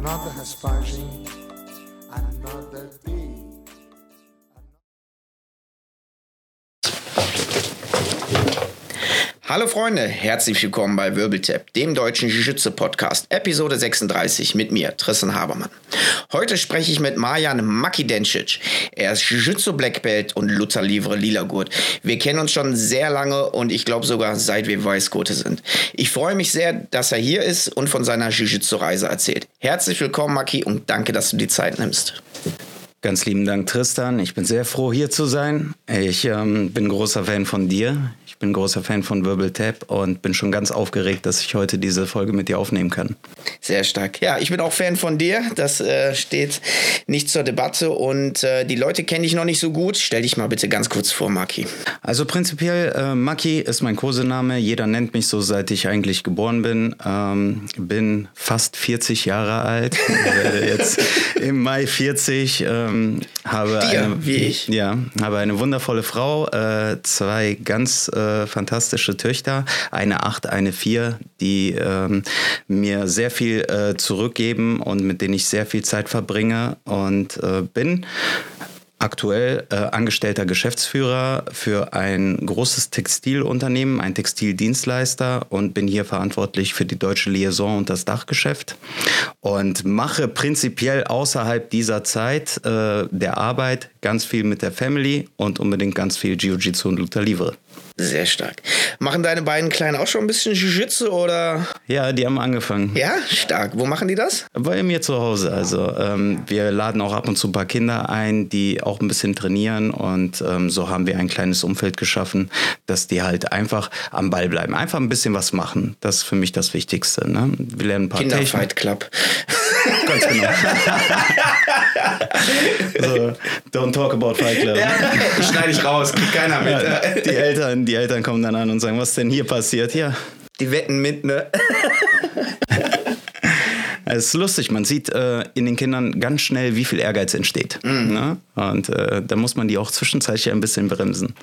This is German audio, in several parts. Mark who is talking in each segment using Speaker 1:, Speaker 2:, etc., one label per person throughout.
Speaker 1: nada raspagem.
Speaker 2: Hallo Freunde, herzlich willkommen bei Wirbeltap, dem deutschen Jiu-Jitsu-Podcast, Episode 36 mit mir, Tristan Habermann. Heute spreche ich mit Marjan Makidencic. Er ist Jiu-Jitsu Black Belt und Luther Livre Lila Gurt. Wir kennen uns schon sehr lange und ich glaube sogar seit wir Weißgurte sind. Ich freue mich sehr, dass er hier ist und von seiner Jiu-Jitsu-Reise erzählt. Herzlich willkommen, Maki, und danke, dass du die Zeit nimmst.
Speaker 3: Ganz lieben Dank, Tristan. Ich bin sehr froh, hier zu sein. Ich ähm, bin großer Fan von dir. Ich bin großer Fan von Wirbeltap und bin schon ganz aufgeregt, dass ich heute diese Folge mit dir aufnehmen kann.
Speaker 2: Sehr stark. Ja, ich bin auch Fan von dir. Das äh, steht nicht zur Debatte und äh, die Leute kenne ich noch nicht so gut. Stell dich mal bitte ganz kurz vor, Maki.
Speaker 3: Also prinzipiell, äh, Maki ist mein Kosename. Jeder nennt mich so, seit ich eigentlich geboren bin. Ähm, bin fast 40 Jahre alt. werde jetzt im Mai 40. Ähm, habe
Speaker 2: Dir,
Speaker 3: eine,
Speaker 2: wie ich.
Speaker 3: Ja, habe eine wundervolle Frau, äh, zwei ganz äh, fantastische Töchter, eine acht, eine vier, die ähm, mir sehr viel äh, zurückgeben und mit denen ich sehr viel Zeit verbringe und äh, bin aktuell äh, angestellter Geschäftsführer für ein großes Textilunternehmen, ein Textildienstleister und bin hier verantwortlich für die deutsche Liaison und das Dachgeschäft und mache prinzipiell außerhalb dieser Zeit äh, der Arbeit ganz viel mit der Family und unbedingt ganz viel Jiu-Jitsu und Luther Livre.
Speaker 2: Sehr stark. Machen deine beiden Kleinen auch schon ein bisschen Jiu-Jitsu oder?
Speaker 3: Ja, die haben angefangen.
Speaker 2: Ja, stark. Wo machen die das?
Speaker 3: Bei mir zu Hause. Also ähm, wir laden auch ab und zu ein paar Kinder ein, die auch ein bisschen trainieren und ähm, so haben wir ein kleines Umfeld geschaffen, dass die halt einfach am Ball bleiben. Einfach ein bisschen was machen. Das ist für mich das Wichtigste. Ne? Wir lernen ein paar Techniken.
Speaker 2: Kinderfight Club.
Speaker 3: Ganz genau. so, don't talk about Fight Club.
Speaker 2: Ja, schneide ich raus, kriegt keiner mit.
Speaker 3: Ja, die, Eltern, die Eltern kommen dann an und sagen, was denn hier passiert? Ja,
Speaker 2: Die wetten mit, ne?
Speaker 3: Es ist lustig, man sieht äh, in den Kindern ganz schnell, wie viel Ehrgeiz entsteht. Ne? Und äh, da muss man die auch zwischenzeitlich ein bisschen bremsen.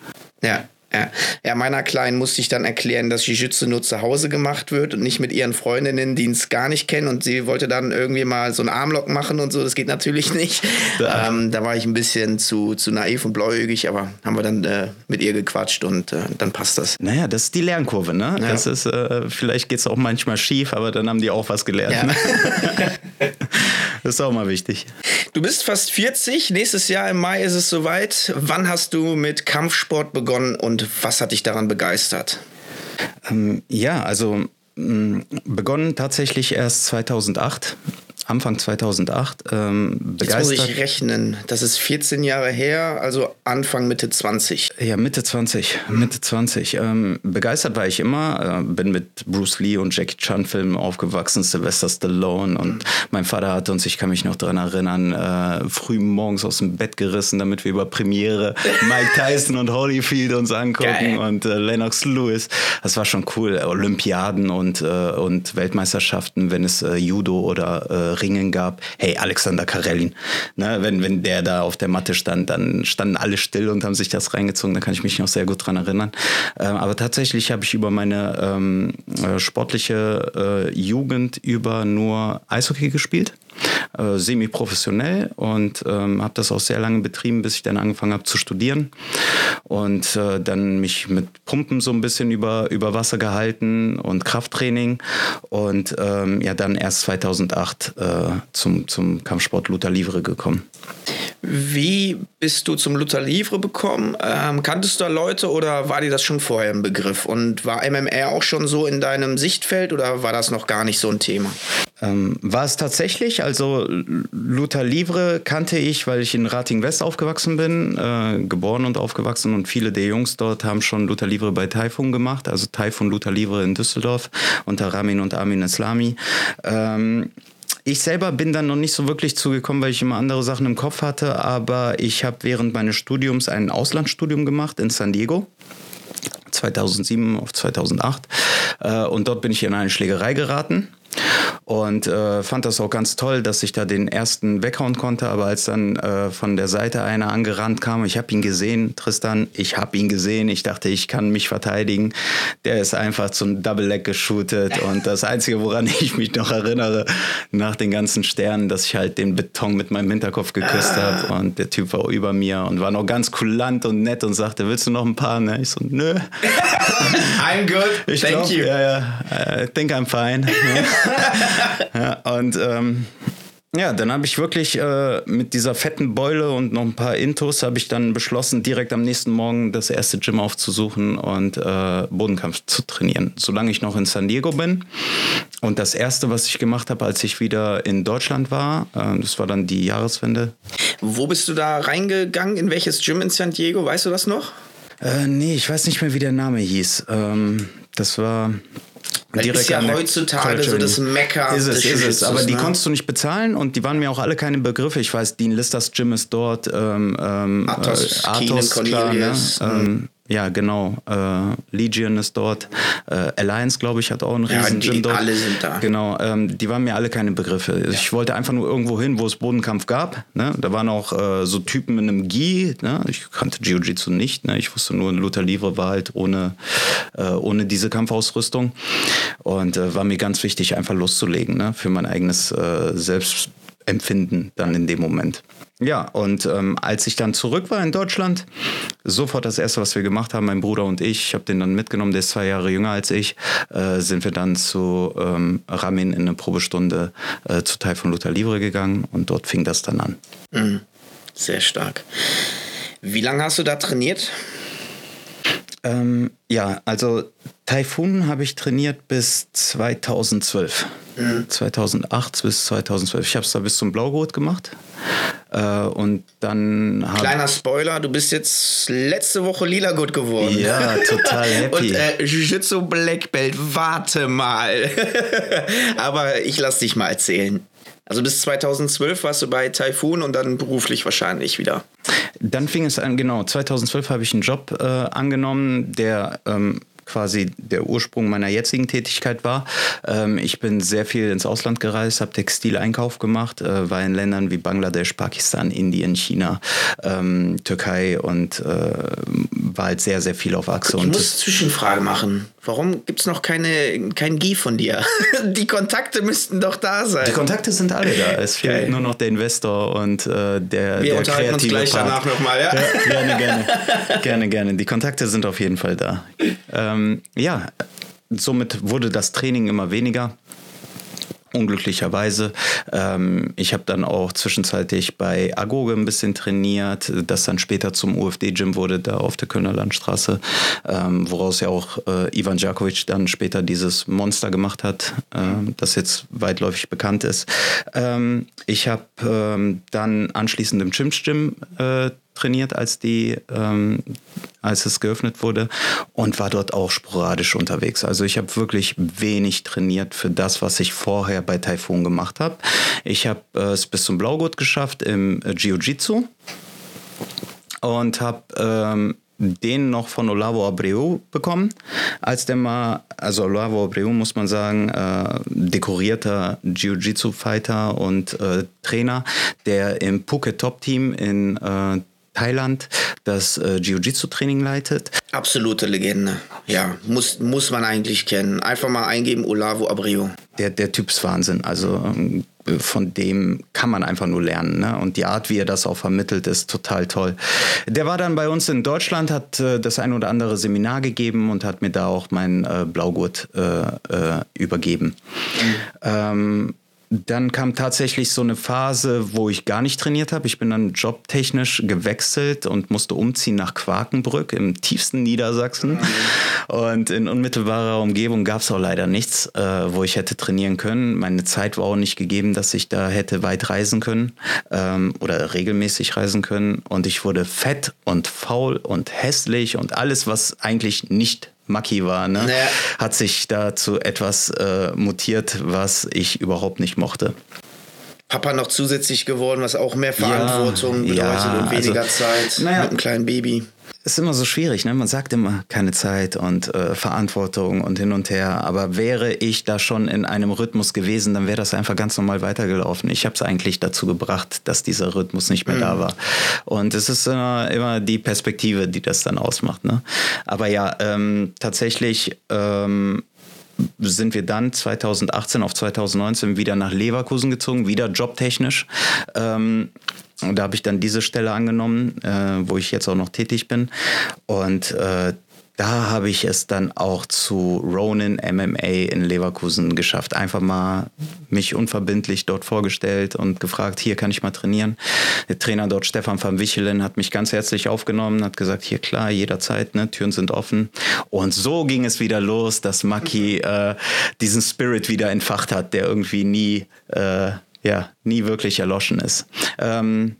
Speaker 2: Ja. Ja. ja, meiner Kleinen musste ich dann erklären, dass Jiu-Jitsu nur zu Hause gemacht wird und nicht mit ihren Freundinnen, die es gar nicht kennen. Und sie wollte dann irgendwie mal so einen Armlock machen und so. Das geht natürlich nicht.
Speaker 3: Ja.
Speaker 2: Ähm, da war ich ein bisschen zu, zu naiv und blauäugig, aber haben wir dann äh, mit ihr gequatscht und äh, dann passt das.
Speaker 3: Naja, das ist die Lernkurve, ne?
Speaker 2: Ja.
Speaker 3: Das ist, äh, vielleicht geht es auch manchmal schief, aber dann haben die auch was gelernt.
Speaker 2: Ja.
Speaker 3: Ne? das ist auch mal wichtig.
Speaker 2: Du bist fast 40, nächstes Jahr im Mai ist es soweit. Wann hast du mit Kampfsport begonnen und was hat dich daran begeistert?
Speaker 3: Ähm, ja, also mh, begonnen tatsächlich erst 2008. Anfang 2008 ähm,
Speaker 2: Jetzt muss
Speaker 3: begeistert.
Speaker 2: ich rechnen. Das ist 14 Jahre her, also Anfang, Mitte 20.
Speaker 3: Ja, Mitte 20, Mitte 20. Ähm, begeistert war ich immer. Äh, bin mit Bruce Lee und Jackie Chan Filmen aufgewachsen, Sylvester Stallone und mein Vater hatte uns, ich kann mich noch daran erinnern, äh, früh morgens aus dem Bett gerissen, damit wir über Premiere Mike Tyson und Holyfield uns angucken
Speaker 2: Geil.
Speaker 3: und äh, Lennox Lewis. Das war schon cool. Olympiaden und, äh, und Weltmeisterschaften, wenn es äh, Judo oder äh, Ringen gab. Hey, Alexander Karelin. Ne, wenn, wenn der da auf der Matte stand, dann standen alle still und haben sich das reingezogen. Da kann ich mich noch sehr gut dran erinnern. Ähm, aber tatsächlich habe ich über meine ähm, äh, sportliche äh, Jugend über nur Eishockey gespielt. Äh, semi-professionell und ähm, habe das auch sehr lange betrieben, bis ich dann angefangen habe zu studieren und äh, dann mich mit Pumpen so ein bisschen über, über Wasser gehalten und Krafttraining und ähm, ja dann erst 2008 äh, zum, zum Kampfsport Luther Livre gekommen.
Speaker 2: Wie bist du zum Luther Livre bekommen? Ähm, kanntest du da Leute oder war dir das schon vorher ein Begriff? Und war MMR auch schon so in deinem Sichtfeld oder war das noch gar nicht so ein Thema?
Speaker 3: Ähm, war es tatsächlich, also Luther Livre kannte ich, weil ich in Rating West aufgewachsen bin, äh, geboren und aufgewachsen und viele der Jungs dort haben schon Luther Livre bei Taifun gemacht, also Taifun Luther Livre in Düsseldorf unter Ramin und Amin Islami. Ähm, ich selber bin dann noch nicht so wirklich zugekommen, weil ich immer andere Sachen im Kopf hatte, aber ich habe während meines Studiums ein Auslandsstudium gemacht in San Diego. 2007 auf 2008 äh, und dort bin ich in eine Schlägerei geraten und äh, fand das auch ganz toll, dass ich da den ersten weghauen konnte. Aber als dann äh, von der Seite einer angerannt kam, ich habe ihn gesehen, Tristan, ich habe ihn gesehen. Ich dachte, ich kann mich verteidigen. Der ist einfach zum Double Leg geshootet und das Einzige, woran ich mich noch erinnere, nach den ganzen Sternen, dass ich halt den Beton mit meinem Hinterkopf geküsst habe und der Typ war über mir und war noch ganz kulant und nett und sagte, willst du noch ein paar? Ne? Ich so, nö.
Speaker 2: I'm good.
Speaker 3: Ich Thank glaub, you. Ja, ja. I think I'm fine. ja, und ähm, ja, dann habe ich wirklich äh, mit dieser fetten Beule und noch ein paar Intos habe ich dann beschlossen, direkt am nächsten Morgen das erste Gym aufzusuchen und äh, Bodenkampf zu trainieren, solange ich noch in San Diego bin. Und das erste, was ich gemacht habe, als ich wieder in Deutschland war, äh, das war dann die Jahreswende.
Speaker 2: Wo bist du da reingegangen? In welches Gym in San Diego? Weißt du das noch?
Speaker 3: Äh, nee, ich weiß nicht mehr, wie der Name hieß. Ähm, das war
Speaker 2: direkt ist ja heutzutage so das Mecker
Speaker 3: ist es, ist es. Aber
Speaker 2: ne?
Speaker 3: die konntest du nicht bezahlen und die waren mir auch alle keine Begriffe. Ich weiß, Dean Listers Gym ist dort, ähm, ähm,
Speaker 2: Athos, äh, Athos klar, ne?
Speaker 3: ähm, ja, genau. Äh, Legion ist dort. Äh, Alliance, glaube ich, hat auch einen riesen
Speaker 2: ja,
Speaker 3: Gym dort.
Speaker 2: Alle sind da.
Speaker 3: Genau. Ähm, die waren mir alle keine Begriffe. Ja. Ich wollte einfach nur irgendwo hin, wo es Bodenkampf gab. Ne? Da waren auch äh, so Typen mit einem Gi. Ne? Ich kannte Jiu-Jitsu nicht. Ne? Ich wusste nur, Luther Livre war halt ohne, äh, ohne diese Kampfausrüstung. Und äh, war mir ganz wichtig, einfach loszulegen ne? für mein eigenes äh, Selbstempfinden dann in dem Moment. Ja, und ähm, als ich dann zurück war in Deutschland, sofort das erste, was wir gemacht haben, mein Bruder und ich, ich habe den dann mitgenommen, der ist zwei Jahre jünger als ich, äh, sind wir dann zu ähm, Ramin in eine Probestunde äh, zu Teil von Luther Livre gegangen und dort fing das dann an.
Speaker 2: Mhm. Sehr stark. Wie lange hast du da trainiert?
Speaker 3: Ähm, ja, also Taifun habe ich trainiert bis 2012. Mhm. 2008 bis 2012. Ich habe es da bis zum Blaugurt gemacht. Äh, und dann
Speaker 2: Kleiner Spoiler, du bist jetzt letzte Woche lila gut geworden.
Speaker 3: Ja, total happy.
Speaker 2: und äh, Jiu-Jitsu Black Belt, warte mal. Aber ich lass dich mal erzählen. Also bis 2012 warst du bei Typhoon und dann beruflich wahrscheinlich wieder.
Speaker 3: Dann fing es an, genau, 2012 habe ich einen Job äh, angenommen, der ähm, quasi der Ursprung meiner jetzigen Tätigkeit war. Ähm, ich bin sehr viel ins Ausland gereist, habe Textileinkauf gemacht, äh, war in Ländern wie Bangladesch, Pakistan, Indien, China, ähm, Türkei und äh, war halt sehr, sehr viel auf Achse.
Speaker 2: Ich muss Zwischenfrage machen. Warum gibt es noch keine, kein GI von dir? Die Kontakte müssten doch da sein.
Speaker 3: Die Kontakte sind alle da. Es fehlt Geil. nur noch der Investor und äh, der,
Speaker 2: Wir
Speaker 3: der
Speaker 2: unterhalten uns gleich Part. danach nochmal, ja? ja?
Speaker 3: Gerne, gerne. gerne, gerne. Die Kontakte sind auf jeden Fall da. Ähm, ja, somit wurde das Training immer weniger unglücklicherweise. Ähm, ich habe dann auch zwischenzeitlich bei Agoge ein bisschen trainiert, das dann später zum UFD-Gym wurde, da auf der Kölner Landstraße, ähm, woraus ja auch äh, Ivan Djakovic dann später dieses Monster gemacht hat, äh, das jetzt weitläufig bekannt ist. Ähm, ich habe ähm, dann anschließend im Chimps Gym äh, trainiert, als die, ähm, als es geöffnet wurde und war dort auch sporadisch unterwegs. Also ich habe wirklich wenig trainiert für das, was ich vorher bei Typhoon gemacht habe. Ich habe äh, es bis zum Blaugurt geschafft im äh, Jiu-Jitsu und habe ähm, den noch von Olavo Abreu bekommen, als der mal, also Olavo Abreu muss man sagen, äh, dekorierter Jiu-Jitsu-Fighter und äh, Trainer, der im Phuket Top Team in äh, Thailand das äh, Jiu-Jitsu-Training leitet.
Speaker 2: Absolute Legende. Ja, muss, muss man eigentlich kennen. Einfach mal eingeben, Olavo Abreu.
Speaker 3: Der, der Typ ist Wahnsinn. Also ähm, von dem kann man einfach nur lernen. Ne? Und die Art, wie er das auch vermittelt, ist total toll. Der war dann bei uns in Deutschland, hat äh, das ein oder andere Seminar gegeben und hat mir da auch meinen äh, Blaugurt äh, äh übergeben. Mhm. Ähm, dann kam tatsächlich so eine Phase, wo ich gar nicht trainiert habe. Ich bin dann jobtechnisch gewechselt und musste umziehen nach Quakenbrück im tiefsten Niedersachsen. Und in unmittelbarer Umgebung gab es auch leider nichts, äh, wo ich hätte trainieren können. Meine Zeit war auch nicht gegeben, dass ich da hätte weit reisen können ähm, oder regelmäßig reisen können. Und ich wurde fett und faul und hässlich und alles, was eigentlich nicht Maki war, ne? Ja. hat sich da zu etwas äh, mutiert, was ich überhaupt nicht mochte.
Speaker 2: Papa noch zusätzlich geworden, was auch mehr Verantwortung
Speaker 3: Ja,
Speaker 2: bedeutet
Speaker 3: ja,
Speaker 2: und weniger
Speaker 3: also,
Speaker 2: Zeit
Speaker 3: naja.
Speaker 2: mit einem kleinen Baby.
Speaker 3: Ist immer so schwierig, ne? Man sagt immer keine Zeit und äh, Verantwortung und hin und her. Aber wäre ich da schon in einem Rhythmus gewesen, dann wäre das einfach ganz normal weitergelaufen. Ich habe es eigentlich dazu gebracht, dass dieser Rhythmus nicht mehr da war. Und es ist immer, immer die Perspektive, die das dann ausmacht. Ne? Aber ja, ähm, tatsächlich. Ähm, sind wir dann 2018 auf 2019 wieder nach Leverkusen gezogen, wieder jobtechnisch. Ähm, und da habe ich dann diese Stelle angenommen, äh, wo ich jetzt auch noch tätig bin. Und äh, da habe ich es dann auch zu Ronin MMA in Leverkusen geschafft. Einfach mal mich unverbindlich dort vorgestellt und gefragt, hier kann ich mal trainieren. Der Trainer dort, Stefan van Wichelen, hat mich ganz herzlich aufgenommen, hat gesagt, hier klar, jederzeit, ne, Türen sind offen. Und so ging es wieder los, dass Maki äh, diesen Spirit wieder entfacht hat, der irgendwie nie, äh, ja, nie wirklich erloschen ist. Ähm,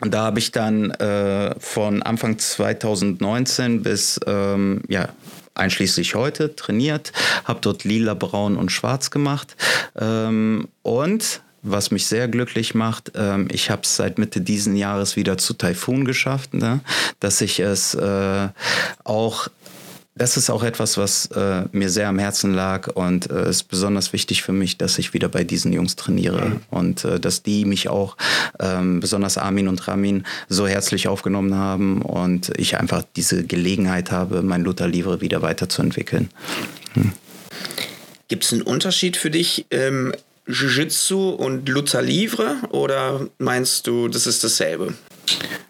Speaker 3: da habe ich dann äh, von Anfang 2019 bis ähm, ja, einschließlich heute trainiert, habe dort lila, braun und schwarz gemacht. Ähm, und was mich sehr glücklich macht, ähm, ich habe es seit Mitte diesen Jahres wieder zu Taifun geschafft, ne? dass ich es äh, auch das ist auch etwas, was äh, mir sehr am Herzen lag und äh, ist besonders wichtig für mich, dass ich wieder bei diesen Jungs trainiere mhm. und äh, dass die mich auch, ähm, besonders Armin und Ramin, so herzlich aufgenommen haben und ich einfach diese Gelegenheit habe, mein Luther Livre wieder weiterzuentwickeln. Hm.
Speaker 2: Gibt es einen Unterschied für dich im Jiu-Jitsu und Luther Livre oder meinst du, das ist dasselbe?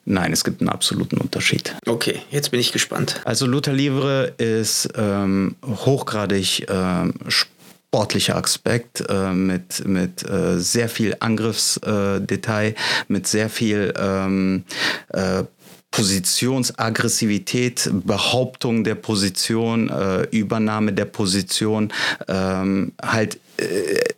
Speaker 3: Nein, es gibt einen absoluten Unterschied.
Speaker 2: Okay, jetzt bin ich gespannt.
Speaker 3: Also Luther Livre ist ähm, hochgradig ähm, sportlicher Aspekt äh, mit, mit äh, sehr viel Angriffsdetail, äh, mit sehr viel ähm, äh, Positionsaggressivität, Behauptung der Position, äh, Übernahme der Position, ähm, halt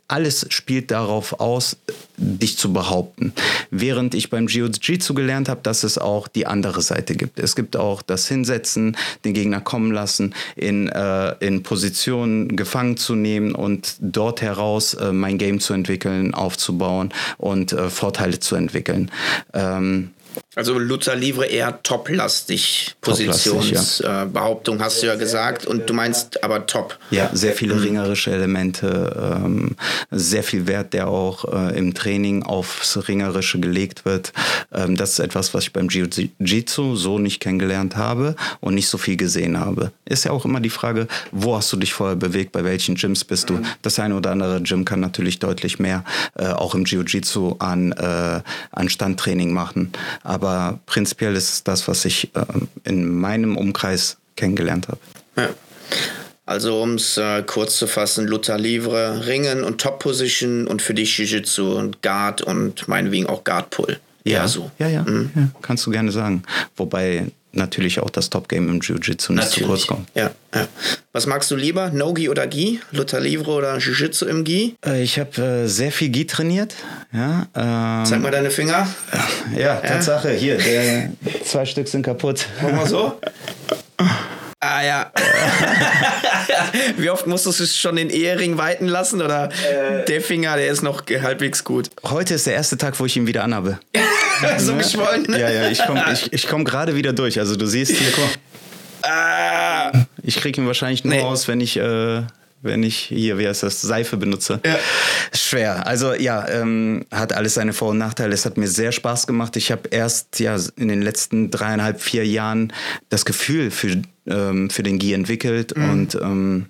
Speaker 3: alles spielt darauf aus, dich zu behaupten. Während ich beim Jiu-Jitsu gelernt habe, dass es auch die andere Seite gibt. Es gibt auch das Hinsetzen, den Gegner kommen lassen, in, äh, in Positionen gefangen zu nehmen und dort heraus äh, mein Game zu entwickeln, aufzubauen und äh, Vorteile zu entwickeln. Ähm,
Speaker 2: also Luther Livre eher toplastig, Positionsbehauptung, ja. äh, hast du ja gesagt. Und du meinst aber top.
Speaker 3: Ja, sehr viele mhm. ringerische Elemente, ähm, sehr viel Wert, der auch äh, im Training aufs Ringerische gelegt wird. Ähm, das ist etwas, was ich beim Jiu-Jitsu so nicht kennengelernt habe und nicht so viel gesehen habe. Ist ja auch immer die Frage, wo hast du dich vorher bewegt, bei welchen Gyms bist du? Mhm. Das eine oder andere Gym kann natürlich deutlich mehr äh, auch im Jiu-Jitsu an, äh, an Standtraining machen aber prinzipiell ist es das, was ich äh, in meinem Umkreis kennengelernt habe.
Speaker 2: Ja. Also um es äh, kurz zu fassen, Luther Livre, Ringen und Top Position und für dich Jiu-Jitsu und Guard und meinetwegen auch Guard Pull.
Speaker 3: Ja, so. ja, ja, mhm. ja, kannst du gerne sagen. Wobei natürlich auch das Top-Game im Jiu-Jitsu nicht zu kurz kommt.
Speaker 2: Ja, ja. Was magst du lieber, No-Gi oder Gi? Luther Livre oder Jiu-Jitsu im Gi?
Speaker 3: Äh, ich habe äh, sehr viel Gi trainiert. Ja,
Speaker 2: ähm, Zeig mal deine Finger.
Speaker 3: Ja, Tatsache. Hier, der, zwei Stück sind kaputt.
Speaker 2: Mach mal so. Ah ja. Wie oft musstest du es schon den Ehering weiten lassen? Oder äh, der Finger, der ist noch halbwegs gut?
Speaker 3: Heute ist der erste Tag, wo ich ihn wieder anhabe.
Speaker 2: so ne? geschwollen. Ne?
Speaker 3: Ja, ja, ich komme ich, ich komm gerade wieder durch. Also du siehst hier, guck. Ah. Ich kriege ihn wahrscheinlich nur nee. aus, wenn ich, äh, wenn ich hier, wie heißt das, Seife benutze. Ja. Schwer. Also ja, ähm, hat alles seine Vor- und Nachteile. Es hat mir sehr Spaß gemacht. Ich habe erst ja in den letzten dreieinhalb, vier Jahren das Gefühl für, ähm, für den Gi entwickelt mhm. und ähm,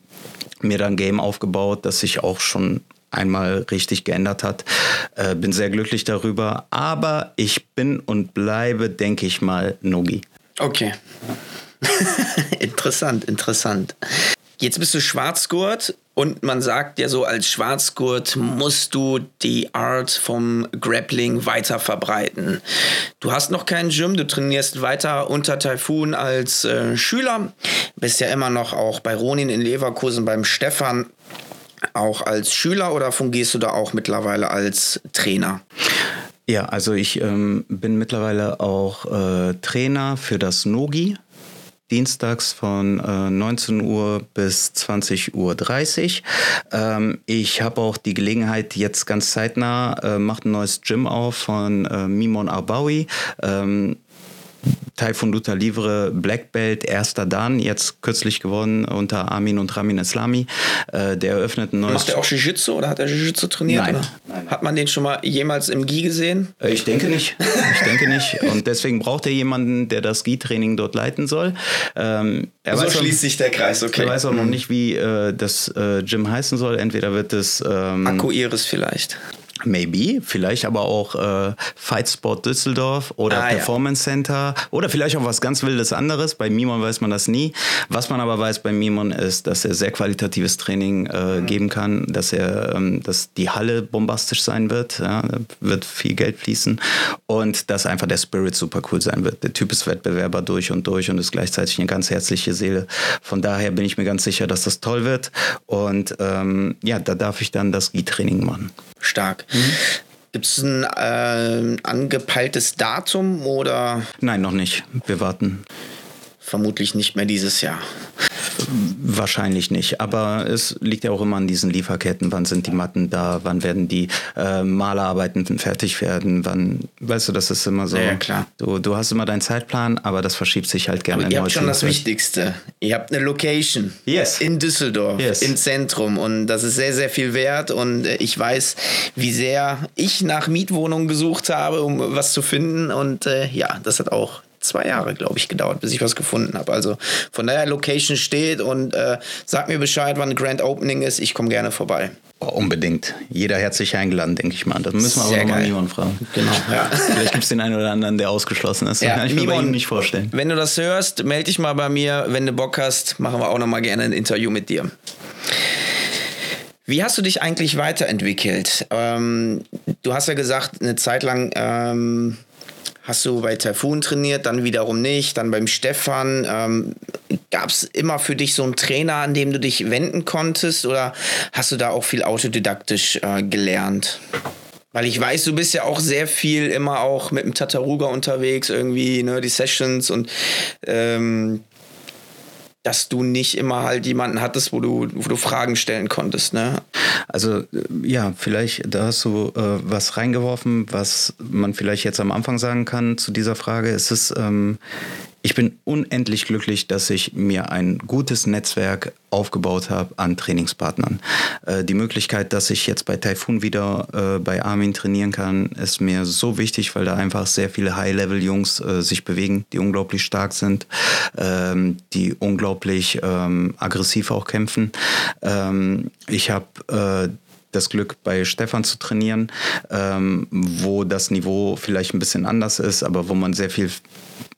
Speaker 3: mir dann ein Game aufgebaut, das sich auch schon einmal richtig geändert hat. Äh, bin sehr glücklich darüber. Aber ich bin und bleibe, denke ich mal, Nogi.
Speaker 2: Okay. interessant, interessant. Jetzt bist du Schwarzgurt und man sagt ja so, als Schwarzgurt musst du die Art vom Grappling weiter verbreiten. Du hast noch keinen Gym, du trainierst weiter unter Taifun als äh, Schüler, bist ja immer noch auch bei Ronin in Leverkusen beim Stefan auch als Schüler oder fungierst du da auch mittlerweile als Trainer?
Speaker 3: Ja, also ich ähm, bin mittlerweile auch äh, Trainer für das Nogi. Dienstags von äh, 19 Uhr bis 20.30 Uhr. Ähm, ich habe auch die Gelegenheit, jetzt ganz zeitnah, äh, macht ein neues Gym auf von äh, Mimon Arbawi. Ähm, Taifun Luta Livre Black Belt, erster Dan, jetzt kürzlich gewonnen unter Armin und Ramin Islami. Äh, der eröffnet ein neues.
Speaker 2: Macht er auch Jiu-Jitsu oder hat er Jiu-Jitsu trainiert?
Speaker 3: Nein.
Speaker 2: Nein. Hat man den schon mal jemals im GI gesehen?
Speaker 3: Äh, ich denke nicht. Ich denke nicht. Und deswegen braucht er jemanden, der das GI-Training dort leiten soll. Ähm,
Speaker 2: so schließt auch, sich der Kreis, okay.
Speaker 3: Er weiß auch noch nicht, wie äh, das äh, Gym heißen soll. Entweder wird es. Ähm,
Speaker 2: Akku Iris vielleicht.
Speaker 3: Maybe, vielleicht aber auch äh, Fight Sport Düsseldorf oder ah, Performance ja. Center oder vielleicht auch was ganz Wildes anderes. Bei Mimon weiß man das nie. Was man aber weiß bei Mimon ist, dass er sehr qualitatives Training äh, mhm. geben kann, dass er, ähm, dass die Halle bombastisch sein wird, ja, wird viel Geld fließen und dass einfach der Spirit super cool sein wird. Der Typ ist Wettbewerber durch und durch und ist gleichzeitig eine ganz herzliche Seele. Von daher bin ich mir ganz sicher, dass das toll wird und ähm, ja, da darf ich dann das Gi-Training machen.
Speaker 2: Stark. Mhm. Gibt es ein äh, angepeiltes Datum oder?
Speaker 3: Nein, noch nicht. Wir warten.
Speaker 2: Vermutlich nicht mehr dieses Jahr.
Speaker 3: Wahrscheinlich nicht, aber es liegt ja auch immer an diesen Lieferketten. Wann sind die Matten da? Wann werden die äh, Malerarbeiten fertig werden? Wann, weißt du, das ist immer so.
Speaker 2: Ja, klar.
Speaker 3: Du, du hast immer deinen Zeitplan, aber das verschiebt sich halt gerne.
Speaker 2: Aber ihr habt schon das Wichtigste. Ihr habt eine Location
Speaker 3: yes.
Speaker 2: in Düsseldorf, yes. im Zentrum und das ist sehr, sehr viel wert und äh, ich weiß, wie sehr ich nach Mietwohnungen gesucht habe, um was zu finden und äh, ja, das hat auch zwei Jahre, glaube ich, gedauert, bis ich was gefunden habe. Also von daher, Location steht und äh, sag mir Bescheid, wann Grand Opening ist. Ich komme gerne vorbei.
Speaker 3: Oh, unbedingt. Jeder herzlich eingeladen, denke ich mal. Das müssen wir Sehr aber nochmal Mimon fragen.
Speaker 2: Genau. Ja.
Speaker 3: Vielleicht gibt es den einen oder anderen, der ausgeschlossen ist. Ja, kann ich Mimon, mir bei ihm nicht vorstellen.
Speaker 2: Wenn du das hörst, melde dich mal bei mir. Wenn du Bock hast, machen wir auch nochmal gerne ein Interview mit dir. Wie hast du dich eigentlich weiterentwickelt? Ähm, du hast ja gesagt, eine Zeit lang ähm, hast du bei Typhoon trainiert, dann wiederum nicht, dann beim Stefan. Ähm, Gab es immer für dich so einen Trainer, an dem du dich wenden konntest oder hast du da auch viel autodidaktisch äh, gelernt? Weil ich weiß, du bist ja auch sehr viel immer auch mit dem Tataruga unterwegs, irgendwie, ne, die Sessions und ähm, dass du nicht immer halt jemanden hattest, wo du, wo du Fragen stellen konntest, ne?
Speaker 3: Also ja, vielleicht da hast du äh, was reingeworfen, was man vielleicht jetzt am Anfang sagen kann zu dieser Frage. Es ist ähm, ich bin unendlich glücklich, dass ich mir ein gutes Netzwerk aufgebaut habe an Trainingspartnern. Äh, die Möglichkeit, dass ich jetzt bei Typhoon wieder äh, bei Armin trainieren kann, ist mir so wichtig, weil da einfach sehr viele High-Level-Jungs äh, sich bewegen, die unglaublich stark sind, ähm, die unglaublich ähm, aggressiv auch kämpfen. Ähm, ich habe das Glück, bei Stefan zu trainieren, wo das Niveau vielleicht ein bisschen anders ist, aber wo man sehr viel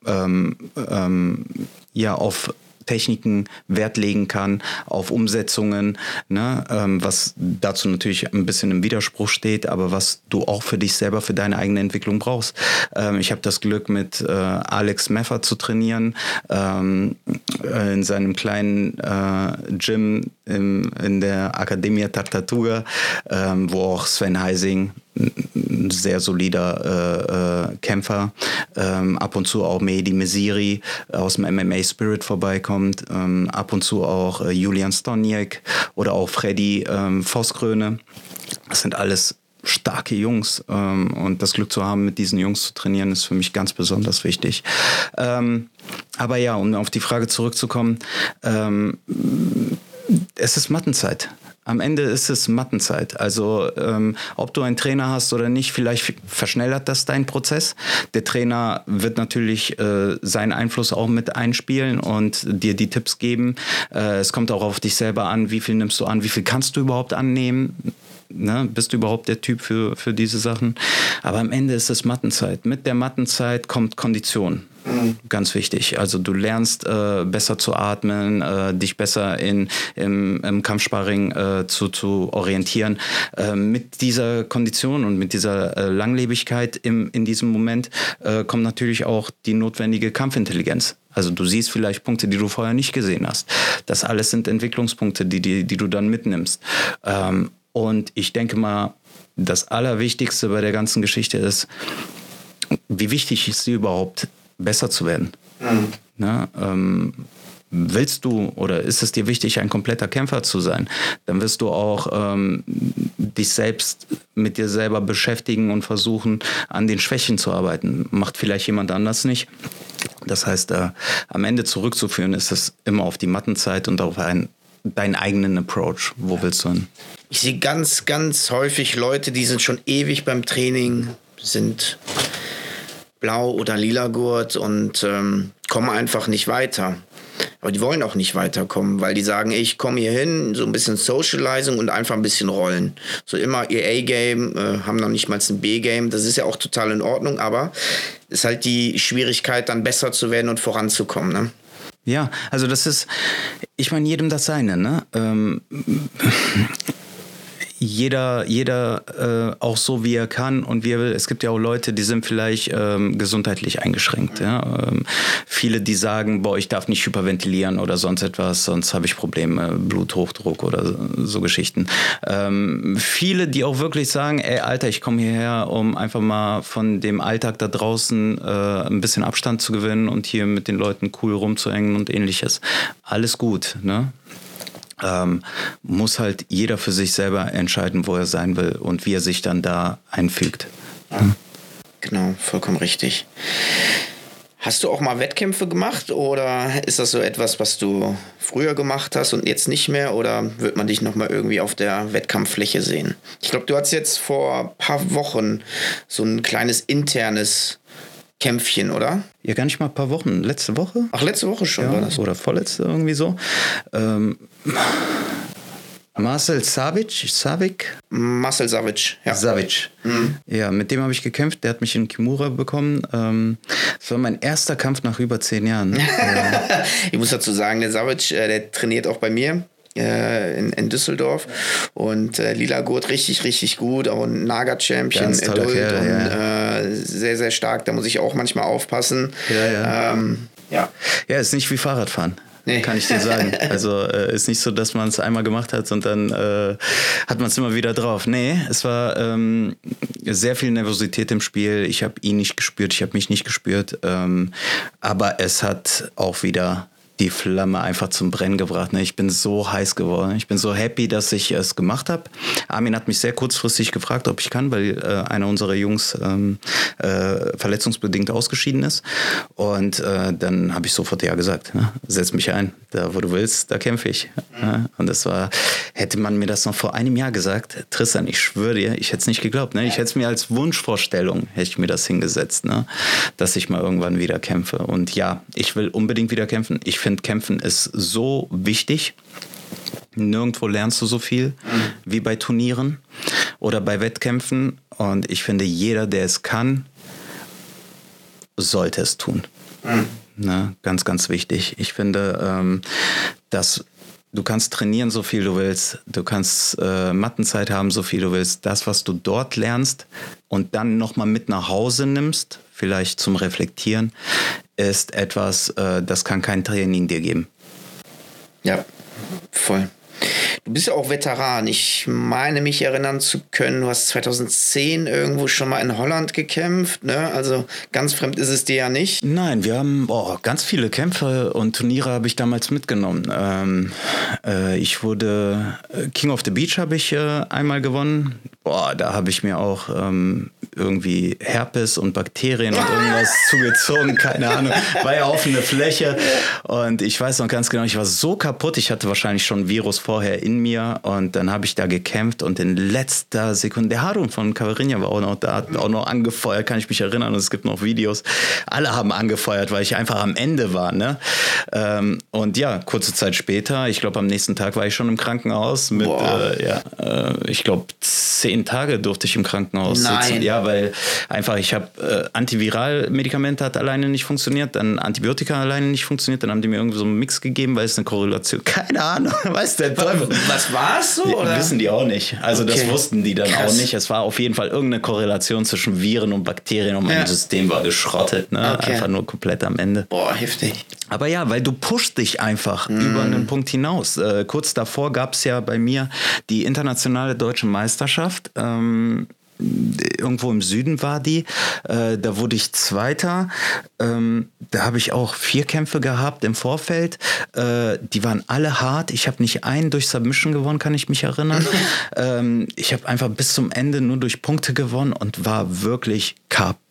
Speaker 3: ähm, ähm, ja, auf Techniken Wert legen kann, auf Umsetzungen, ne, ähm, was dazu natürlich ein bisschen im Widerspruch steht, aber was du auch für dich selber, für deine eigene Entwicklung brauchst. Ähm, ich habe das Glück, mit äh, Alex Meffer zu trainieren, ähm, äh, in seinem kleinen äh, Gym im, in der Academia Tartatuga, ähm, wo auch Sven Heising ein sehr solider äh, äh, Kämpfer, ähm, ab und zu auch Mehdi Mesiri aus dem MMA Spirit vorbeikommt, ähm, ab und zu auch äh, Julian Stoniek oder auch Freddy ähm, Vosskröne. Das sind alles starke Jungs ähm, und das Glück zu haben, mit diesen Jungs zu trainieren, ist für mich ganz besonders wichtig. Ähm, aber ja, um auf die Frage zurückzukommen, ähm, es ist Mattenzeit. Am Ende ist es Mattenzeit. Also ähm, ob du einen Trainer hast oder nicht, vielleicht verschnellert das deinen Prozess. Der Trainer wird natürlich äh, seinen Einfluss auch mit einspielen und dir die Tipps geben. Äh, es kommt auch auf dich selber an, wie viel nimmst du an, wie viel kannst du überhaupt annehmen. Ne? Bist du überhaupt der Typ für, für diese Sachen? Aber am Ende ist es Mattenzeit. Mit der Mattenzeit kommt Kondition. Ganz wichtig. Also du lernst äh, besser zu atmen, äh, dich besser in, im, im Kampfsparring äh, zu, zu orientieren. Äh, mit dieser Kondition und mit dieser äh, Langlebigkeit im, in diesem Moment äh, kommt natürlich auch die notwendige Kampfintelligenz. Also du siehst vielleicht Punkte, die du vorher nicht gesehen hast. Das alles sind Entwicklungspunkte, die, die, die du dann mitnimmst. Ähm, und ich denke mal, das Allerwichtigste bei der ganzen Geschichte ist, wie wichtig ist sie überhaupt, besser zu werden. Mhm. Ne? Ähm, willst du oder ist es dir wichtig, ein kompletter Kämpfer zu sein, dann wirst du auch ähm, dich selbst mit dir selber beschäftigen und versuchen, an den Schwächen zu arbeiten. Macht vielleicht jemand anders nicht. Das heißt, äh, am Ende zurückzuführen ist es immer auf die Mattenzeit und auf ein, deinen eigenen Approach. Wo willst du hin?
Speaker 2: Ich sehe ganz, ganz häufig Leute, die sind schon ewig beim Training, sind blau oder lila Gurt und ähm, kommen einfach nicht weiter. Aber die wollen auch nicht weiterkommen, weil die sagen, ich komme hier hin, so ein bisschen Socializing und einfach ein bisschen rollen. So immer ihr A-Game, äh, haben noch nicht mal ein B-Game. Das ist ja auch total in Ordnung, aber ist halt die Schwierigkeit, dann besser zu werden und voranzukommen. Ne?
Speaker 3: Ja, also das ist, ich meine, jedem das seine, ne? Ähm, jeder, jeder äh, auch so, wie er kann und wie er will. Es gibt ja auch Leute, die sind vielleicht ähm, gesundheitlich eingeschränkt. Ja? Ähm, viele, die sagen, boah, ich darf nicht hyperventilieren oder sonst etwas, sonst habe ich Probleme, Bluthochdruck oder so, so Geschichten. Ähm, viele, die auch wirklich sagen, ey, Alter, ich komme hierher, um einfach mal von dem Alltag da draußen äh, ein bisschen Abstand zu gewinnen und hier mit den Leuten cool rumzuhängen und ähnliches. Alles gut, ne? Ähm, muss halt jeder für sich selber entscheiden, wo er sein will und wie er sich dann da einfügt.
Speaker 2: Ja. Genau, vollkommen richtig. Hast du auch mal Wettkämpfe gemacht oder ist das so etwas, was du früher gemacht hast und jetzt nicht mehr oder wird man dich nochmal irgendwie auf der Wettkampffläche sehen? Ich glaube, du hast jetzt vor ein paar Wochen so ein kleines internes Kämpfchen, oder?
Speaker 3: Ja, gar nicht mal ein paar Wochen. Letzte Woche?
Speaker 2: Ach, letzte Woche schon
Speaker 3: ja,
Speaker 2: war das.
Speaker 3: Oder vorletzte irgendwie so. Ähm, Marcel Savic, Savic?
Speaker 2: Marcel Savic,
Speaker 3: ja. Savic. Mhm. Ja, mit dem habe ich gekämpft. Der hat mich in Kimura bekommen. Ähm, das war mein erster Kampf nach über zehn Jahren.
Speaker 2: ich muss dazu sagen, der Savic, äh, der trainiert auch bei mir äh, in, in, Düsseldorf. Und äh, Lila Gurt richtig, richtig gut. Auch ein Naga-Champion, Adult Kerl, und ja. äh, sehr, sehr stark. Da muss ich auch manchmal aufpassen.
Speaker 3: Ja, ja. Ähm, ja. ja, ist nicht wie Fahrradfahren. Nee. Kann ich dir sagen. Also äh, ist nicht so, dass man es einmal gemacht hat und dann äh, hat man es immer wieder drauf. Nee, es war ähm, sehr viel Nervosität im Spiel. Ich habe ihn nicht gespürt, ich habe mich nicht gespürt. Ähm, aber es hat auch wieder die Flamme einfach zum Brennen gebracht. Ne? Ich bin so heiß geworden. Ich bin so happy, dass ich es gemacht habe. Armin hat mich sehr kurzfristig gefragt, ob ich kann, weil äh, einer unserer Jungs ähm, äh, verletzungsbedingt ausgeschieden ist. Und äh, dann habe ich sofort ja gesagt. Ne? Setz mich ein. Da, wo du willst, da kämpfe ich. Mhm. Und das war, hätte man mir das noch vor einem Jahr gesagt, Tristan, ich schwöre dir, ich hätte es nicht geglaubt. Ne? Ich hätte es mir als Wunschvorstellung, hätte ich mir das hingesetzt, ne? dass ich mal irgendwann wieder kämpfe. Und ja, ich will unbedingt wieder kämpfen. Ich finde finde, Kämpfen ist so wichtig. Nirgendwo lernst du so viel mhm. wie bei Turnieren oder bei Wettkämpfen. Und ich finde, jeder, der es kann, sollte es tun. Mhm. Ne? Ganz, ganz wichtig. Ich finde, ähm, dass du kannst trainieren, so viel du willst. Du kannst äh, Mattenzeit haben, so viel du willst. Das, was du dort lernst und dann nochmal mit nach Hause nimmst, vielleicht zum Reflektieren, ist etwas, äh, das kann kein Training dir geben.
Speaker 2: Ja, voll. Du bist ja auch Veteran. Ich meine mich erinnern zu können, du hast 2010 irgendwo schon mal in Holland gekämpft. Ne? Also ganz fremd ist es dir ja nicht.
Speaker 3: Nein, wir haben oh, ganz viele Kämpfe und Turniere habe ich damals mitgenommen. Ähm, äh, ich wurde äh, King of the Beach habe ich äh, einmal gewonnen. Boah, da habe ich mir auch ähm, irgendwie Herpes und Bakterien und irgendwas zugezogen, keine Ahnung. War ja offene Fläche und ich weiß noch ganz genau, ich war so kaputt, ich hatte wahrscheinlich schon ein Virus vorher in mir und dann habe ich da gekämpft und in letzter Sekunde, der Harun von Cavarinia war auch noch da, hat auch noch angefeuert, kann ich mich erinnern und es gibt noch Videos. Alle haben angefeuert, weil ich einfach am Ende war, ne? Ähm, und ja, kurze Zeit später, ich glaube am nächsten Tag war ich schon im Krankenhaus mit, äh, ja, äh, ich glaube zehn Tage durfte ich im Krankenhaus
Speaker 2: Nein.
Speaker 3: sitzen. Ja, weil einfach ich habe äh, Antiviral-Medikamente hat alleine nicht funktioniert, dann Antibiotika alleine nicht funktioniert, dann haben die mir irgendwie so einen Mix gegeben, weil es eine Korrelation, keine Ahnung, weiß der Teufel.
Speaker 2: Was war es so?
Speaker 3: Oder? Wissen die auch nicht. Also okay. das wussten die dann Krass. auch nicht. Es war auf jeden Fall irgendeine Korrelation zwischen Viren und Bakterien und mein ja. System war geschrottet, ne? Okay. Einfach nur komplett am Ende.
Speaker 2: Boah, heftig.
Speaker 3: Aber ja, weil du pusht dich einfach mm. über einen Punkt hinaus. Äh, kurz davor gab es ja bei mir die internationale deutsche Meisterschaft. Ähm, irgendwo im Süden war die. Äh, da wurde ich Zweiter. Ähm, da habe ich auch vier Kämpfe gehabt im Vorfeld. Äh, die waren alle hart. Ich habe nicht einen durch Submission gewonnen, kann ich mich erinnern. ähm, ich habe einfach bis zum Ende nur durch Punkte gewonnen und war wirklich kaputt.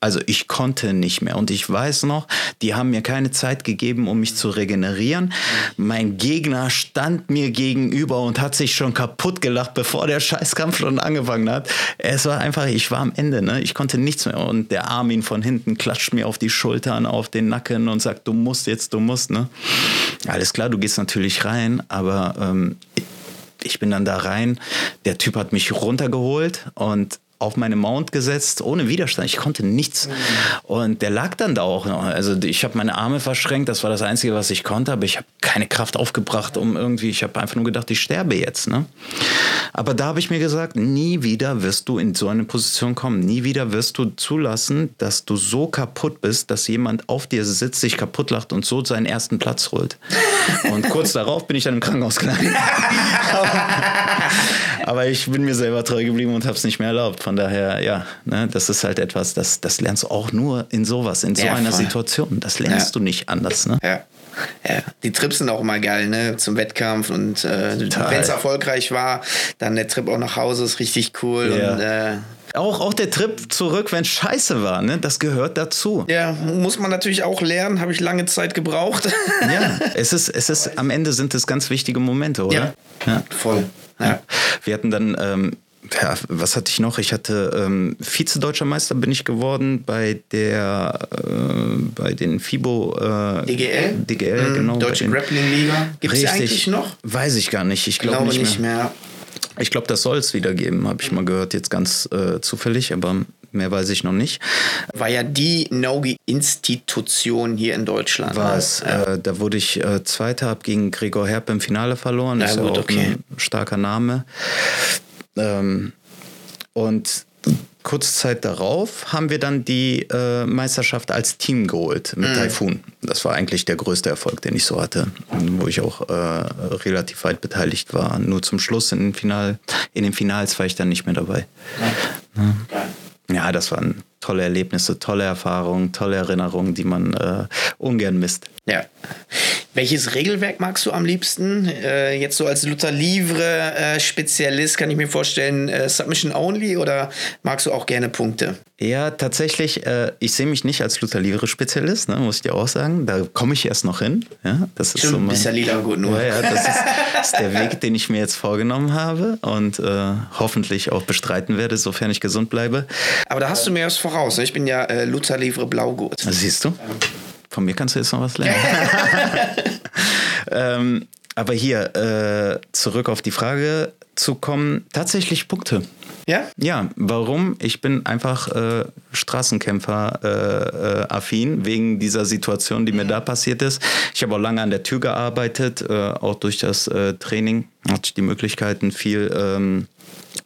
Speaker 3: Also ich konnte nicht mehr. Und ich weiß noch, die haben mir keine Zeit gegeben, um mich zu regenerieren. Mein Gegner stand mir gegenüber und hat sich schon kaputt gelacht, bevor der Scheißkampf schon angefangen hat. Es war einfach, ich war am Ende. Ne? Ich konnte nichts mehr. Und der Armin von hinten klatscht mir auf die Schultern, auf den Nacken und sagt, du musst jetzt, du musst. Ne? Alles klar, du gehst natürlich rein, aber ähm, ich bin dann da rein. Der Typ hat mich runtergeholt und auf meine Mount gesetzt, ohne Widerstand. Ich konnte nichts. Mhm. Und der lag dann da auch noch. Also ich habe meine Arme verschränkt, das war das Einzige, was ich konnte, aber ich habe keine Kraft aufgebracht, um irgendwie, ich habe einfach nur gedacht, ich sterbe jetzt. Ne? Aber da habe ich mir gesagt, nie wieder wirst du in so eine Position kommen. Nie wieder wirst du zulassen, dass du so kaputt bist, dass jemand auf dir sitzt, sich kaputt lacht und so seinen ersten Platz holt. Und kurz darauf bin ich dann im Krankenhaus gelandet. aber, ich bin mir selber treu geblieben und habe es nicht mehr erlaubt von daher, ja, ne, das ist halt etwas, das, das lernst du auch nur in sowas, in so ja, einer Situation. Das lernst ja. du nicht anders. Ne?
Speaker 2: Ja. Ja, die Trips sind auch immer geil, ne? Zum Wettkampf und äh, wenn es erfolgreich war, dann der Trip auch nach Hause ist richtig cool. Ja. Und, äh,
Speaker 3: auch, auch der Trip zurück, wenn es scheiße war, ne? Das gehört dazu.
Speaker 2: Ja, muss man natürlich auch lernen, habe ich lange Zeit gebraucht.
Speaker 3: ja, es ist, es ist, am Ende sind es ganz wichtige Momente, oder?
Speaker 2: Ja, ja. voll. Ja.
Speaker 3: Wir hatten dann ähm, ja, was hatte ich noch? Ich hatte ähm, Vize-Deutscher Meister bin ich geworden bei der äh, bei den FIBO
Speaker 2: äh, DGL.
Speaker 3: DGL, mhm, genau.
Speaker 2: Deutsche Grappling Liga. Gibt es eigentlich noch?
Speaker 3: Weiß ich gar nicht. Ich glaube glaub nicht, nicht mehr. mehr. Ich glaube, das soll es wieder geben, habe ich mal gehört, jetzt ganz äh, zufällig, aber mehr weiß ich noch nicht.
Speaker 2: War ja die Nogi-Institution hier in Deutschland.
Speaker 3: War es. Ja. Äh, da wurde ich äh, Zweiter, habe gegen Gregor Herb im Finale verloren. Ja, ist gut, auch okay. ein starker Name. Ähm, und kurze Zeit darauf haben wir dann die äh, Meisterschaft als Team geholt mit mhm. Typhoon. Das war eigentlich der größte Erfolg, den ich so hatte, wo ich auch äh, relativ weit beteiligt war. Nur zum Schluss in den, Final, in den Finals war ich dann nicht mehr dabei. Ja, ja das waren tolle Erlebnisse, tolle Erfahrungen, tolle Erinnerungen, die man äh, ungern misst.
Speaker 2: Ja. Welches Regelwerk magst du am liebsten? Äh, jetzt so als Luther Livre-Spezialist äh, kann ich mir vorstellen, äh, Submission Only oder magst du auch gerne Punkte?
Speaker 3: Ja, tatsächlich, äh, ich sehe mich nicht als Luther Livre-Spezialist, ne, muss ich dir auch sagen. Da komme ich erst noch hin. Ja, das ist
Speaker 2: Stimmt, so mein, bist ja Lila gut nur.
Speaker 3: Ja, ja das ist, ist, der Weg, den ich mir jetzt vorgenommen habe und äh, hoffentlich auch bestreiten werde, sofern ich gesund bleibe.
Speaker 2: Aber da hast du mir was voraus. Ne? Ich bin ja äh, Luther Livre Blaugurt.
Speaker 3: Siehst du? Von mir kannst du jetzt noch was lernen. ähm, aber hier, äh, zurück auf die Frage zu kommen, tatsächlich Punkte.
Speaker 2: Ja?
Speaker 3: Ja, warum? Ich bin einfach äh, Straßenkämpfer-affin äh, äh wegen dieser Situation, die mir da passiert ist. Ich habe auch lange an der Tür gearbeitet, äh, auch durch das äh, Training hatte ich die Möglichkeiten, viel ähm,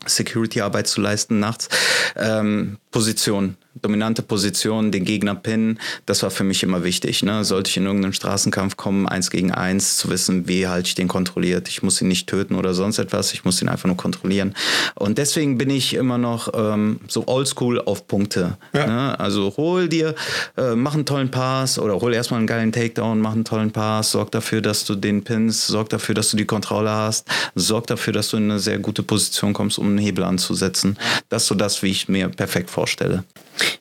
Speaker 3: Security-Arbeit zu leisten nachts. Ähm, Position, dominante Position, den Gegner pinnen, das war für mich immer wichtig. Ne? Sollte ich in irgendeinen Straßenkampf kommen, eins gegen eins, zu wissen, wie halte ich den kontrolliert. Ich muss ihn nicht töten oder sonst etwas, ich muss ihn einfach nur kontrollieren. Und deswegen bin ich immer noch ähm, so oldschool auf Punkte. Ja. Ne? Also hol dir, äh, mach einen tollen Pass oder hol erstmal einen geilen Takedown, mach einen tollen Pass, sorg dafür, dass du den pinnst, sorg dafür, dass du die Kontrolle hast, sorg dafür, dass du in eine sehr gute Position kommst, um einen Hebel anzusetzen. Das ist so das, wie ich mir perfekt vorstelle vorstelle.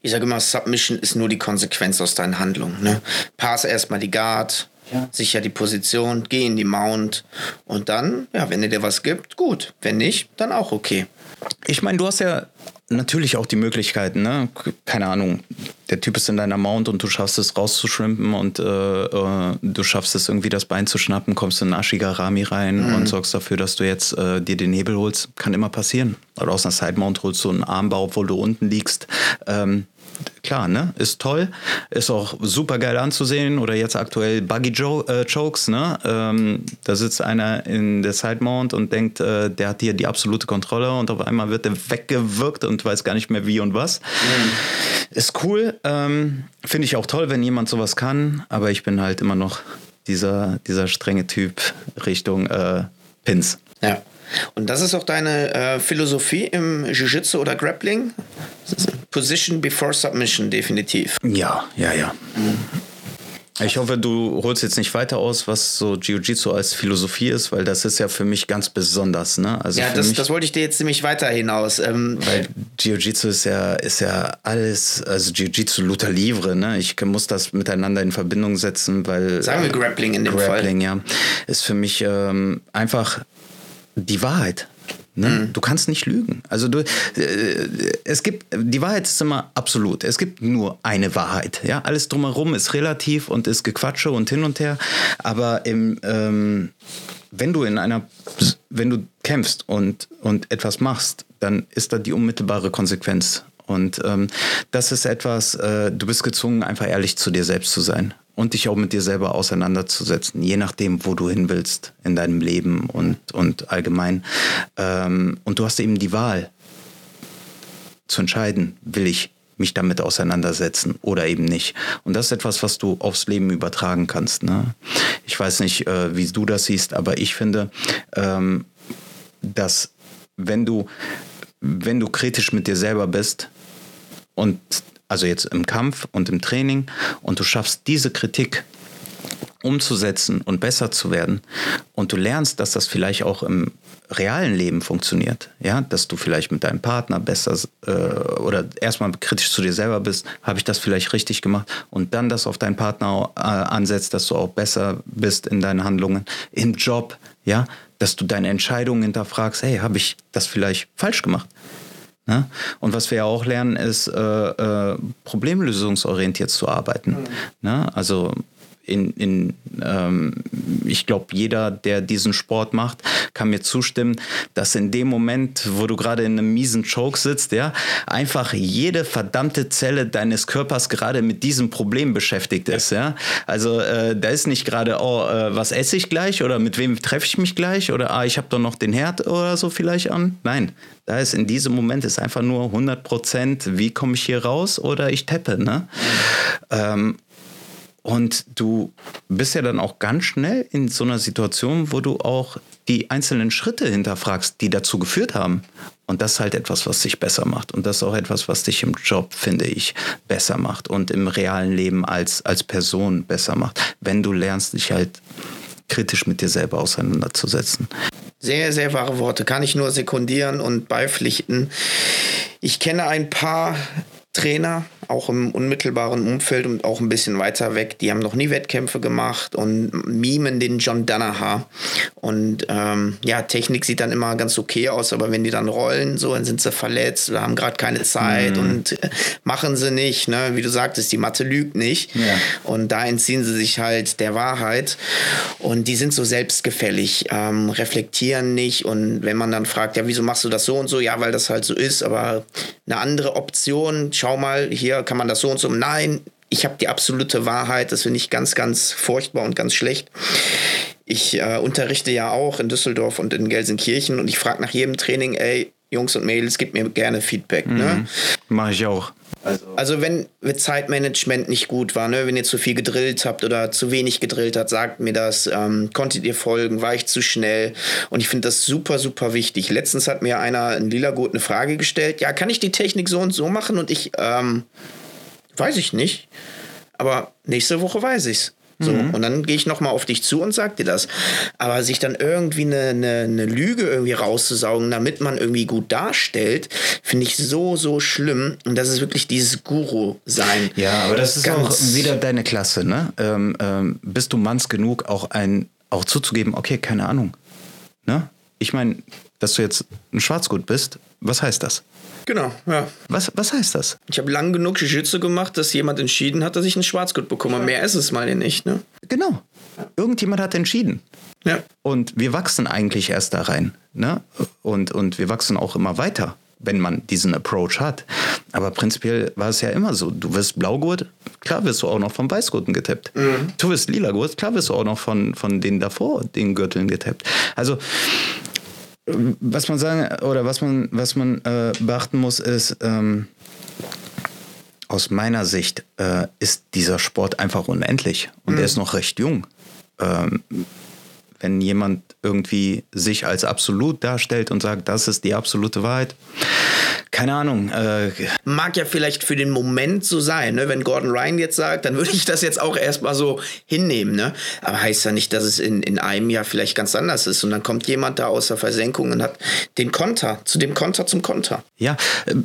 Speaker 2: Ich sage immer, Submission ist nur die Konsequenz aus deinen Handlungen. Ne? Pass erstmal die Guard, ja. sicher die Position, geh in die Mount und dann, ja, wenn er dir was gibt, gut. Wenn nicht, dann auch okay.
Speaker 3: Ich meine, du hast ja natürlich auch die Möglichkeiten, ne? Keine Ahnung, der Typ ist in deiner Mount und du schaffst es rauszuschwimmen und äh, äh, du schaffst es irgendwie das Bein zu schnappen, kommst in Ashigarami rein mhm. und sorgst dafür, dass du jetzt äh, dir den Hebel holst. Kann immer passieren. Oder aus einer Side Mount holst du einen Armbau, obwohl du unten liegst. Ähm, klar, ne? Ist toll. Ist auch super geil anzusehen. Oder jetzt aktuell Buggy jo äh, Chokes, ne? Ähm, da sitzt einer in der Side Mount und denkt, äh, der hat hier die absolute Kontrolle und auf einmal wird er weggewirkt und weiß gar nicht mehr wie und was. Mhm. Ist cool. Ähm, Finde ich auch toll, wenn jemand sowas kann, aber ich bin halt immer noch dieser, dieser strenge Typ Richtung äh, Pins.
Speaker 2: Ja. Und das ist auch deine äh, Philosophie im Jiu-Jitsu oder Grappling? Position before Submission, definitiv.
Speaker 3: Ja, ja, ja. Ich hoffe, du holst jetzt nicht weiter aus, was so Jiu-Jitsu als Philosophie ist, weil das ist ja für mich ganz besonders. Ne?
Speaker 2: Also ja, das, mich, das wollte ich dir jetzt ziemlich weiter hinaus. Ähm,
Speaker 3: weil Jiu-Jitsu ist ja, ist ja alles, also Jiu-Jitsu Luther Livre, ne? Ich muss das miteinander in Verbindung setzen, weil.
Speaker 2: Sagen wir Grappling in dem
Speaker 3: Grappling, Fall. ja. Ist für mich ähm, einfach die Wahrheit. Ne? Mhm. Du kannst nicht lügen. Also du, äh, es gibt die Wahrheit ist immer absolut. Es gibt nur eine Wahrheit. Ja, alles drumherum ist relativ und ist Gequatsche und hin und her. Aber im, ähm, wenn du in einer, wenn du kämpfst und und etwas machst, dann ist da die unmittelbare Konsequenz. Und ähm, das ist etwas. Äh, du bist gezwungen, einfach ehrlich zu dir selbst zu sein und dich auch mit dir selber auseinanderzusetzen, je nachdem, wo du hin willst in deinem Leben und, und allgemein. Ähm, und du hast eben die Wahl zu entscheiden, will ich mich damit auseinandersetzen oder eben nicht. Und das ist etwas, was du aufs Leben übertragen kannst. Ne? Ich weiß nicht, äh, wie du das siehst, aber ich finde, ähm, dass wenn du, wenn du kritisch mit dir selber bist und also jetzt im Kampf und im Training, und du schaffst diese Kritik umzusetzen und besser zu werden. Und du lernst, dass das vielleicht auch im realen Leben funktioniert, ja, dass du vielleicht mit deinem Partner besser äh, oder erstmal kritisch zu dir selber bist, habe ich das vielleicht richtig gemacht? Und dann das auf deinen Partner äh, ansetzt, dass du auch besser bist in deinen Handlungen, im Job, ja, dass du deine Entscheidungen hinterfragst, hey, habe ich das vielleicht falsch gemacht? Ne? Und was wir ja auch lernen, ist, äh, äh, problemlösungsorientiert zu arbeiten. Mhm. Ne? Also in, in ähm, ich glaube, jeder, der diesen Sport macht, kann mir zustimmen, dass in dem Moment, wo du gerade in einem miesen Choke sitzt, ja, einfach jede verdammte Zelle deines Körpers gerade mit diesem Problem beschäftigt ist, ja. Also äh, da ist nicht gerade, oh, äh, was esse ich gleich oder mit wem treffe ich mich gleich oder ah, ich habe doch noch den Herd oder so vielleicht an. Nein, da ist in diesem Moment ist einfach nur 100 Prozent, wie komme ich hier raus oder ich teppe, ne? Mhm. Ähm, und du bist ja dann auch ganz schnell in so einer Situation, wo du auch die einzelnen Schritte hinterfragst, die dazu geführt haben. Und das ist halt etwas, was dich besser macht. Und das ist auch etwas, was dich im Job, finde ich, besser macht und im realen Leben als, als Person besser macht. Wenn du lernst, dich halt kritisch mit dir selber auseinanderzusetzen.
Speaker 2: Sehr, sehr wahre Worte. Kann ich nur sekundieren und beipflichten. Ich kenne ein paar Trainer, auch im unmittelbaren Umfeld und auch ein bisschen weiter weg. Die haben noch nie Wettkämpfe gemacht und mimen den John Danaher. Und ähm, ja, Technik sieht dann immer ganz okay aus, aber wenn die dann rollen, so, dann sind sie verletzt oder haben gerade keine Zeit mhm. und äh, machen sie nicht. Ne? Wie du sagtest, die Mathe lügt nicht. Ja. Und da entziehen sie sich halt der Wahrheit. Und die sind so selbstgefällig, ähm, reflektieren nicht. Und wenn man dann fragt, ja, wieso machst du das so und so? Ja, weil das halt so ist, aber eine andere Option, schau mal, hier hier kann man das so und so. Nein, ich habe die absolute Wahrheit. Das finde ich ganz, ganz furchtbar und ganz schlecht. Ich äh, unterrichte ja auch in Düsseldorf und in Gelsenkirchen und ich frage nach jedem Training, ey, Jungs und Mädels, gebt mir gerne Feedback. Ne? Mhm. Ne?
Speaker 3: Mache ich auch.
Speaker 2: Also, also wenn Zeitmanagement nicht gut war, ne? wenn ihr zu viel gedrillt habt oder zu wenig gedrillt habt, sagt mir das. Ähm, konntet ihr folgen? War ich zu schnell? Und ich finde das super, super wichtig. Letztens hat mir einer in Lila Gut eine Frage gestellt. Ja, kann ich die Technik so und so machen? Und ich, ähm, weiß ich nicht. Aber nächste Woche weiß ich's. So, mhm. und dann gehe ich nochmal auf dich zu und sag dir das. Aber sich dann irgendwie eine, eine, eine Lüge irgendwie rauszusaugen, damit man irgendwie gut darstellt, finde ich so, so schlimm. Und das ist wirklich dieses Guru-Sein.
Speaker 3: Ja, aber das ist Ganz auch wieder deine Klasse, ne? Ähm, ähm, bist du manns genug, auch ein, auch zuzugeben, okay, keine Ahnung. Ne? Ich meine, dass du jetzt ein Schwarzgut bist, was heißt das?
Speaker 2: Genau, ja.
Speaker 3: Was, was heißt das?
Speaker 2: Ich habe lang genug Jiu-Jitsu gemacht, dass jemand entschieden hat, dass ich einen Schwarzgurt bekomme. Mehr ist es mal nicht, ne?
Speaker 3: Genau. Irgendjemand hat entschieden.
Speaker 2: Ja.
Speaker 3: Und wir wachsen eigentlich erst da rein. Ne? Und, und wir wachsen auch immer weiter, wenn man diesen Approach hat. Aber prinzipiell war es ja immer so. Du wirst Blaugurt, klar wirst du auch noch von Weißgurten getappt. Mhm. Du wirst Lila-Gurt, klar wirst du auch noch von, von denen davor, den Gürteln getappt. Also was man sagen oder was man, was man äh, beachten muss, ist, ähm, aus meiner Sicht äh, ist dieser Sport einfach unendlich und mhm. er ist noch recht jung. Ähm, wenn jemand irgendwie sich als absolut darstellt und sagt, das ist die absolute Wahrheit. Keine Ahnung. Äh,
Speaker 2: Mag ja vielleicht für den Moment so sein, ne? wenn Gordon Ryan jetzt sagt, dann würde ich das jetzt auch erstmal so hinnehmen. Ne? Aber heißt ja nicht, dass es in, in einem Jahr vielleicht ganz anders ist. Und dann kommt jemand da aus der Versenkung und hat den Konter, zu dem Konter zum Konter.
Speaker 3: Ja, äh,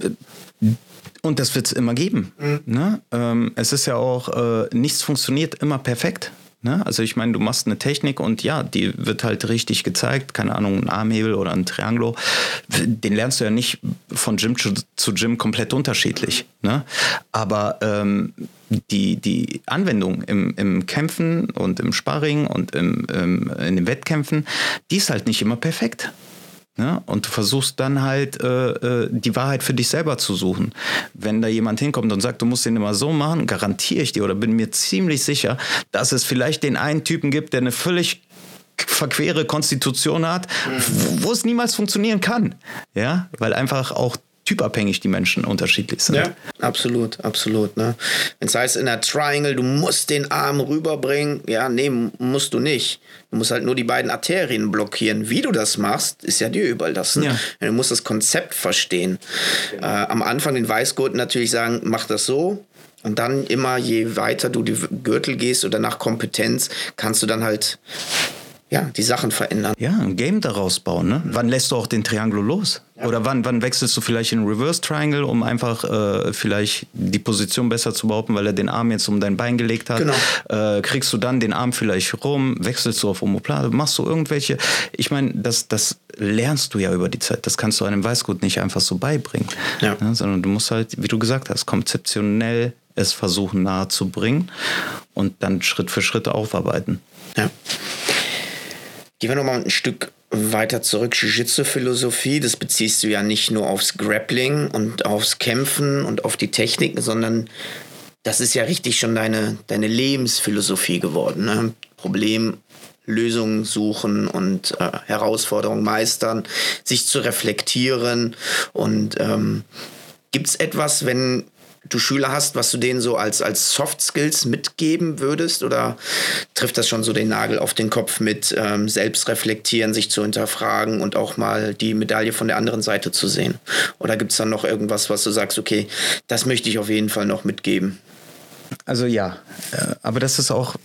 Speaker 3: und das wird es immer geben. Mhm. Ne? Ähm, es ist ja auch, äh, nichts funktioniert immer perfekt. Ne? Also ich meine, du machst eine Technik und ja, die wird halt richtig gezeigt. Keine Ahnung, ein Armhebel oder ein Trianglo. Den lernst du ja nicht von Gym zu, Gym komplett unterschiedlich. Ne? Aber ähm, die, die Anwendung im, im Kämpfen und im Sparring und im, im, in den Wettkämpfen, die ist halt nicht immer perfekt. Ne? Und du versuchst dann halt äh, äh, die Wahrheit für dich selber zu suchen. Wenn da jemand hinkommt und sagt, du musst den immer so machen, garantiere ich dir oder bin mir ziemlich sicher, dass es vielleicht den einen Typen gibt, der eine völlig verquere Konstitution hat, wo, wo es niemals funktionieren kann. Ja, weil einfach auch typabhängig die Menschen unterschiedlich sind. Ja,
Speaker 2: absolut, absolut. Ne? Wenn es heißt in der Triangle, du musst den Arm rüberbringen, ja, nee, musst du nicht. Du musst halt nur die beiden Arterien blockieren. Wie du das machst, ist ja dir überlassen. Ja. Du musst das Konzept verstehen. Genau. Äh, am Anfang den Weißgurten natürlich sagen, mach das so, und dann immer, je weiter du die Gürtel gehst oder nach Kompetenz, kannst du dann halt ja, die Sachen verändern.
Speaker 3: Ja, ein Game daraus bauen. Ne? Wann lässt du auch den Trianglo los? Ja. Oder wann, wann wechselst du vielleicht in Reverse Triangle, um einfach äh, vielleicht die Position besser zu behaupten, weil er den Arm jetzt um dein Bein gelegt hat? Genau. Äh, kriegst du dann den Arm vielleicht rum? Wechselst du auf Omoplate? Machst du irgendwelche? Ich meine, das, das lernst du ja über die Zeit. Das kannst du einem Weißgut nicht einfach so beibringen. Ja. Ne? Sondern du musst halt, wie du gesagt hast, konzeptionell es versuchen nahe zu bringen und dann Schritt für Schritt aufarbeiten.
Speaker 2: Ja. Gehen wir nochmal ein Stück weiter zurück. Jiu-Jitsu-Philosophie, das beziehst du ja nicht nur aufs Grappling und aufs Kämpfen und auf die Techniken, sondern das ist ja richtig schon deine, deine Lebensphilosophie geworden. Ne? Problem, Lösungen suchen und äh, Herausforderungen meistern, sich zu reflektieren. Und ähm, gibt es etwas, wenn du Schüler hast, was du denen so als, als Soft Skills mitgeben würdest? Oder trifft das schon so den Nagel auf den Kopf mit ähm, Selbstreflektieren, sich zu hinterfragen und auch mal die Medaille von der anderen Seite zu sehen? Oder gibt es dann noch irgendwas, was du sagst, okay, das möchte ich auf jeden Fall noch mitgeben?
Speaker 3: Also ja, äh, aber das ist auch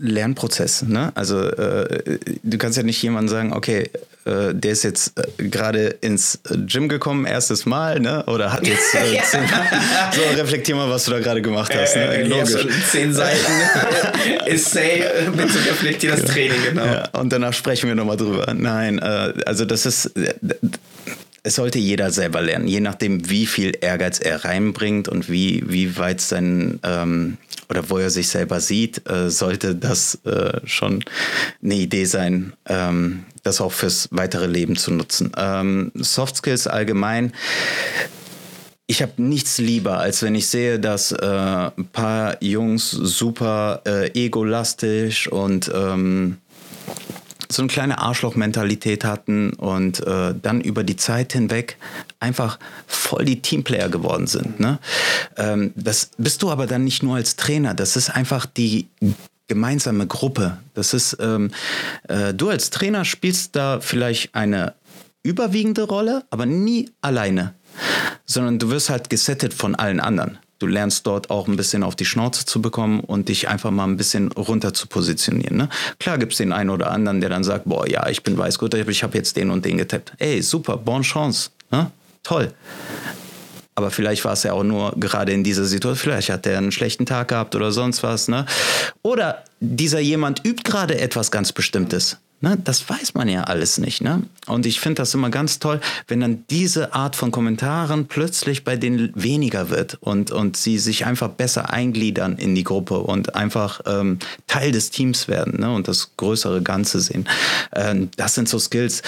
Speaker 3: Lernprozess. Ne? Also äh, du kannst ja nicht jemandem sagen, okay, äh, der ist jetzt äh, gerade ins Gym gekommen, erstes Mal, ne? oder hat jetzt äh, ja. zehn, so reflektier mal, was du da gerade gemacht hast. Ne?
Speaker 2: Äh, Logisch. zehn Seiten Essay, bitte reflektier das Training, genau. Ja,
Speaker 3: und danach sprechen wir nochmal drüber. Nein, also das ist es sollte jeder selber lernen, je nachdem, wie viel Ehrgeiz er reinbringt und wie, wie weit sein ähm, oder wo er sich selber sieht, äh, sollte das äh, schon eine Idee sein, ähm, das auch fürs weitere Leben zu nutzen. Ähm, Soft Skills allgemein. Ich habe nichts lieber, als wenn ich sehe, dass äh, ein paar Jungs super äh, egolastisch und ähm, so eine kleine Arschloch-Mentalität hatten und äh, dann über die Zeit hinweg einfach voll die Teamplayer geworden sind. Ne? Ähm, das bist du aber dann nicht nur als Trainer, das ist einfach die gemeinsame Gruppe. Das ist, ähm, äh, du als Trainer spielst da vielleicht eine überwiegende Rolle, aber nie alleine, sondern du wirst halt gesettet von allen anderen du lernst dort auch ein bisschen auf die Schnauze zu bekommen und dich einfach mal ein bisschen runter zu positionieren. Ne? Klar gibt es den einen oder anderen, der dann sagt, boah, ja, ich bin Weißgurt, ich habe jetzt den und den getappt. Ey, super, bonne Chance. Ne? Toll. Aber vielleicht war es ja auch nur gerade in dieser Situation, vielleicht hat er einen schlechten Tag gehabt oder sonst was. Ne? Oder dieser jemand übt gerade etwas ganz Bestimmtes. Ne, das weiß man ja alles nicht. Ne? Und ich finde das immer ganz toll, wenn dann diese Art von Kommentaren plötzlich bei denen weniger wird und, und sie sich einfach besser eingliedern in die Gruppe und einfach ähm, Teil des Teams werden ne? und das größere Ganze sehen. Ähm, das sind so Skills.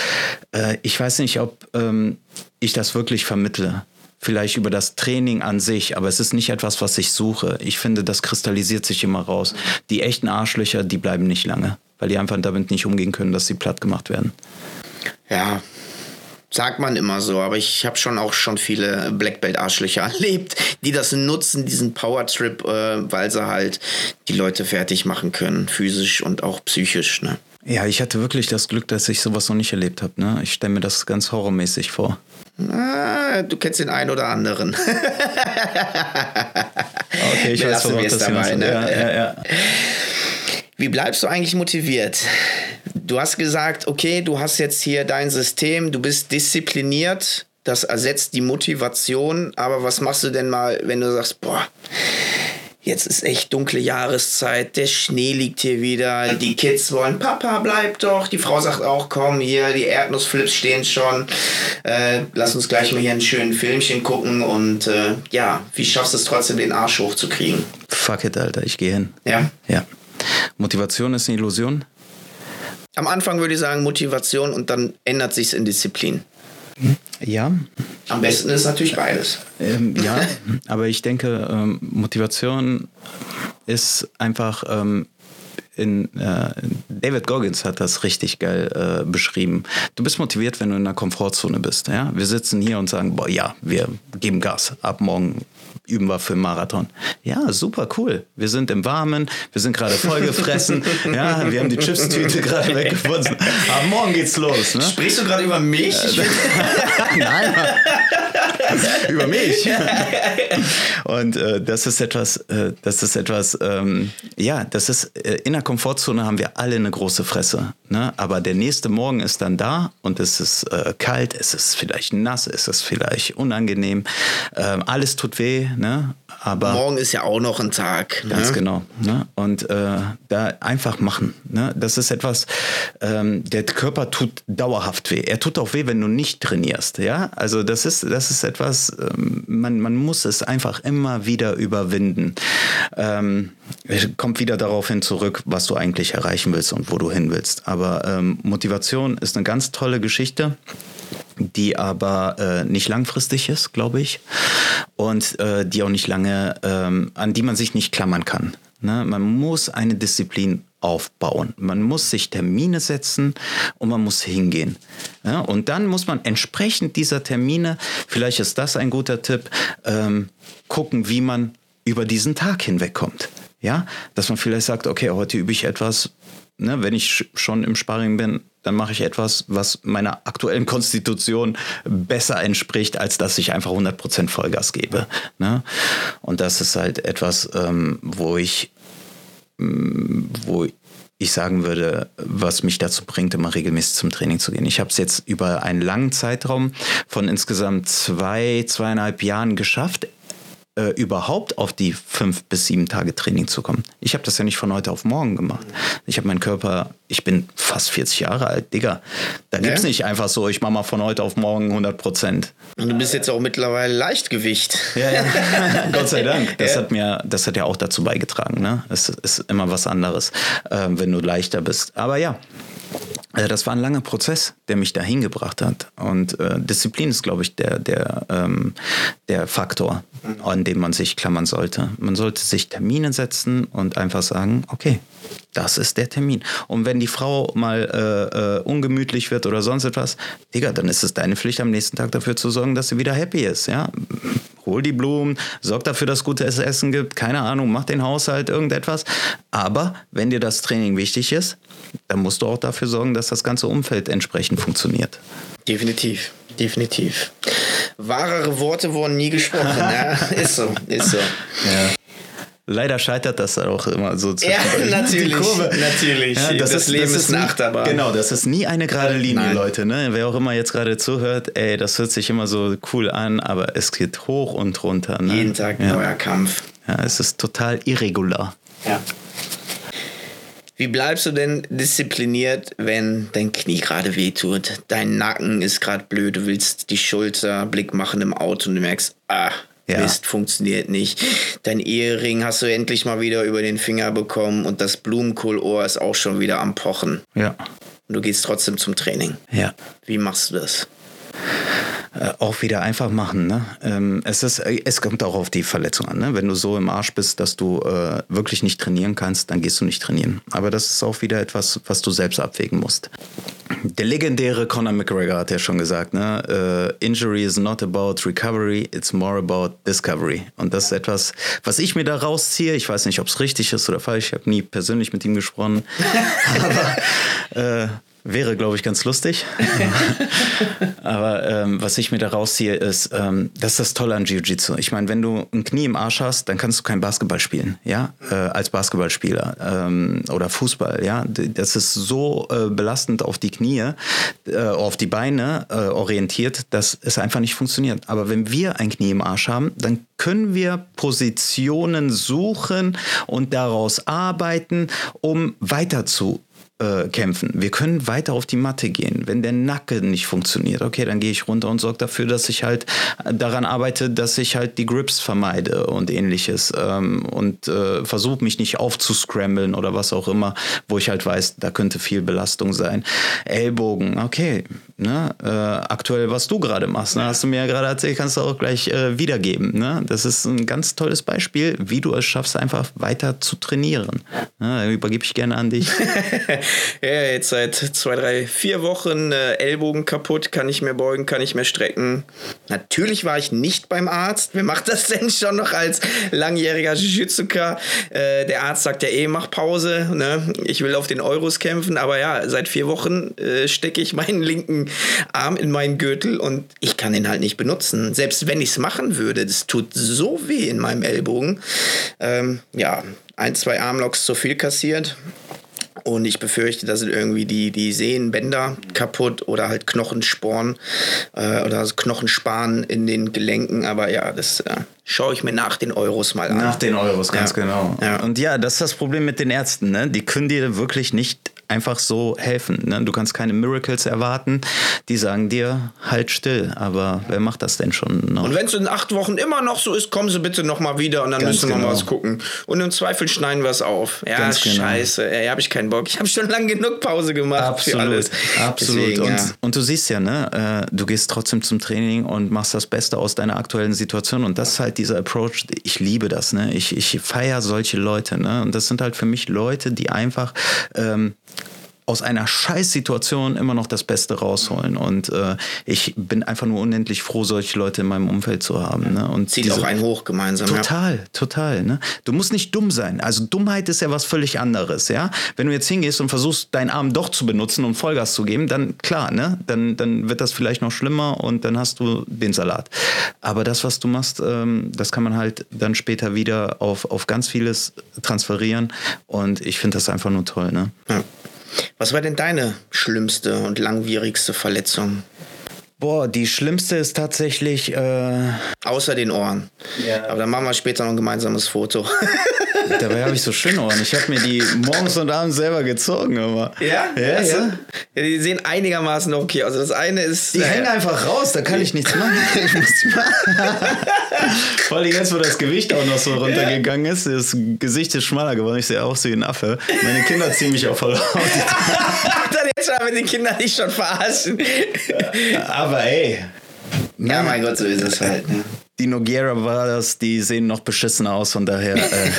Speaker 3: Äh, ich weiß nicht, ob ähm, ich das wirklich vermittle vielleicht über das Training an sich, aber es ist nicht etwas, was ich suche. Ich finde, das kristallisiert sich immer raus. Die echten Arschlöcher, die bleiben nicht lange weil die einfach damit nicht umgehen können, dass sie platt gemacht werden.
Speaker 2: Ja, sagt man immer so, aber ich habe schon auch schon viele Black Belt Arschlöcher erlebt, die das nutzen, diesen Power Trip, äh, weil sie halt die Leute fertig machen können, physisch und auch psychisch. Ne?
Speaker 3: Ja, ich hatte wirklich das Glück, dass ich sowas noch nicht erlebt habe. Ne? Ich stelle mir das ganz horrormäßig vor.
Speaker 2: Ah, du kennst den einen oder anderen.
Speaker 3: Okay, ich weiß,
Speaker 2: Belassen wir
Speaker 3: worauf das
Speaker 2: dabei, ne?
Speaker 3: ja, ja, ja.
Speaker 2: Wie bleibst du eigentlich motiviert? Du hast gesagt, okay, du hast jetzt hier dein System, du bist diszipliniert, das ersetzt die Motivation, aber was machst du denn mal, wenn du sagst, boah, jetzt ist echt dunkle Jahreszeit, der Schnee liegt hier wieder, die Kids wollen, Papa, bleib doch, die Frau sagt auch, komm, hier, die Erdnussflips stehen schon, äh, lass uns gleich mal hier einen schönen Filmchen gucken und äh, ja, wie schaffst du es trotzdem, den Arsch hochzukriegen?
Speaker 3: Fuck it, Alter, ich gehe hin.
Speaker 2: Ja.
Speaker 3: Ja. Motivation ist eine Illusion.
Speaker 2: Am Anfang würde ich sagen Motivation und dann ändert sich's in Disziplin.
Speaker 3: Ja,
Speaker 2: Am besten ist natürlich beides.
Speaker 3: ähm, ja, aber ich denke, ähm, Motivation ist einfach ähm, in äh, David Goggins hat das richtig geil äh, beschrieben. Du bist motiviert, wenn du in einer Komfortzone bist. Ja? Wir sitzen hier und sagen, boah, ja, wir geben Gas. Ab morgen üben wir für einen Marathon. Ja, super cool. Wir sind im Warmen, wir sind gerade vollgefressen. ja, wir haben die Chipstüte gerade weggefunden. Aber morgen geht's los. Ne?
Speaker 2: Sprichst du gerade über mich? Ich bin-
Speaker 3: Nein, über mich. Und äh, das ist etwas, äh, das ist etwas, ähm, ja, das ist, äh, in der Komfortzone haben wir alle eine große Fresse. Ne? Aber der nächste Morgen ist dann da und es ist äh, kalt, es ist vielleicht nass, es ist vielleicht unangenehm. Ähm, alles tut weh, ne? aber
Speaker 2: Morgen ist ja auch noch ein Tag.
Speaker 3: Ganz
Speaker 2: ne?
Speaker 3: genau. Ne? Und äh, da einfach machen. Ne? Das ist etwas, ähm, der Körper tut dauerhaft weh. Er tut auch weh, wenn du nicht trainierst. Ja? Also das ist, das ist etwas, ähm, man, man muss es einfach immer wieder überwinden. Ähm, kommt wieder darauf hin zurück, was du eigentlich erreichen willst und wo du hin willst. Aber ähm, Motivation ist eine ganz tolle Geschichte die aber äh, nicht langfristig ist, glaube ich, und äh, die auch nicht lange, ähm, an die man sich nicht klammern kann. Ne? Man muss eine Disziplin aufbauen. Man muss sich Termine setzen und man muss hingehen. Ja? Und dann muss man entsprechend dieser Termine, vielleicht ist das ein guter Tipp, ähm, gucken, wie man über diesen Tag hinwegkommt. Ja, dass man vielleicht sagt, okay, heute übe ich etwas, ne, wenn ich sch- schon im Sparring bin, dann mache ich etwas, was meiner aktuellen Konstitution besser entspricht, als dass ich einfach 100% Vollgas gebe. Ne? Und das ist halt etwas, ähm, wo ich mm, wo ich sagen würde, was mich dazu bringt, immer regelmäßig zum Training zu gehen. Ich habe es jetzt über einen langen Zeitraum von insgesamt zwei, zweieinhalb Jahren geschafft, äh, überhaupt auf die fünf bis sieben Tage Training zu kommen. Ich habe das ja nicht von heute auf morgen gemacht. Ich habe meinen Körper, ich bin fast 40 Jahre alt, Digga. Da gibt es
Speaker 2: Ja?
Speaker 3: nicht einfach so, ich mache mal von heute auf morgen 100 Prozent.
Speaker 2: Und du bist jetzt auch mittlerweile Leichtgewicht.
Speaker 3: Ja, ja. Gott sei Dank. Das
Speaker 2: Ja.
Speaker 3: hat mir, das hat ja auch dazu beigetragen. Ne? Es ist immer was anderes, ähm, wenn du leichter bist. Aber ja. äh, Das war ein langer Prozess, der mich dahin gebracht hat. Und äh, Disziplin ist, glaube ich, der, der, ähm, der Faktor, an dem man sich klammern sollte. Man sollte sich Termine setzen und einfach sagen, okay, das ist der Termin. Und wenn die Frau mal äh, äh, ungemütlich wird oder sonst etwas, Digga, dann ist es deine Pflicht, am nächsten Tag dafür zu sorgen, dass sie wieder happy ist. Ja? Hol die Blumen, sorg dafür, dass es gutes Essen gibt, keine Ahnung, mach den Haushalt, irgendetwas. Aber wenn dir das Training wichtig ist, dann musst du auch dafür sorgen, dass das ganze Umfeld entsprechend funktioniert.
Speaker 2: Definitiv, definitiv. Wahrere Worte wurden nie gesprochen. ja? Ist so, ist so.
Speaker 3: Leider scheitert das auch immer so
Speaker 2: Ja,
Speaker 3: zwischendurch.
Speaker 2: natürlich,
Speaker 3: Kurve.
Speaker 2: natürlich. Das Leben ist eine
Speaker 3: nie-
Speaker 2: Achterbahn.
Speaker 3: Genau, das ist nie eine gerade Linie,
Speaker 2: Nein.
Speaker 3: Leute. Ne? Wer auch immer jetzt gerade zuhört, ey, das hört sich immer so cool an, aber es geht hoch und runter. Ne?
Speaker 2: Jeden Tag
Speaker 3: ja.
Speaker 2: neuer Kampf.
Speaker 3: Ja, es ist total irregular.
Speaker 2: Ja. Wie bleibst du denn diszipliniert, wenn dein Knie gerade wehtut? Dein Nacken ist gerade blöd, du willst die Schulter Blick machen im Auto und du merkst, ah,
Speaker 3: Ja.
Speaker 2: Mist, funktioniert nicht. Dein Ehering hast du endlich mal wieder über den Finger bekommen und das Blumenkohlohr ist auch schon wieder am Pochen.
Speaker 3: Ja.
Speaker 2: Und du gehst trotzdem zum Training.
Speaker 3: Ja.
Speaker 2: Wie machst du das?
Speaker 3: Äh, auch wieder einfach machen. Ne? Ähm, es, ist, äh, es kommt auch auf die Verletzung an. Ne? Wenn du so im Arsch bist, dass du äh, wirklich nicht trainieren kannst, dann gehst du nicht trainieren. Aber das ist auch wieder etwas, was du selbst abwägen musst. Der legendäre Conor McGregor hat ja schon gesagt, ne? Uh, Injury is not about recovery, it's more about discovery. Und das ist etwas, was ich mir da rausziehe. Ich weiß nicht, ob es richtig ist oder falsch. Ich habe nie persönlich mit ihm gesprochen. Aber äh, Wäre, glaube ich, ganz lustig. Aber ähm, was ich mir da rausziehe, ist, ähm, das ist das Tolle an Jiu-Jitsu. Ich meine, wenn du ein Knie im Arsch hast, dann kannst du kein Basketball spielen, ja, äh, als Basketballspieler ähm, oder Fußball, ja. Das ist so äh, belastend auf die Knie, äh, auf die Beine äh, orientiert, dass es einfach nicht funktioniert. Aber wenn wir ein Knie im Arsch haben, dann können wir Positionen suchen und daraus arbeiten, um weiter zu äh, kämpfen. Wir können weiter auf die Matte gehen. Wenn der Nacken nicht funktioniert, okay, dann gehe ich runter und sorge dafür, dass ich halt daran arbeite, dass ich halt die Grips vermeide und ähnliches ähm, und äh, versuche mich nicht aufzuscramblen oder was auch immer, wo ich halt weiß, da könnte viel Belastung sein. Ellbogen, okay, ne? Äh, aktuell, was du gerade machst, ne? hast du mir ja gerade erzählt, kannst du auch gleich äh, wiedergeben. Ne? Das ist ein ganz tolles Beispiel, wie du es schaffst, einfach weiter zu trainieren. Ne? Übergebe ich gerne an dich.
Speaker 2: ja, jetzt seit zwei, drei, vier Wochen äh, Ellbogen kaputt, kann nicht mehr beugen, kann nicht mehr strecken. Natürlich war ich nicht beim Arzt. Wer macht das denn schon noch als langjähriger Jiu-Jitsuka? Äh, der Arzt sagt ja eh, mach Pause. Ne? Ich will auf den Euros kämpfen, aber ja, seit vier Wochen äh, stecke ich meinen linken Arm in meinen Gürtel und ich kann ihn halt nicht benutzen. Selbst wenn ich es machen würde, das tut so weh in meinem Ellbogen. Ähm, ja, ein, zwei Armlocks zu viel kassiert. Und ich befürchte, da sind irgendwie die, die Sehnenbänder kaputt oder halt Knochensporen äh, oder Knochenspan in den Gelenken. Aber ja, das äh, schaue ich mir nach den Euros mal an.
Speaker 3: Nach den Euros, ganz
Speaker 2: Ja.
Speaker 3: genau.
Speaker 2: Ja.
Speaker 3: Und ja, das ist das Problem mit den Ärzten. Ne? Die können dir wirklich nicht einfach so helfen. Ne? Du kannst keine Miracles erwarten. Die sagen dir, halt still. Aber wer macht das denn schon noch?
Speaker 2: Und wenn es in acht Wochen immer noch so ist, kommen Sie bitte noch mal wieder und dann
Speaker 3: Ganz
Speaker 2: müssen wir mal
Speaker 3: genau.
Speaker 2: was gucken. Und im Zweifel schneiden wir es auf. Ja,
Speaker 3: Ganz genau.
Speaker 2: scheiße. Ey, habe ich keinen Bock. Ich habe schon lange genug Pause gemacht für
Speaker 3: Absolut,
Speaker 2: alles.
Speaker 3: absolut.
Speaker 2: Deswegen,
Speaker 3: und,
Speaker 2: ja.
Speaker 3: und du siehst ja, ne, äh, du gehst trotzdem zum Training und machst das Beste aus deiner aktuellen Situation. Und das ist halt dieser Approach. Ich liebe das, ne? Ich, ich feiere solche Leute, ne? Und das sind halt für mich Leute, die einfach ähm, aus einer Scheißsituation immer noch das Beste rausholen. Und äh, ich bin einfach nur unendlich froh, solche Leute in meinem Umfeld zu haben. Ne? Und
Speaker 2: Zieht
Speaker 3: diese-
Speaker 2: auch einen hoch gemeinsam. Ja.
Speaker 3: Total, total. Ne? Du musst nicht dumm sein. Also Dummheit ist ja was völlig anderes, ja. Wenn du jetzt hingehst und versuchst, deinen Arm doch zu benutzen und Vollgas zu geben, dann klar, ne? Dann, dann wird das vielleicht noch schlimmer und dann hast du den Salat. Aber das, was du machst, ähm, das kann man halt dann später wieder auf, auf ganz vieles transferieren. Und ich finde das einfach nur toll, ne?
Speaker 2: Ja. Was war denn deine schlimmste und langwierigste Verletzung?
Speaker 3: Boah, die schlimmste ist tatsächlich. Äh,
Speaker 2: Außer den Ohren.
Speaker 3: Ja.
Speaker 2: Aber dann machen wir später noch ein gemeinsames Foto.
Speaker 3: dabei habe ich so schöne Ohren. Ich habe mir die morgens und abends selber gezogen, aber.
Speaker 2: Ja?
Speaker 3: Ja,
Speaker 2: du?
Speaker 3: ja.
Speaker 2: ja. Die sehen einigermaßen okay aus. Also das eine ist.
Speaker 3: Die
Speaker 2: naja,
Speaker 3: hängen einfach raus, da kann ich nichts machen. Ich muss die machen. Vor allem jetzt, wo das Gewicht auch noch so runtergegangen ist, das Gesicht ist schmaler geworden. Ich sehe aus wie ein Affe. Meine Kinder ziehen mich auch voll auf.
Speaker 2: Dann jetzt mal mit den Kindern nicht schon verarschen.
Speaker 3: Aber ey,
Speaker 2: Ja, mein Gott, so ist es halt. Ne?
Speaker 3: Die Noguera Brothers, die sehen noch beschissener aus, von daher. Äh,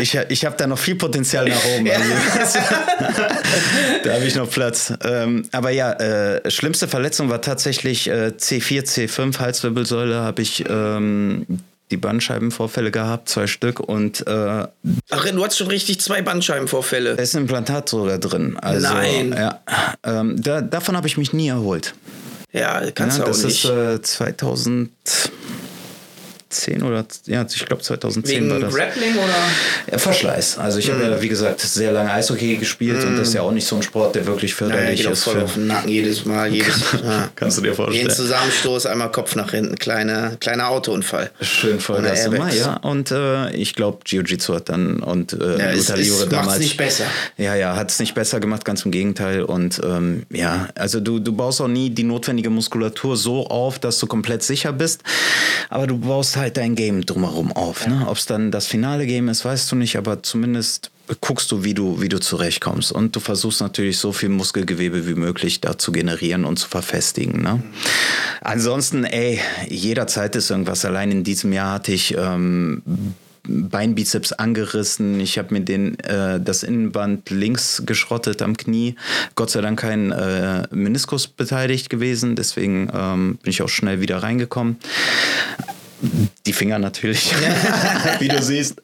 Speaker 3: ich ich habe da noch viel Potenzial nach oben. Also, da habe ich noch Platz. Ähm, aber ja, äh, schlimmste Verletzung war tatsächlich äh, C4, C5, Halswirbelsäule, habe ich. Ähm, die Bandscheibenvorfälle gehabt, zwei Stück und äh,
Speaker 2: Ach, du hast schon richtig zwei Bandscheibenvorfälle.
Speaker 3: da ist ein Implantat sogar drin. Also,
Speaker 2: Nein.
Speaker 3: Ja, ähm, da, davon habe ich mich nie erholt.
Speaker 2: Ja, kannst
Speaker 3: Ja,
Speaker 2: du auch
Speaker 3: das
Speaker 2: nicht.
Speaker 3: ist äh, 2010 oder ja, ich glaube 2010
Speaker 2: Wegen
Speaker 3: war das.
Speaker 2: Grappling oder?
Speaker 3: Ja, Verschleiß. Also ich habe
Speaker 2: Mhm.
Speaker 3: ja, wie gesagt, sehr lange Eishockey gespielt und das ist ja auch nicht so ein Sport, der wirklich
Speaker 2: Naja,
Speaker 3: förderlich
Speaker 2: auch
Speaker 3: ist.
Speaker 2: voll
Speaker 3: für-
Speaker 2: auf den Nacken jedes Mal. Jedes, ja.
Speaker 3: Kannst du dir vorstellen.
Speaker 2: Jeden Zusammenstoß, einmal Kopf nach hinten, kleiner, kleiner Autounfall.
Speaker 3: Schön Vollgas immer, ja. Und äh, ich glaube, Jiu-Jitsu hat dann und äh,
Speaker 2: Ja,
Speaker 3: Luther
Speaker 2: macht's
Speaker 3: damals.
Speaker 2: nicht besser.
Speaker 3: Ja, ja, hat es nicht besser gemacht, ganz im Gegenteil. Und ähm, ja, also du, du baust auch nie die notwendige Muskulatur so auf, dass du komplett sicher bist. Aber du baust halt dein Game drumherum auf. Ne? Ob es dann das finale Game ist, weißt du nicht, aber zumindest guckst du, wie du, wie du zurechtkommst. Und du versuchst natürlich so viel Muskelgewebe wie möglich da zu generieren und zu verfestigen. Ne? Ansonsten, ey, jederzeit ist irgendwas. Allein in diesem Jahr hatte ich ähm, Beinbizeps angerissen. Ich habe mir den, äh, das Innenband links geschrottet am Knie. Gott sei Dank kein äh, Meniskus beteiligt gewesen. Deswegen ähm, bin ich auch schnell wieder reingekommen. Die Finger natürlich, wie du siehst.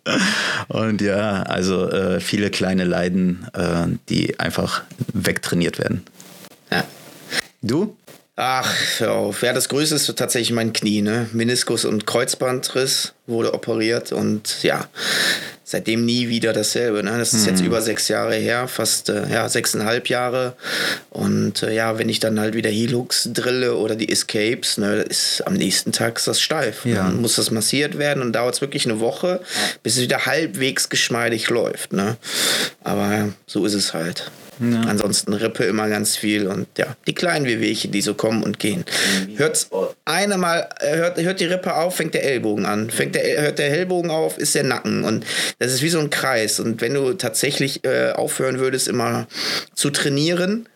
Speaker 3: Und ja, also äh, viele kleine Leiden, äh, die einfach wegtrainiert werden.
Speaker 2: Ja.
Speaker 3: Du?
Speaker 2: Ach, hör auf. Ja, das Größte ist tatsächlich mein Knie, ne? Meniskus und Kreuzbandriss wurde operiert und ja, seitdem nie wieder dasselbe. Ne? Das ist mhm. jetzt über sechs Jahre her, fast äh, ja, sechseinhalb Jahre. Und äh, ja, wenn ich dann halt wieder Helux drille oder die Escapes, ne, ist am nächsten Tag ist das steif. Ja. Dann muss das massiert werden und dauert es wirklich eine Woche, bis es wieder halbwegs geschmeidig läuft. Ne? Aber ja, so ist es halt. Ja. Ansonsten Rippe immer ganz viel und ja, die kleinen Wehwehchen, die so kommen und gehen. Hört eine mal, äh, hört, hört die Rippe auf, fängt der Ellbogen an. Fängt der, hört der Ellbogen auf, ist der Nacken. Und das ist wie so ein Kreis. Und wenn du tatsächlich äh, aufhören würdest, immer zu trainieren,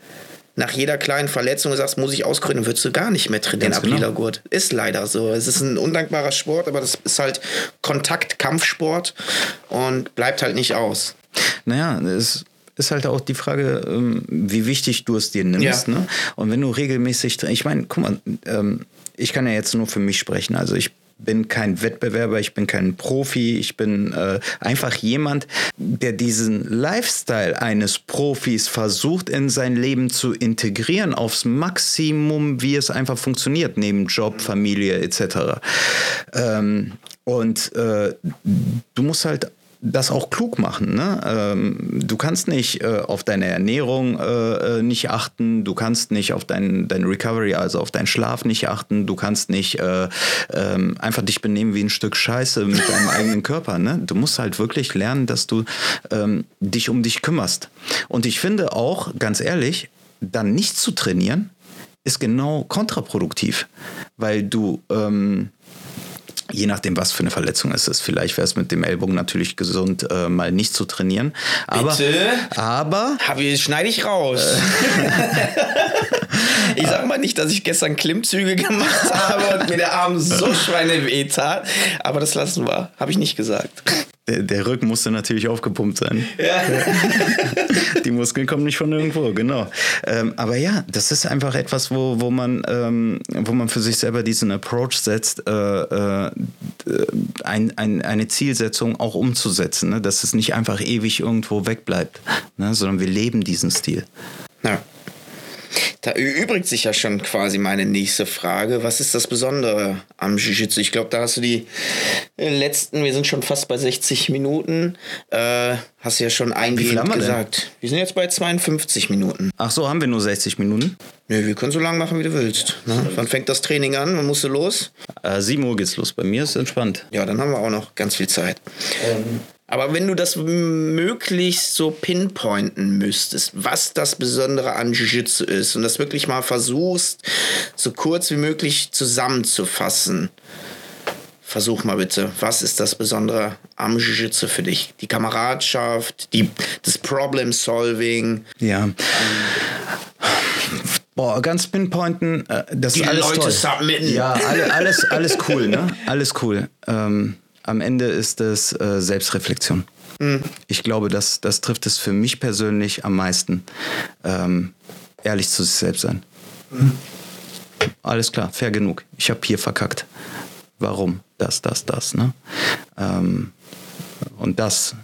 Speaker 2: nach jeder kleinen Verletzung sagst, muss ich ausgründen, würdest du gar nicht mehr trainieren ab genau. Gurt. Ist leider so. Es ist ein undankbarer Sport, aber das ist halt Kontakt-Kampfsport und bleibt halt nicht aus.
Speaker 3: Naja, es ist halt auch die Frage, ähm, wie wichtig du es dir nimmst. Ja. Ne? Und wenn du regelmäßig, ich meine, guck mal, ähm, ich kann ja jetzt nur für mich sprechen. Also ich bin kein Wettbewerber, ich bin kein Profi, ich bin äh, einfach jemand, der diesen Lifestyle eines Profis versucht in sein Leben zu integrieren aufs Maximum, wie es einfach funktioniert, neben Job, Familie etc. Ähm, und äh, du musst halt das auch klug machen. Ne? Ähm, du kannst nicht äh, auf deine Ernährung äh, äh, nicht achten, du kannst nicht auf dein, dein Recovery, also auf deinen Schlaf nicht achten, du kannst nicht äh, ähm, einfach dich benehmen wie ein Stück Scheiße mit deinem eigenen Körper. Ne? Du musst halt wirklich lernen, dass du ähm, dich um dich kümmerst. Und ich finde auch, ganz ehrlich, dann nicht zu trainieren, ist genau kontraproduktiv, weil du ähm, Je nachdem, was für eine Verletzung es ist. Vielleicht wäre es mit dem Ellbogen natürlich gesund, äh, mal nicht zu trainieren. Aber,
Speaker 2: Bitte?
Speaker 3: Aber.
Speaker 2: Hab ich, schneide ich raus. ich sag mal nicht, dass ich gestern Klimmzüge gemacht habe und mir der Arm so schweineweh tat. Aber das lassen wir. Habe ich nicht gesagt
Speaker 3: der, der, Rücken musste natürlich aufgepumpt sein. Ja. Die Muskeln kommen nicht von irgendwo, genau. Ähm, aber ja, das ist einfach etwas, wo, wo, man, ähm, wo man für sich selber diesen Approach setzt, äh, äh, ein, ein, eine Zielsetzung auch umzusetzen. Ne? Dass es nicht einfach ewig irgendwo wegbleibt, ne? sondern wir leben diesen Stil.
Speaker 2: Ja. Da erübrigt sich ja schon quasi meine nächste Frage. Was ist das Besondere am Jiu-Jitsu? Ich glaube, da hast du die letzten, wir sind schon fast bei 60 Minuten, äh, hast du ja schon eingehend gesagt. Denn? Wir sind jetzt bei 52 Minuten.
Speaker 3: Ach so, haben wir nur 60 Minuten?
Speaker 2: Nö, wir können so lange machen, wie du willst. Ne? Wann fängt das Training an? Wann musst du los?
Speaker 3: Äh, 7 Uhr geht's los. Bei mir ist es entspannt.
Speaker 2: Ja, dann haben wir auch noch ganz viel Zeit. Ähm, aber wenn du das möglichst so pinpointen müsstest, was das Besondere an Jiu-Jitsu ist und das wirklich mal versuchst, so kurz wie möglich zusammenzufassen, versuch mal bitte, was ist das Besondere am Jiu-Jitsu für dich? Die Kameradschaft, die, das Problem-Solving.
Speaker 3: Ja. Ähm, Boah, ganz pinpointen, äh, das
Speaker 2: die
Speaker 3: ist alles
Speaker 2: Leute
Speaker 3: toll.
Speaker 2: submitten.
Speaker 3: Ja, alle, alles, alles cool, ne? Alles cool. Ähm, am Ende ist es äh, Selbstreflexion. Mhm. Ich glaube, das, das trifft es für mich persönlich am meisten. Ähm, ehrlich zu sich selbst sein. Mhm. Alles klar, fair genug. Ich habe hier verkackt. Warum? Das, das, das. Ne? Ähm, und das,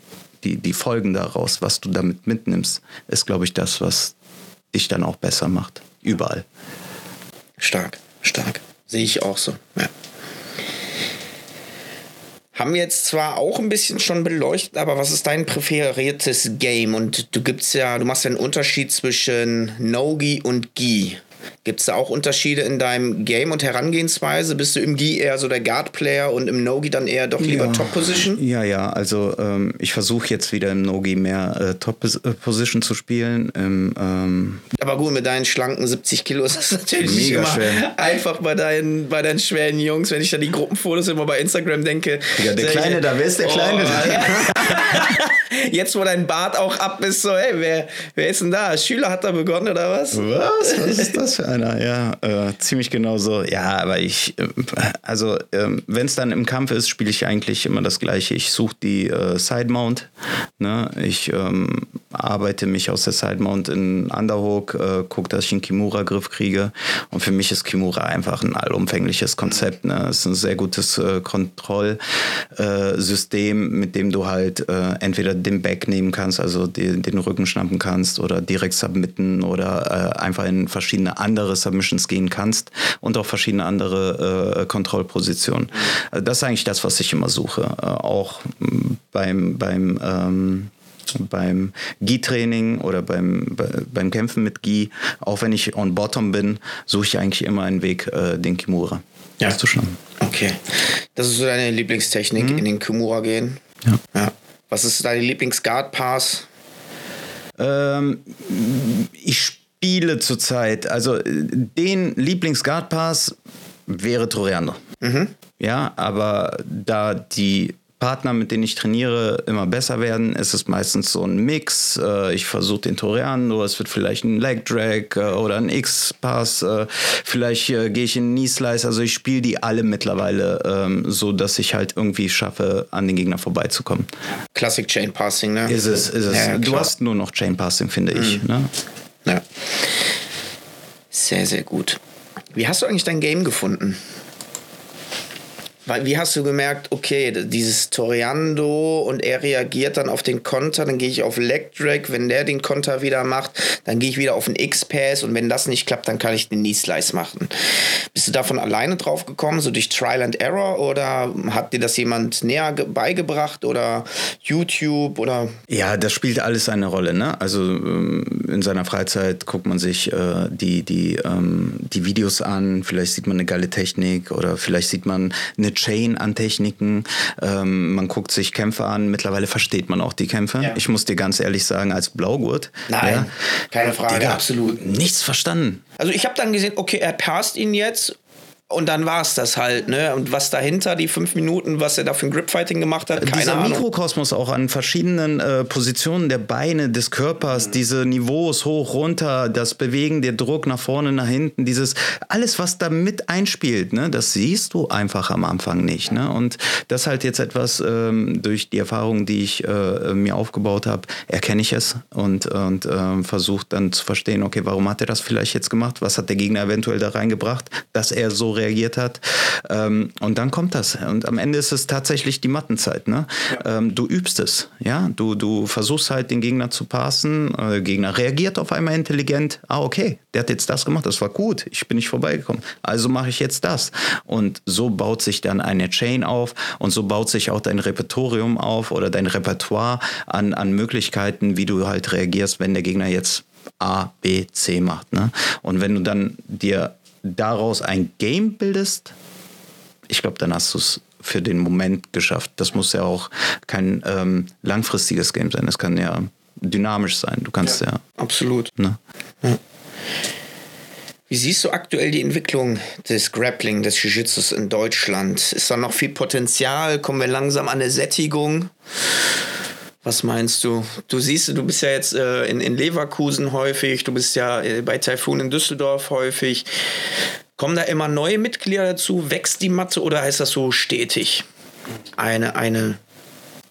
Speaker 3: die, die Folgen daraus, was du damit mitnimmst, ist, glaube ich, das, was dich dann auch besser macht. Überall.
Speaker 2: Stark, stark. Sehe ich auch so. Ja haben wir jetzt zwar auch ein bisschen schon beleuchtet, aber was ist dein präferiertes Game? Und du gibt's ja, du machst ja einen Unterschied zwischen No-Gi und Gi. Gibt es da auch Unterschiede in deinem Game und Herangehensweise? Bist du im Gi eher so der Guard-Player und im No-Gi dann eher doch lieber
Speaker 3: ja.
Speaker 2: Top-Position?
Speaker 3: Ja, ja, also ähm, ich versuche jetzt wieder im No-Gi mehr äh, Top-Position zu spielen. Im, ähm
Speaker 2: Aber gut, mit deinen schlanken 70 Kilo ist das natürlich
Speaker 3: Mega
Speaker 2: nicht immer
Speaker 3: schwer.
Speaker 2: einfach bei deinen, bei deinen schweren Jungs, wenn ich da die Gruppenfotos immer bei Instagram denke.
Speaker 3: Ja, der Kleine da, wer ist der Kleine da?
Speaker 2: Jetzt, wo dein Bart auch ab ist, so, hey, wer, wer ist denn da? Schüler hat da begonnen oder was?
Speaker 3: Was? Was ist das für einer? Ja, äh, ziemlich genau so. Ja, aber ich, äh, also ähm, wenn es dann im Kampf ist, spiele ich eigentlich immer das Gleiche. Ich suche die äh, Side Mount. Ne? Ich ähm, arbeite mich aus der Side Mount in Underhook, äh, gucke, dass ich einen Kimura-Griff kriege. Und für mich ist Kimura einfach ein allumfängliches Konzept. Ne? Es ist ein sehr gutes äh, Kontrollsystem, mit dem du halt äh, entweder den Back nehmen kannst, also die, den Rücken schnappen kannst oder direkt submitten oder äh, einfach in verschiedene andere Submissions gehen kannst und auch verschiedene andere äh, Kontrollpositionen. Also das ist eigentlich das, was ich immer suche. Äh, auch beim, beim ähm, beim Gi-Training oder beim, bei, beim Kämpfen mit Gi, auch wenn ich on bottom bin, suche ich eigentlich immer einen Weg, äh, den Kimura
Speaker 2: Ja.
Speaker 3: auszuschnappen.
Speaker 2: Okay. Das ist so deine Lieblingstechnik, in den Kimura gehen.
Speaker 3: Ja.
Speaker 2: ja. Was ist deine Lieblings-Guard-Pass?
Speaker 3: Ähm, ich spiele zurzeit, also äh, den Lieblings-Guard-Pass wäre Toriano. Ja, aber da die Partner, mit denen ich trainiere, immer besser werden, ist es meistens so ein Mix. Äh, Ich versuche den Toriano, es wird vielleicht ein Leg Drag äh, oder ein X-Pass. Vielleicht gehe ich in einen Knee Slice. Also ich spiele die alle mittlerweile ähm, so, dass ich halt irgendwie schaffe, an den Gegner vorbeizukommen.
Speaker 2: Classic Chain Passing, ne?
Speaker 3: Ist es, ist es.
Speaker 2: Ja,
Speaker 3: du hast nur noch Chain Passing, finde ich. Ne?
Speaker 2: Ja. Sehr, sehr gut. Wie hast du eigentlich dein Game gefunden? Wie hast du gemerkt, okay, dieses Toriando und er reagiert dann auf den Konter, dann gehe ich auf Leg Drag, wenn der den Konter wieder macht, dann gehe ich wieder auf den X-Pass und wenn das nicht klappt, dann kann ich den Knee Slice machen. Bist du davon alleine drauf gekommen, so durch Trial and Error oder hat dir das jemand näher ge- beigebracht oder YouTube oder
Speaker 3: Ja, das spielt alles eine Rolle. Ne? Also ähm, in seiner Freizeit guckt man sich äh, die, die, ähm, die Videos an, vielleicht sieht man eine geile Technik oder vielleicht sieht man eine Chain an Techniken. Ähm, man guckt sich Kämpfe an, mittlerweile versteht man auch die Kämpfe.
Speaker 2: Ja.
Speaker 3: Ich muss dir ganz ehrlich sagen, als Blaugurt.
Speaker 2: Nein, keine Frage,
Speaker 3: Digga,
Speaker 2: absolut.
Speaker 3: Nichts verstanden.
Speaker 2: Also ich habe dann gesehen, okay, er passt ihn jetzt und dann war es das halt, ne? Und was dahinter, die fünf Minuten, was er da für ein Gripfighting gemacht hat, keine
Speaker 3: Dieser
Speaker 2: Ahnung.
Speaker 3: Mikrokosmos auch an verschiedenen äh, Positionen der Beine, des Körpers, diese Niveaus hoch, runter, das Bewegen, der Druck nach vorne, nach hinten, dieses alles, was da mit einspielt, ne, das siehst du einfach am Anfang nicht. Ne? Und das halt jetzt etwas ähm, durch die Erfahrung, die ich äh, mir aufgebaut habe, erkenne ich es und, und ähm, versuche dann zu verstehen, okay, warum hat er das vielleicht jetzt gemacht? Was hat der Gegner eventuell da reingebracht, dass er so reagiert hat? Ähm, und dann kommt das. Und am Ende ist es tatsächlich die Mattenzeit. Ne? Ähm, du übst es. Ja? Du, du versuchst halt den Gegner zu passen. Äh, Der Gegner reagiert auf einmal intelligent. Ah, okay, der hat jetzt das gemacht, das war gut. Ich bin nicht vorbeigekommen. Also mache ich jetzt das. Und so baut sich dann eine Chain auf und so baut sich auch dein Repertorium auf oder dein Repertoire an, an Möglichkeiten, wie du halt reagierst, wenn der Gegner jetzt A, B, C macht. Ne? Und wenn du dann dir daraus ein Game bildest, ich glaube, dann hast du es für den Moment geschafft. Das muss ja auch kein ähm, langfristiges Game sein. Es kann ja dynamisch sein. Du kannst ja,
Speaker 2: Absolut.
Speaker 3: ne?
Speaker 2: Wie siehst du aktuell die Entwicklung des Grappling, des Jiu-Jitsus in Deutschland? Ist da noch viel Potenzial? Kommen wir langsam an eine Sättigung? Was meinst du? Du siehst, du bist ja jetzt äh, in, in Leverkusen häufig, du bist ja äh, bei Taifun in Düsseldorf häufig. Kommen da immer neue Mitglieder dazu? Wächst die Matte oder ist das so stetig? Eine, eine.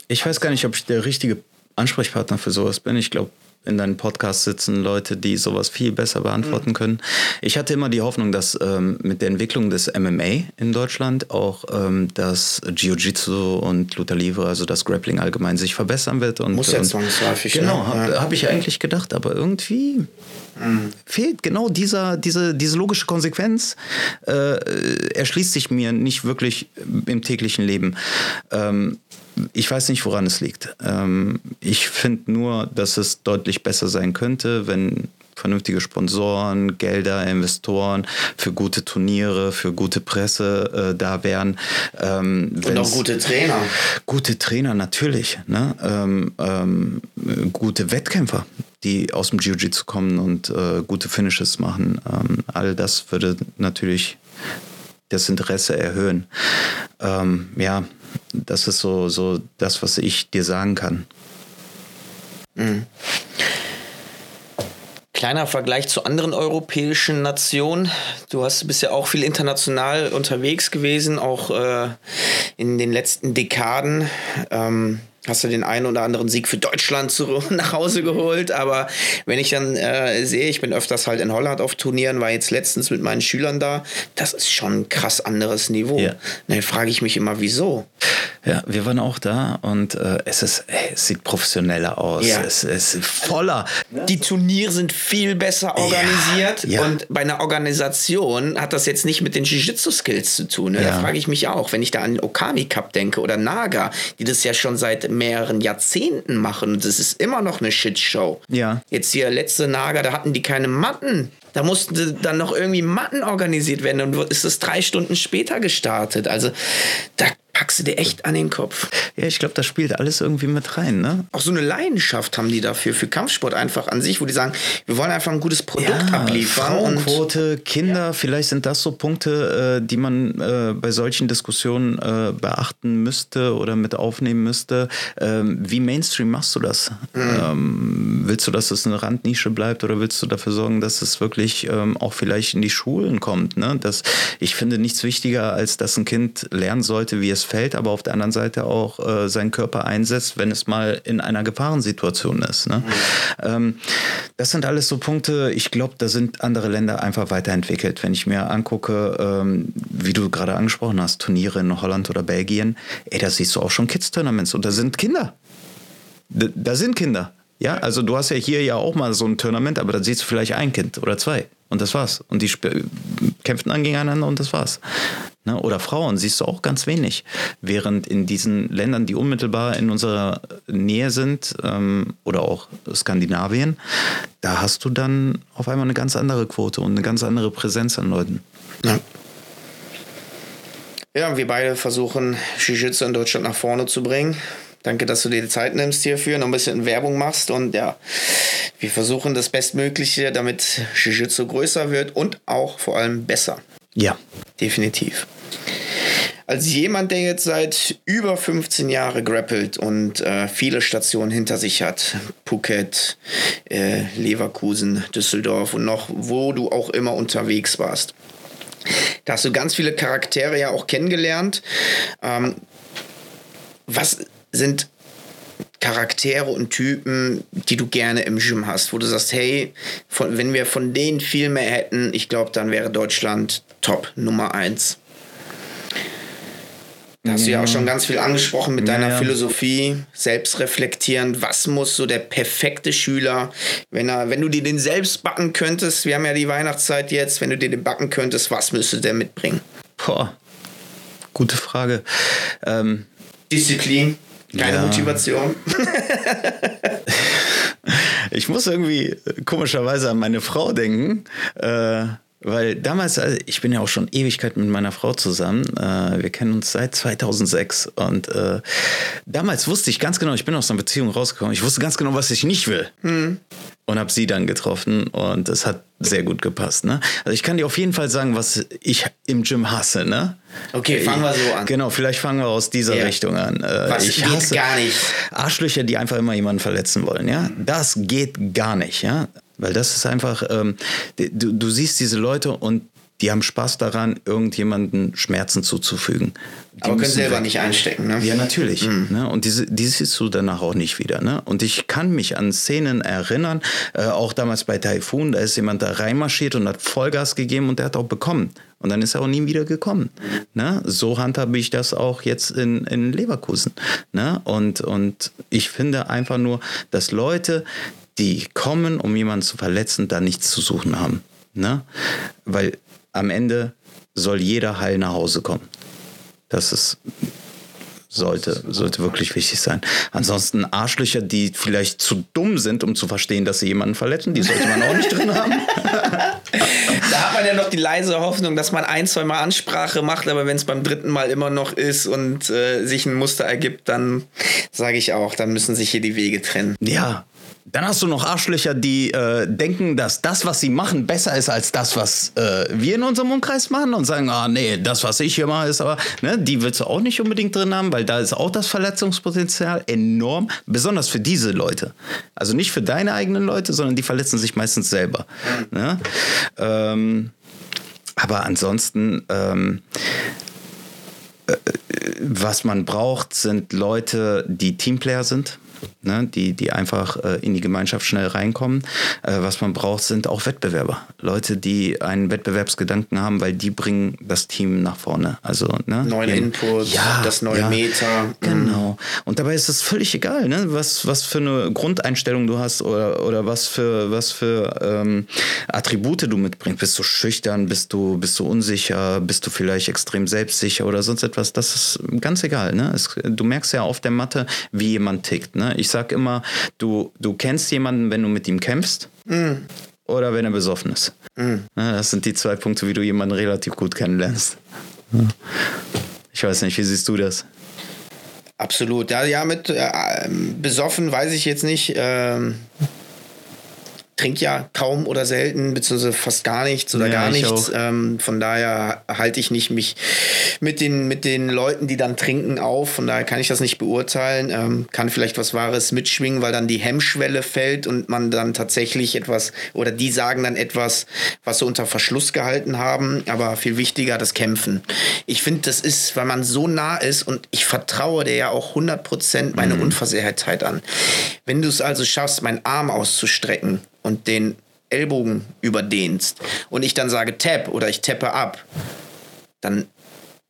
Speaker 3: Ich weiß gar nicht, ob ich der richtige Ansprechpartner für sowas bin. Ich glaube, in deinem Podcast sitzen Leute, die sowas viel besser beantworten können. Ich hatte immer die Hoffnung, dass ähm, mit der Entwicklung des MMA in Deutschland auch ähm, das Jiu-Jitsu und Luta Livre, also das Grappling allgemein, sich verbessern wird. Und,
Speaker 2: Muss ja zwangsläufig,
Speaker 3: Genau,
Speaker 2: ja.
Speaker 3: habe
Speaker 2: Ja.
Speaker 3: hab ich eigentlich gedacht, aber irgendwie fehlt genau dieser, diese, diese logische Konsequenz, äh, erschließt sich mir nicht wirklich im täglichen Leben. Ähm, ich weiß nicht, woran es liegt. Ähm, ich finde nur, dass es deutlich besser sein könnte, wenn vernünftige Sponsoren, Gelder, Investoren für gute Turniere, für gute Presse äh, da wären.
Speaker 2: Ähm, Und auch gute Trainer.
Speaker 3: Gute Trainer, natürlich. Ne? Ähm, ähm, gute Wettkämpfer die aus dem Jiu-Jitsu kommen und äh, gute Finishes machen. Ähm, all das würde natürlich das Interesse erhöhen. Ähm, ja, das ist so, so das, was ich dir sagen kann. Mhm.
Speaker 2: Kleiner Vergleich zu anderen europäischen Nationen. Du hast, bist ja auch viel international unterwegs gewesen, auch äh, in den letzten Dekaden. Ähm, hast du den einen oder anderen Sieg für Deutschland zu, nach Hause geholt. Aber wenn ich dann äh, sehe, ich bin öfters halt in Holland auf Turnieren, war jetzt letztens mit meinen Schülern da, das ist schon ein krass anderes Niveau. Ja. Dann frage ich mich immer, wieso?
Speaker 3: Ja, wir waren auch da und äh, es, ist, ey, es sieht professioneller aus. Ja. Es, es ist voller.
Speaker 2: Die Turniere sind viel besser organisiert ja, ja. und bei einer Organisation hat das jetzt nicht mit den Jiu-Jitsu-Skills zu tun. Ne? Da frage ich mich auch, wenn ich da an den Okami Cup denke oder Naga, die das ja schon seit mehreren Jahrzehnten machen und das ist immer noch eine Shitshow.
Speaker 3: Ja.
Speaker 2: Jetzt hier letzte Naga, da hatten die keine Matten. Da mussten dann noch irgendwie Matten organisiert werden und ist es drei Stunden später gestartet. Also da packst du dir echt an den Kopf.
Speaker 3: Ja, ich glaube, das spielt alles irgendwie mit rein, ne?
Speaker 2: Auch so eine Leidenschaft haben die dafür, für Kampfsport einfach an sich, wo die sagen, wir wollen einfach ein gutes Produkt ja, abliefern.
Speaker 3: Frauenquote, Kinder, ja. vielleicht sind das so Punkte, äh, die man äh, bei solchen Diskussionen äh, beachten müsste oder mit aufnehmen müsste. Ähm, wie Mainstream machst du das? Mhm. Ähm, willst du, dass es eine Randnische bleibt oder willst du dafür sorgen, dass es wirklich ähm, auch vielleicht in die Schulen kommt? Ne? Das, ich finde nichts wichtiger, als dass ein Kind lernen sollte, wie es fällt, aber auf der anderen Seite auch äh, seinen Körper einsetzt, wenn es mal in einer Gefahrensituation ist. Ne? Mhm. Ähm, das sind alles so Punkte, ich glaube, da sind andere Länder einfach weiterentwickelt. Wenn ich mir angucke, ähm, wie du gerade angesprochen hast, Turniere in Holland oder Belgien, ey, da siehst du auch schon Kids-Tournaments und da sind Kinder. Da, da sind Kinder. Ja, also du hast ja hier ja auch mal so ein Tournament, aber da siehst du vielleicht ein Kind oder zwei. Und das war's. Und die kämpften dann gegeneinander und das war's. Ne? Oder Frauen siehst du auch ganz wenig. Während in diesen Ländern, die unmittelbar in unserer Nähe sind, ähm, oder auch Skandinavien, da hast du dann auf einmal eine ganz andere Quote und eine ganz andere Präsenz an Leuten.
Speaker 2: Ja. Ja, wir beide versuchen, Jiu-Jitsu in Deutschland nach vorne zu bringen. Danke, dass du dir die Zeit nimmst hierfür, noch ein bisschen Werbung machst und ja, wir versuchen das Bestmögliche, damit Jiu-Jitsu größer wird und auch vor allem besser.
Speaker 3: Ja.
Speaker 2: Definitiv. Als jemand, der jetzt seit über 15 Jahren grappelt und äh, viele Stationen hinter sich hat, Phuket, äh, Leverkusen, Düsseldorf und noch wo du auch immer unterwegs warst, da hast du ganz viele Charaktere ja auch kennengelernt. Ähm, was sind Charaktere und Typen, die du gerne im Gym hast, wo du sagst, hey, von, wenn wir von denen viel mehr hätten, ich glaube, dann wäre Deutschland top Nummer eins. Da hast du ja auch schon ganz viel angesprochen mit deiner ja. Philosophie, selbstreflektierend. Was muss so der perfekte Schüler, wenn er, wenn du dir den selbst backen könntest, wir haben ja die Weihnachtszeit jetzt, wenn du dir den backen könntest, was müsste der mitbringen?
Speaker 3: Boah, gute Frage. Ähm,
Speaker 2: Disziplin. Keine ja. Motivation.
Speaker 3: ich muss irgendwie komischerweise an meine Frau denken. Äh, weil damals, also ich bin ja auch schon Ewigkeit mit meiner Frau zusammen. Äh, wir kennen uns seit 2006. Und äh, damals wusste ich ganz genau, ich bin aus einer Beziehung rausgekommen. Ich wusste ganz genau, was ich nicht will. Hm. Und habe sie dann getroffen. Und es hat sehr gut gepasst. Ne? Also ich kann dir auf jeden Fall sagen, was ich im Gym hasse. Ne?
Speaker 2: Okay, fangen wir so an.
Speaker 3: Genau, vielleicht fangen wir aus dieser ja. Richtung an.
Speaker 2: Äh, was ich hasse gar nicht.
Speaker 3: Arschlöcher, die einfach immer jemanden verletzen wollen. Ja, das geht gar nicht. Ja, weil das ist einfach, ähm, du, du siehst diese Leute und die haben Spaß daran, irgendjemanden Schmerzen zuzufügen.
Speaker 2: Die Aber können selber weg. nicht einstecken, ne?
Speaker 3: Ja, natürlich. Mhm. Ne? Und diese, die siehst du danach auch nicht wieder. Ne? Und ich kann mich an Szenen erinnern, äh, auch damals bei Typhoon, da ist jemand da reinmarschiert und hat Vollgas gegeben und der hat auch bekommen. Und dann ist er auch nie wieder gekommen. Ne? So handhabe ich das auch jetzt in, in Leverkusen. Ne? Und, und ich finde einfach nur, dass Leute, die kommen, um jemanden zu verletzen, da nichts zu suchen haben. Ne? Weil am Ende soll jeder heil nach Hause kommen. Das ist sollte, sollte wirklich wichtig sein. Ansonsten Arschlöcher, die vielleicht zu dumm sind, um zu verstehen, dass sie jemanden verletzen, die sollte man auch nicht drin haben.
Speaker 2: da hat man ja noch die leise Hoffnung, dass man ein, zwei Mal Ansprache macht, aber wenn es beim dritten Mal immer noch ist und äh, sich ein Muster ergibt, dann sage ich auch, dann müssen sich hier die Wege trennen.
Speaker 3: Ja, dann hast du noch Arschlöcher, die äh, denken, dass das, was sie machen, besser ist als das, was äh, wir in unserem Umkreis machen und sagen, ah nee, das, was ich hier mache, ist aber, ne, die willst du auch nicht unbedingt drin haben, weil da ist auch das Verletzungspotenzial enorm, besonders für diese Leute. Also nicht für deine eigenen Leute, sondern die verletzen sich meistens selber. Ne? Ähm, aber ansonsten, ähm, äh, was man braucht, sind Leute, die Teamplayer sind ne, die, die einfach äh, in die Gemeinschaft schnell reinkommen. Äh, was man braucht, sind auch Wettbewerber. Leute, die einen Wettbewerbsgedanken haben, weil die bringen das Team nach vorne. Also, ne,
Speaker 2: Neuen Input, ja, das neue ja, Meta.
Speaker 3: Mhm. Genau. Und dabei ist es völlig egal, ne, was, was für eine Grundeinstellung du hast oder, oder was für, was für ähm, Attribute du mitbringst. Bist du schüchtern, bist du, bist du unsicher, bist du vielleicht extrem selbstsicher oder sonst etwas. Das ist ganz egal. Ne? Es, du merkst ja auf der Matte, wie jemand tickt. Ne? Ich sag immer, du, du kennst jemanden, wenn du mit ihm kämpfst. Mm. Oder wenn er besoffen ist. Mm. Das sind die zwei Punkte, wie du jemanden relativ gut kennenlernst. Ich weiß nicht, wie siehst du das?
Speaker 2: Absolut. Ja, ja mit äh, besoffen weiß ich jetzt nicht. Ähm trinke ja kaum oder selten, beziehungsweise fast gar nichts oder ja, gar nichts. Ähm, von daher halte ich nicht mich mit den, mit den Leuten, die dann trinken, auf. Von daher kann ich das nicht beurteilen. Ähm, kann vielleicht was Wahres mitschwingen, weil dann die Hemmschwelle fällt und man dann tatsächlich etwas, oder die sagen dann etwas, was sie unter Verschluss gehalten haben. Aber viel wichtiger, das Kämpfen. Ich finde, das ist, weil man so nah ist und ich vertraue dir ja auch 100% meine mhm. Unversehrtheit an. Wenn du es also schaffst, meinen Arm auszustrecken, und den Ellbogen überdehnst und ich dann sage Tap oder ich tappe ab, dann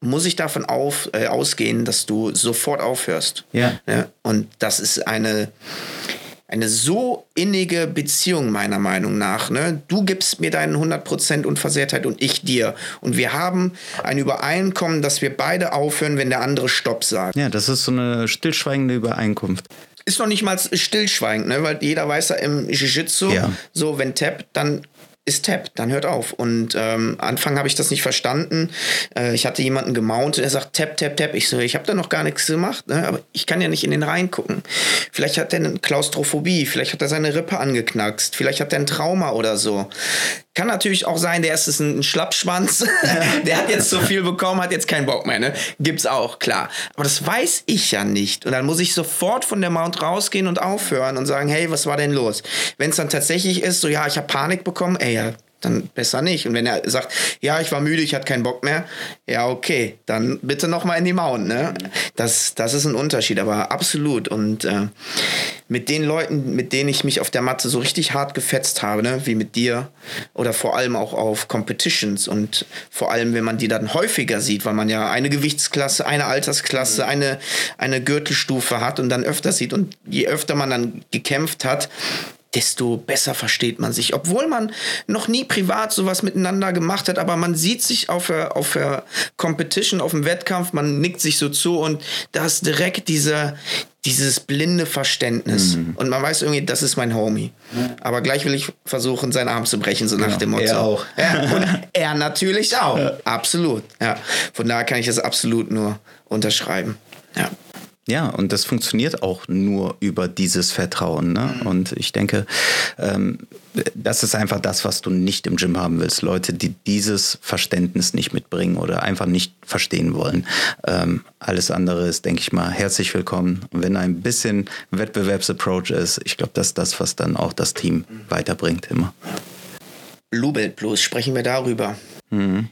Speaker 2: muss ich davon auf, äh, ausgehen, dass du sofort aufhörst.
Speaker 3: Ja.
Speaker 2: ja. Und das ist eine, eine so innige Beziehung meiner Meinung nach. Ne? Du gibst mir deinen 100% Unversehrtheit und ich dir. Und wir haben ein Übereinkommen, dass wir beide aufhören, wenn der andere Stopp sagt.
Speaker 3: Ja, das ist so eine stillschweigende Übereinkunft
Speaker 2: ist noch nicht mal stillschweigend, ne? weil jeder weiß ja im Jiu-Jitsu, ja. so wenn Tap, dann ist Tap, dann hört auf. Und ähm, Anfang habe ich das nicht verstanden. Äh, ich hatte jemanden gemountet, der sagt Tap, Tap, Tap. Ich so, ich habe da noch gar nichts gemacht, ne? aber ich kann ja nicht in den reingucken. Vielleicht hat er eine Klaustrophobie, vielleicht hat er seine Rippe angeknackst, vielleicht hat er ein Trauma oder so. Kann natürlich auch sein, der ist ein Schlappschwanz, der hat jetzt so viel bekommen, hat jetzt keinen Bock mehr. Ne? Gibt's auch, klar. Aber das weiß ich ja nicht. Und dann muss ich sofort von der Mount rausgehen und aufhören und sagen, hey, was war denn los? Wenn es dann tatsächlich ist, so ja, ich habe Panik bekommen, ey, ja, dann besser nicht. Und wenn er sagt, ja, ich war müde, ich hatte keinen Bock mehr, ja, okay, dann bitte nochmal in die Mount. Ne? Das, das ist ein Unterschied, aber absolut. Und äh, mit den Leuten, mit denen ich mich auf der Matte so richtig hart gefetzt habe, ne? wie mit dir oder vor allem auch auf Competitions und vor allem, wenn man die dann häufiger sieht, weil man ja eine Gewichtsklasse, eine Altersklasse, eine, eine Gürtelstufe hat und dann öfter sieht und je öfter man dann gekämpft hat, desto besser versteht man sich. Obwohl man noch nie privat sowas miteinander gemacht hat, aber man sieht sich auf der, auf der Competition, auf dem Wettkampf, man nickt sich so zu und da ist direkt diese, dieses blinde Verständnis. Mhm. Und man weiß irgendwie, das ist mein Homie. Aber gleich will ich versuchen, seinen Arm zu brechen, so nach ja, dem Motto.
Speaker 3: Er auch.
Speaker 2: Ja, und er natürlich auch. Ja. Absolut. Ja. Von daher kann ich das absolut nur unterschreiben. Ja.
Speaker 3: Ja, und das funktioniert auch nur über dieses Vertrauen. Ne? Mhm. Und ich denke, ähm, das ist einfach das, was du nicht im Gym haben willst. Leute, die dieses Verständnis nicht mitbringen oder einfach nicht verstehen wollen. Ähm, alles andere ist, denke ich mal, herzlich willkommen. Und wenn ein bisschen Wettbewerbsapproach ist, ich glaube, das ist das, was dann auch das Team mhm. weiterbringt immer.
Speaker 2: Bluebelt Blues, sprechen wir darüber. Mhm.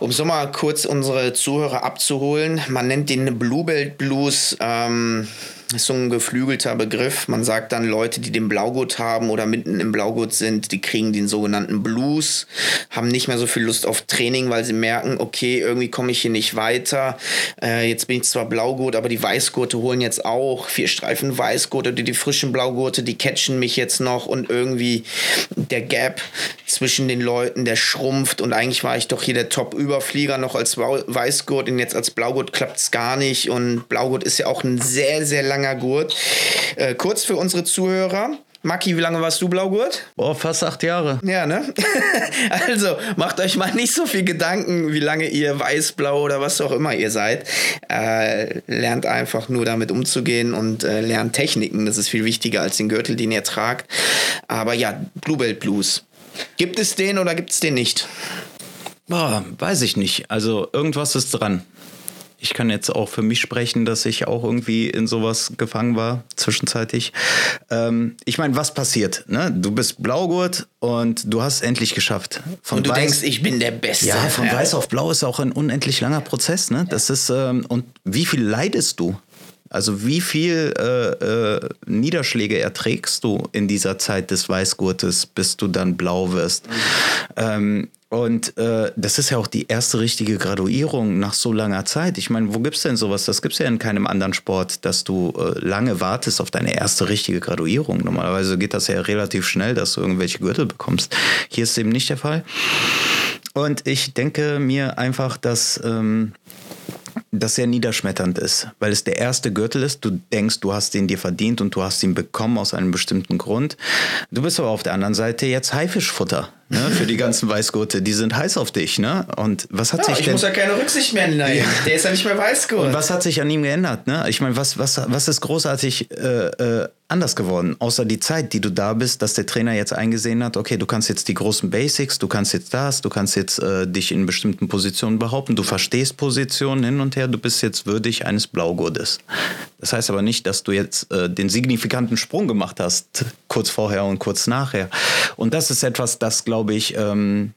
Speaker 2: Um so mal kurz unsere Zuhörer abzuholen, man nennt den Bluebelt Blues ähm, ist so ein geflügelter Begriff. Man sagt dann, Leute, die den Blaugurt haben oder mitten im Blaugurt sind, die kriegen den sogenannten Blues, haben nicht mehr so viel Lust auf Training, weil sie merken, okay, irgendwie komme ich hier nicht weiter. Äh, jetzt bin ich zwar Blaugurt, aber die Weißgurte holen jetzt auch vier Streifen Weißgurte, die, die frischen Blaugurte, die catchen mich jetzt noch und irgendwie der Gap zwischen den Leuten, der schrumpft und eigentlich war ich doch hier der Top-Überflieger noch als Weißgurt und jetzt als Blaugurt klappt es gar nicht und Blaugurt ist ja auch ein sehr, sehr langer langer Gurt. Äh, kurz für unsere Zuhörer. Maki, wie lange warst du Blaugurt?
Speaker 3: Boah, fast acht Jahre.
Speaker 2: Ja, ne? also, macht euch mal nicht so viel Gedanken, wie lange ihr weiß-blau oder was auch immer ihr seid. Äh, lernt einfach nur damit umzugehen und äh, lernt Techniken. Das ist viel wichtiger als den Gürtel, den ihr tragt. Aber ja, Bluebelt Blues. Gibt es den oder gibt es den nicht?
Speaker 3: Boah, weiß ich nicht. Also, irgendwas ist dran ich kann jetzt auch für mich sprechen, dass ich auch irgendwie in sowas gefangen war, zwischenzeitlich. Ähm, ich meine, was passiert? Ne? Du bist Blaugurt und du hast es endlich geschafft.
Speaker 2: Von und du Weiß, denkst, ich bin der Beste.
Speaker 3: Ja, von ja. Weiß auf Blau ist auch ein unendlich langer Prozess. Ne? Das ist, ähm, und wie viel leidest du? Also wie viel äh, äh, Niederschläge erträgst du in dieser Zeit des Weißgurtes, bis du dann blau wirst? Mhm. Ähm, und äh, das ist ja auch die erste richtige Graduierung nach so langer Zeit. Ich meine, wo gibt es denn sowas? Das gibt es ja in keinem anderen Sport, dass du äh, lange wartest auf deine erste richtige Graduierung. Normalerweise geht das ja relativ schnell, dass du irgendwelche Gürtel bekommst. Hier ist eben nicht der Fall. Und ich denke mir einfach, dass ähm, das sehr niederschmetternd ist, weil es der erste Gürtel ist. Du denkst, du hast den dir verdient und du hast ihn bekommen aus einem bestimmten Grund. Du bist aber auf der anderen Seite jetzt Haifischfutter ne, für die ganzen Weißgurte. Die sind heiß auf dich, ne? Und was hat
Speaker 2: ja,
Speaker 3: sich
Speaker 2: ich
Speaker 3: denn...
Speaker 2: muss ja keine Rücksicht mehr nehmen. Ja. Der ist ja nicht mehr Weißgurt.
Speaker 3: Und was hat sich an ihm geändert, ne? Ich meine, was, was, was ist großartig äh, äh, anders geworden, außer die Zeit, die du da bist, dass der Trainer jetzt eingesehen hat, okay, du kannst jetzt die großen Basics, du kannst jetzt das, du kannst jetzt äh, dich in bestimmten Positionen behaupten, du verstehst Positionen hin und her, du bist jetzt würdig eines Blaugurtes. Das heißt aber nicht, dass du jetzt äh, den signifikanten Sprung gemacht hast, kurz vorher und kurz nachher. Und das ist etwas, das, glaube ich, ähm,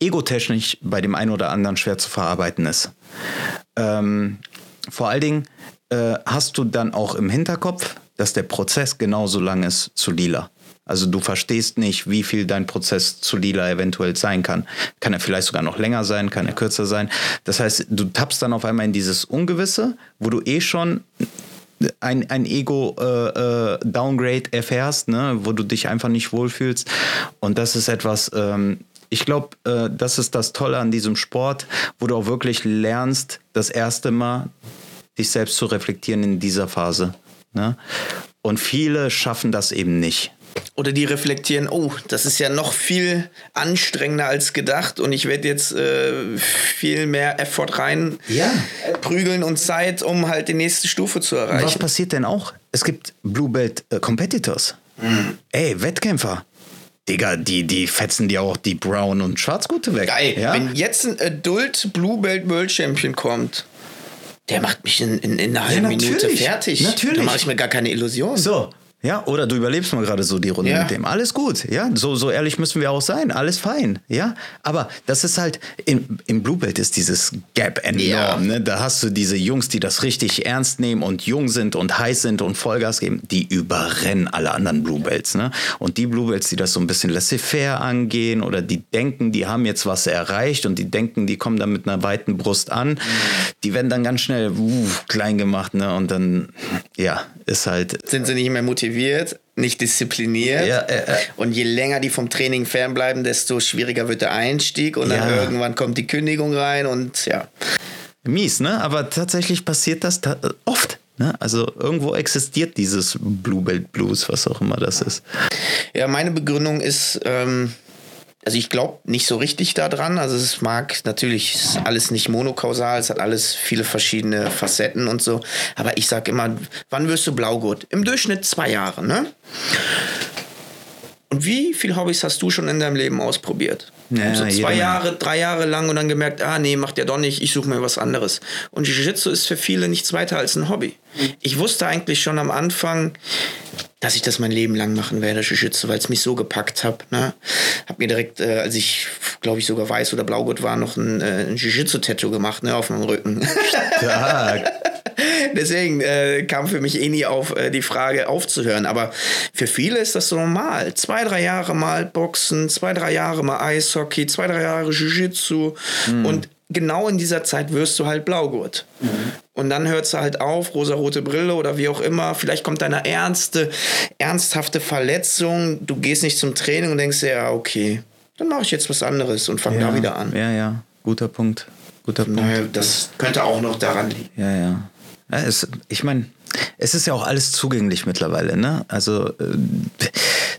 Speaker 3: egotechnisch bei dem einen oder anderen schwer zu verarbeiten ist. Ähm, vor allen Dingen äh, hast du dann auch im Hinterkopf, dass der Prozess genauso lang ist zu lila. Also du verstehst nicht, wie viel dein Prozess zu lila eventuell sein kann. Kann er vielleicht sogar noch länger sein, kann er kürzer sein. Das heißt, du tappst dann auf einmal in dieses Ungewisse, wo du eh schon ein, ein Ego-Downgrade äh, äh, erfährst, ne? wo du dich einfach nicht wohlfühlst. Und das ist etwas, ähm, ich glaube, äh, das ist das Tolle an diesem Sport, wo du auch wirklich lernst, das erste Mal dich selbst zu reflektieren in dieser Phase. Ne? Und viele schaffen das eben nicht.
Speaker 2: Oder die reflektieren, oh, das ist ja noch viel anstrengender als gedacht und ich werde jetzt äh, viel mehr Effort rein ja. prügeln und Zeit, um halt die nächste Stufe zu erreichen.
Speaker 3: Was passiert denn auch? Es gibt Blue Belt äh, Competitors. Mhm. Ey, Wettkämpfer. Digga, die, die fetzen dir auch die Brown- und Schwarzgute weg.
Speaker 2: Geil. Ja? Wenn jetzt ein Adult Blue Belt World Champion kommt, der macht mich in, in, in einer halben ja, Minute fertig.
Speaker 3: Natürlich. Da
Speaker 2: mache ich mir gar keine Illusion.
Speaker 3: So, ja, oder du überlebst mal gerade so die Runde ja. mit dem. Alles gut, ja. So, so ehrlich müssen wir auch sein. Alles fein, ja. Aber das ist halt, in, im Bluebelt ist dieses Gap enorm. Ja. Ne? Da hast du diese Jungs, die das richtig ernst nehmen und jung sind und heiß sind und Vollgas geben. Die überrennen alle anderen Bluebelts. Ne? Und die Bluebelts, die das so ein bisschen laissez-faire angehen oder die denken, die haben jetzt was erreicht und die denken, die kommen dann mit einer weiten Brust an, mhm. die werden dann ganz schnell uh, klein gemacht. Ne? Und dann, ja, ist halt.
Speaker 2: Sind sie nicht mehr motiviert, nicht diszipliniert. Ja, äh, äh. Und je länger die vom Training fernbleiben, desto schwieriger wird der Einstieg und dann irgendwann kommt die Kündigung rein und ja.
Speaker 3: Mies, ne? Aber tatsächlich passiert das ta oft. Ne? Also irgendwo existiert dieses Bluebelt Blues, was auch immer das ist.
Speaker 2: Ja, meine Begründung ist, ähm, also ich glaube nicht so richtig daran. Also es mag natürlich ist alles nicht monokausal, es hat alles viele verschiedene Facetten und so. Aber ich sage immer, wann wirst du Blaugurt? Im Durchschnitt zwei Jahre, ne? Und wie viele Hobbys hast du schon in deinem Leben ausprobiert? Ja, so zwei Jahre, drei Jahre lang und dann gemerkt, ah nee, macht der doch nicht, ich suche mir was anderes. Und Jiu-Jitsu ist für viele nichts weiter als ein Hobby. Ich wusste eigentlich schon am Anfang, dass ich das mein Leben lang machen werde, Jiu-Jitsu, weil es mich so gepackt hat. Ne? Hab mir direkt, äh, als ich, glaube ich, sogar weiß oder blaugurt war, noch ein, äh, ein Jiu-Jitsu-Tattoo gemacht, ne, auf meinem Rücken. Stark. Deswegen äh, kam für mich eh nie auf äh, die Frage aufzuhören. Aber für viele ist das so normal. Zwei, drei Jahre mal Boxen, zwei, drei Jahre mal Eishockey, zwei, drei Jahre Jiu-Jitsu. Mhm. Und genau in dieser Zeit wirst du halt Blaugurt. Mhm. Und dann hörst du halt auf, rosarote Brille oder wie auch immer. Vielleicht kommt deine ernste, ernsthafte Verletzung. Du gehst nicht zum Training und denkst dir, ja, okay, dann mache ich jetzt was anderes und fange
Speaker 3: ja,
Speaker 2: da wieder an.
Speaker 3: Ja, ja, guter Punkt. Guter Punkt.
Speaker 2: Naja, das könnte auch noch daran liegen.
Speaker 3: Ja, ja. Ja es, ich meine, es ist ja auch alles zugänglich mittlerweile, ne? Also äh,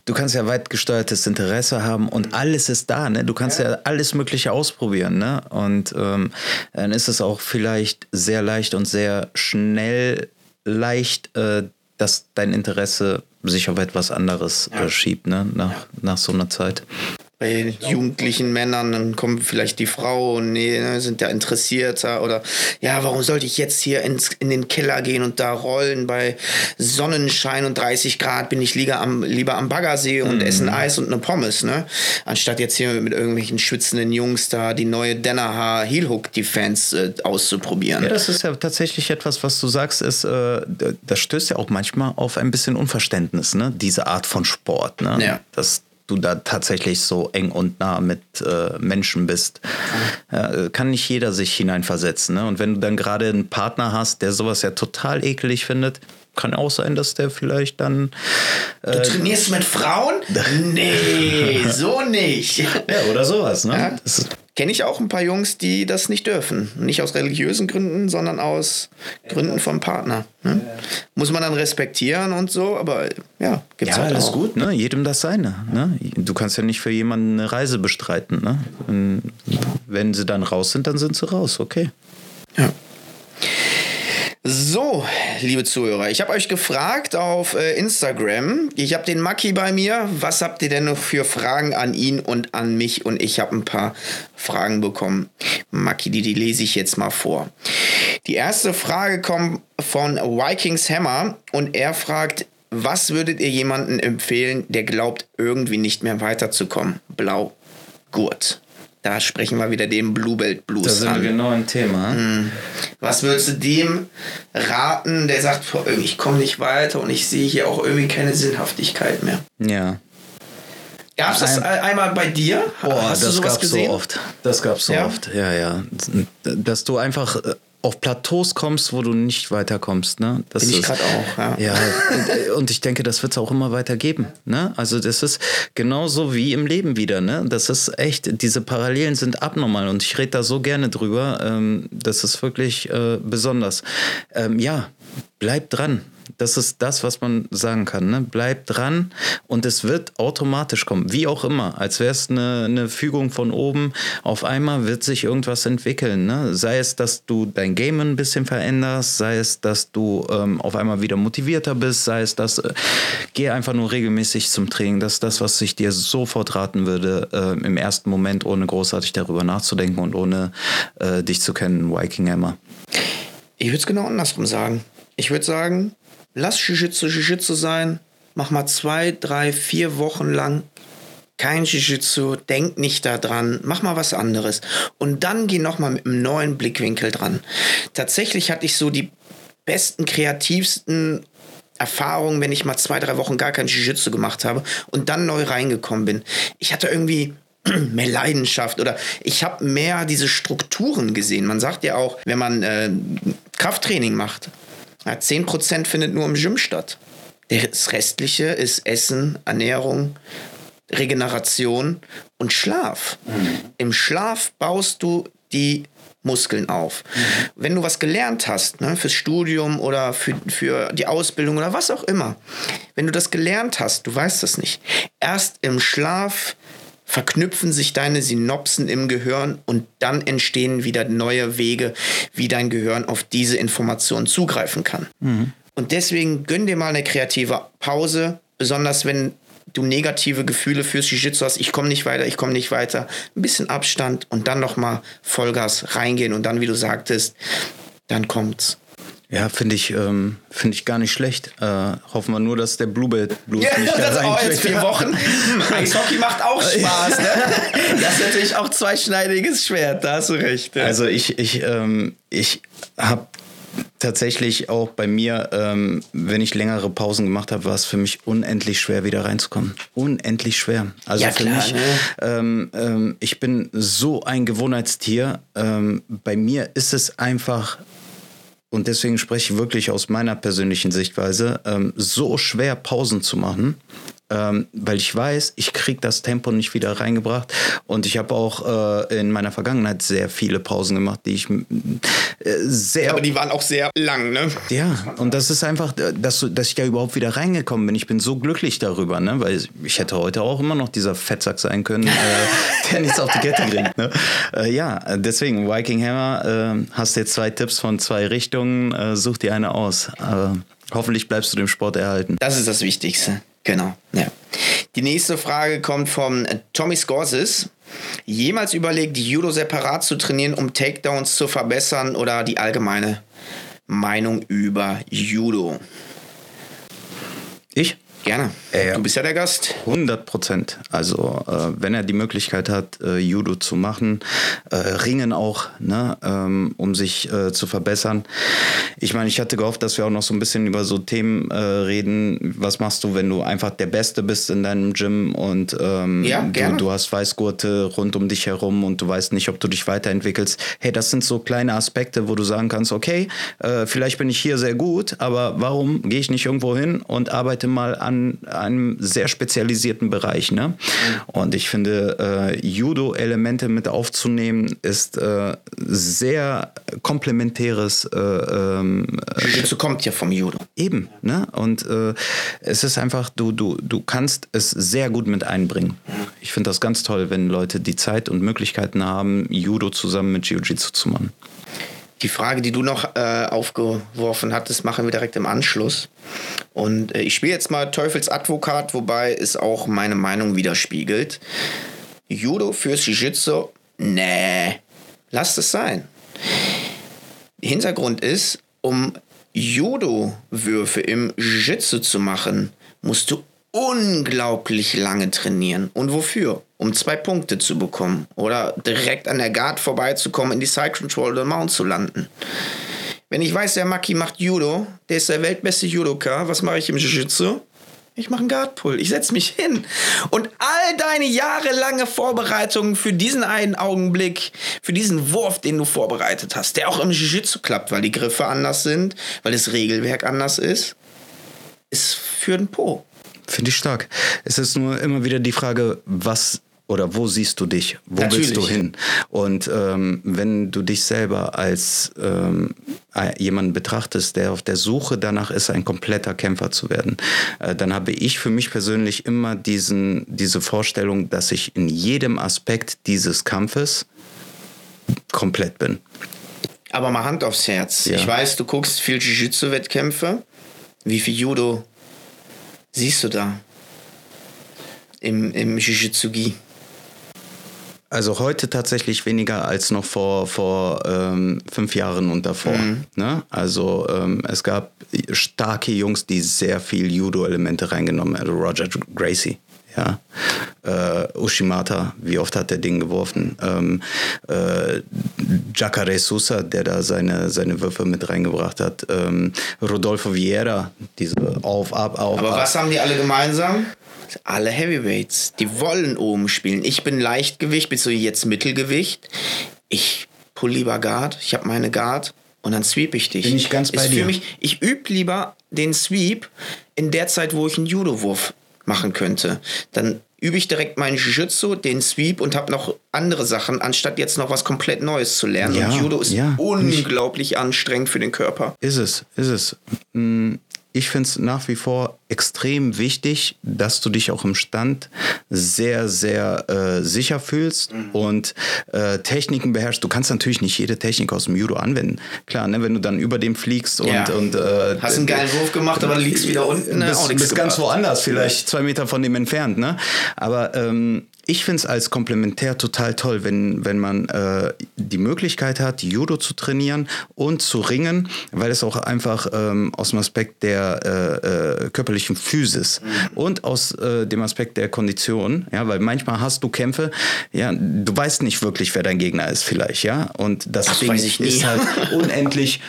Speaker 3: du kannst ja weit gesteuertes Interesse haben und alles ist da, ne? Du kannst ja, ja alles Mögliche ausprobieren, ne? Und ähm, dann ist es auch vielleicht sehr leicht und sehr schnell leicht, äh, dass dein Interesse sich auf etwas anderes ja. äh, schiebt, ne? Nach, nach so einer Zeit
Speaker 2: bei jugendlichen Männern, dann kommt vielleicht die Frau und nee, ne, sind ja interessierter oder ja, warum sollte ich jetzt hier ins, in den Keller gehen und da rollen bei Sonnenschein und 30 Grad bin ich lieber am, lieber am Baggersee und mhm. essen Eis und eine Pommes, ne? Anstatt jetzt hier mit irgendwelchen schwitzenden Jungs da die neue Danaher Heel Hook Defense äh, auszuprobieren.
Speaker 3: Ja, das ist ja tatsächlich etwas, was du sagst, ist, äh, das stößt ja auch manchmal auf ein bisschen Unverständnis, ne? Diese Art von Sport, ne? Ja. Das, du da tatsächlich so eng und nah mit äh, Menschen bist. Ja, kann nicht jeder sich hineinversetzen. Ne? Und wenn du dann gerade einen Partner hast, der sowas ja total ekelig findet, kann auch sein, dass der vielleicht dann.
Speaker 2: Äh, du trainierst mit Frauen? nee, so nicht.
Speaker 3: Ja, oder sowas, ne? Ja.
Speaker 2: Kenne ich auch ein paar Jungs, die das nicht dürfen. Nicht aus religiösen Gründen, sondern aus Gründen vom Partner. Ne? Muss man dann respektieren und so, aber ja,
Speaker 3: gibt's ja, halt alles auch. gut, ne? Jedem das seine. Ne? Du kannst ja nicht für jemanden eine Reise bestreiten. Ne? Wenn sie dann raus sind, dann sind sie raus, okay.
Speaker 2: Ja. So, liebe Zuhörer, ich habe euch gefragt auf äh, Instagram. Ich habe den Maki bei mir. Was habt ihr denn noch für Fragen an ihn und an mich? Und ich habe ein paar Fragen bekommen. Maki, die, die lese ich jetzt mal vor. Die erste Frage kommt von Vikings Hammer und er fragt, was würdet ihr jemandem empfehlen, der glaubt, irgendwie nicht mehr weiterzukommen? Blau, Gurt. Da sprechen wir wieder den Bluebelt Blues an. Da
Speaker 3: sind
Speaker 2: an.
Speaker 3: wir genau im Thema.
Speaker 2: Hm. Was würdest du dem raten, der sagt, ich komme nicht weiter und ich sehe hier auch irgendwie keine Sinnhaftigkeit mehr?
Speaker 3: Ja.
Speaker 2: Gab es das ein, einmal bei dir?
Speaker 3: Boah, Hast das gab es so oft. Das gab es so ja? oft. Ja, ja. Dass du einfach äh, auf Plateaus kommst, wo du nicht weiterkommst. Ne?
Speaker 2: Das Bin ich gerade auch, ja.
Speaker 3: ja. Und ich denke, das wird es auch immer weiter geben. Ne? Also das ist genauso wie im Leben wieder. Ne? Das ist echt, diese Parallelen sind abnormal und ich rede da so gerne drüber. Ähm, das ist wirklich äh, besonders. Ähm, ja, bleib dran. Das ist das, was man sagen kann. Ne? Bleib dran und es wird automatisch kommen. Wie auch immer. Als wäre es eine, eine Fügung von oben. Auf einmal wird sich irgendwas entwickeln. Ne? Sei es, dass du dein Game ein bisschen veränderst, sei es, dass du ähm, auf einmal wieder motivierter bist, sei es, dass äh, geh einfach nur regelmäßig zum Training. Das ist das, was ich dir sofort raten würde, äh, im ersten Moment, ohne großartig darüber nachzudenken und ohne äh, dich zu kennen, Viking Hammer.
Speaker 2: Ich würde es genau andersrum sagen. Ich würde sagen, lass Jiu-Jitsu Jiu-Jitsu sein, mach mal zwei, drei, vier Wochen lang kein Jiu-Jitsu, denk nicht daran, mach mal was anderes. Und dann geh nochmal mit einem neuen Blickwinkel dran. Tatsächlich hatte ich so die besten, kreativsten Erfahrungen, wenn ich mal zwei, drei Wochen gar kein Jiu-Jitsu gemacht habe und dann neu reingekommen bin. Ich hatte irgendwie mehr Leidenschaft oder ich habe mehr diese Strukturen gesehen. Man sagt ja auch, wenn man äh, Krafttraining macht, ja, 10% findet nur im Gym statt. Das Restliche ist Essen, Ernährung, Regeneration und Schlaf. Mhm. Im Schlaf baust du die Muskeln auf. Mhm. Wenn du was gelernt hast, ne, fürs Studium oder für, für die Ausbildung oder was auch immer, wenn du das gelernt hast, du weißt das nicht, erst im Schlaf verknüpfen sich deine Synapsen im Gehirn und dann entstehen wieder neue Wege, wie dein Gehirn auf diese Information zugreifen kann. Mhm. Und deswegen gönn dir mal eine kreative Pause, besonders wenn du negative Gefühle fürs Jiu-Jitsu hast, ich komme nicht weiter, ich komme nicht weiter, ein bisschen Abstand und dann nochmal Vollgas reingehen und dann, wie du sagtest, dann kommt's.
Speaker 3: Ja, finde ich, ähm, find ich gar nicht schlecht. Äh, hoffen wir nur, dass der Bluebell Blues
Speaker 2: ja, nicht das da auch jetzt vier Wochen. Eishockey macht auch Spaß. Ne? Das ist natürlich auch zweischneidiges Schwert, da hast du recht. Ja.
Speaker 3: Also ich, ich, ähm, ich habe tatsächlich auch bei mir, ähm, wenn ich längere Pausen gemacht habe, war es für mich unendlich schwer, wieder reinzukommen. Unendlich schwer. Also
Speaker 2: Ja,
Speaker 3: für
Speaker 2: klar,
Speaker 3: mich,
Speaker 2: ne?
Speaker 3: ähm, ähm, ich bin so ein Gewohnheitstier. Ähm, bei mir ist es einfach, und deswegen spreche ich wirklich aus meiner persönlichen Sichtweise, ähm, so schwer Pausen zu machen. Ähm, weil ich weiß, ich kriege das Tempo nicht wieder reingebracht. Und ich habe auch äh, in meiner Vergangenheit sehr viele Pausen gemacht, die ich äh, sehr
Speaker 2: Aber die waren auch sehr lang, ne?
Speaker 3: ja, und das ist einfach, dass, du- dass ich da überhaupt wieder reingekommen bin. Ich bin so glücklich darüber, ne? weil ich hätte heute auch immer noch dieser Fettsack sein können, äh, der nichts auf die Kette kriegt. Ne? Äh, ja, deswegen, Viking Hammer, äh, hast jetzt zwei Tipps von zwei Richtungen, äh, such dir eine aus. Äh, hoffentlich bleibst du dem Sport erhalten.
Speaker 2: Das ist das Wichtigste. Genau. Ja. Die nächste Frage kommt von Tommy Scorsis. Jemals überlegt, Judo separat zu trainieren, um Takedowns zu verbessern oder die allgemeine Meinung über Judo?
Speaker 3: Ich?
Speaker 2: Gerne.
Speaker 3: Äh,
Speaker 2: du bist ja der Gast.
Speaker 3: 100 Prozent. Also, äh, wenn er die Möglichkeit hat, äh, Judo zu machen, äh, Ringen auch, ne, ähm, um sich äh, zu verbessern. Ich meine, ich hatte gehofft, dass wir auch noch so ein bisschen über so Themen äh, reden. Was machst du, wenn du einfach der Beste bist in deinem Gym und ähm,
Speaker 2: Ja,
Speaker 3: du, du hast Weißgurte rund um dich herum und du weißt nicht, ob du dich weiterentwickelst. Hey, das sind so kleine Aspekte, wo du sagen kannst, okay, vielleicht bin ich hier sehr gut, aber warum gehe ich nicht irgendwo hin und arbeite mal an einem sehr spezialisierten Bereich? Ne? Und ich finde, äh, Judo-Elemente mit aufzunehmen, ist äh, sehr komplementäres äh, ähm,
Speaker 2: Jiu-Jitsu kommt ja vom Judo.
Speaker 3: Eben, ne? Und äh, es ist einfach, du, du, du kannst es sehr gut mit einbringen. Ich finde das ganz toll, wenn Leute die Zeit und Möglichkeiten haben, Judo zusammen mit Jiu-Jitsu zu machen.
Speaker 2: Die Frage, die du noch äh, aufgeworfen hattest, machen wir direkt im Anschluss. Und äh, ich spiele jetzt mal Teufelsadvokat, wobei es auch meine Meinung widerspiegelt. Judo fürs Jiu-Jitsu? Nee, lasst es sein. Hintergrund ist, um Judo-Würfe im Jiu-Jitsu zu machen, musst du unglaublich lange trainieren. Und wofür? Um zwei Punkte zu bekommen. Oder direkt an der Guard vorbeizukommen, in die Side Control oder Mount zu landen. Wenn ich weiß, der Maki macht Judo, der ist der weltbeste Judoka, was mache ich im Jiu-Jitsu? Ich mache einen Guardpull. Ich setze mich hin. Und all deine jahrelange Vorbereitungen für diesen einen Augenblick, für diesen Wurf, den du vorbereitet hast, der auch im Jiu-Jitsu klappt, weil die Griffe anders sind, weil das Regelwerk anders ist, ist für den Po.
Speaker 3: Finde ich stark. Es ist nur immer wieder die Frage, was oder wo siehst du dich? Wo
Speaker 2: Natürlich.
Speaker 3: willst du hin? Und ähm, wenn du dich selber als ähm, äh, jemanden betrachtest, der auf der Suche danach ist, ein kompletter Kämpfer zu werden, äh, dann habe ich für mich persönlich immer diesen, diese Vorstellung, dass ich in jedem Aspekt dieses Kampfes komplett bin.
Speaker 2: Aber mal Hand aufs Herz.
Speaker 3: Ja.
Speaker 2: Ich weiß, du guckst viel Jiu-Jitsu-Wettkämpfe. Wie viel Judo siehst du da? Im, im Jiu-Jitsu-Gi.
Speaker 3: Also heute tatsächlich weniger als noch vor, vor ähm, fünf Jahren und davor. Ne? Also ähm, es gab starke Jungs, die sehr viel Judo-Elemente reingenommen haben. Also Roger Gracie. Ja. Äh, Ushimata, wie oft hat der Ding geworfen? Ähm, äh, Jacare Sousa, der da seine, seine Würfe mit reingebracht hat. Ähm, Rodolfo Vieira, diese Auf, Ab, Auf,
Speaker 2: Aber
Speaker 3: Ab.
Speaker 2: was haben die alle gemeinsam? Alle Heavyweights. Die wollen oben spielen. Ich bin Leichtgewicht, bis jetzt Mittelgewicht. Ich pull lieber Guard. Ich habe meine Guard. Und dann sweep ich dich.
Speaker 3: Bin ich ganz bei
Speaker 2: Ist
Speaker 3: dir.
Speaker 2: Für mich, ich übe lieber den Sweep in der Zeit, wo ich einen Judo-Wurf machen könnte. Dann übe ich direkt meinen Jiu-Jitsu, den Sweep und habe noch andere Sachen, anstatt jetzt noch was komplett Neues zu lernen.
Speaker 3: Ja,
Speaker 2: und Judo ist
Speaker 3: ja.
Speaker 2: unglaublich anstrengend für den Körper.
Speaker 3: Ist es, ist es. Ich finde es nach wie vor extrem wichtig, dass du dich auch im Stand sehr, sehr äh, sicher fühlst und äh, Techniken beherrschst. Du kannst natürlich nicht jede Technik aus dem Judo anwenden. Klar, ne, wenn du dann über dem fliegst und,
Speaker 2: Ja.
Speaker 3: und äh,
Speaker 2: Hast einen geilen Wurf gemacht, aber du liegst wieder unten. ne?
Speaker 3: bist, bist ganz woanders, vielleicht zwei Meter von dem entfernt. Ne? Aber ähm, ich finde es als Komplementär total toll, wenn, wenn man äh, die Möglichkeit hat, Judo zu trainieren und zu ringen, weil es auch einfach ähm, aus dem Aspekt der äh, äh, körperlichen Physis und aus äh, dem Aspekt der Kondition, ja, weil manchmal hast du Kämpfe, ja, du weißt nicht wirklich, wer dein Gegner ist vielleicht, ja, und das,
Speaker 2: Das
Speaker 3: Ding ist halt unendlich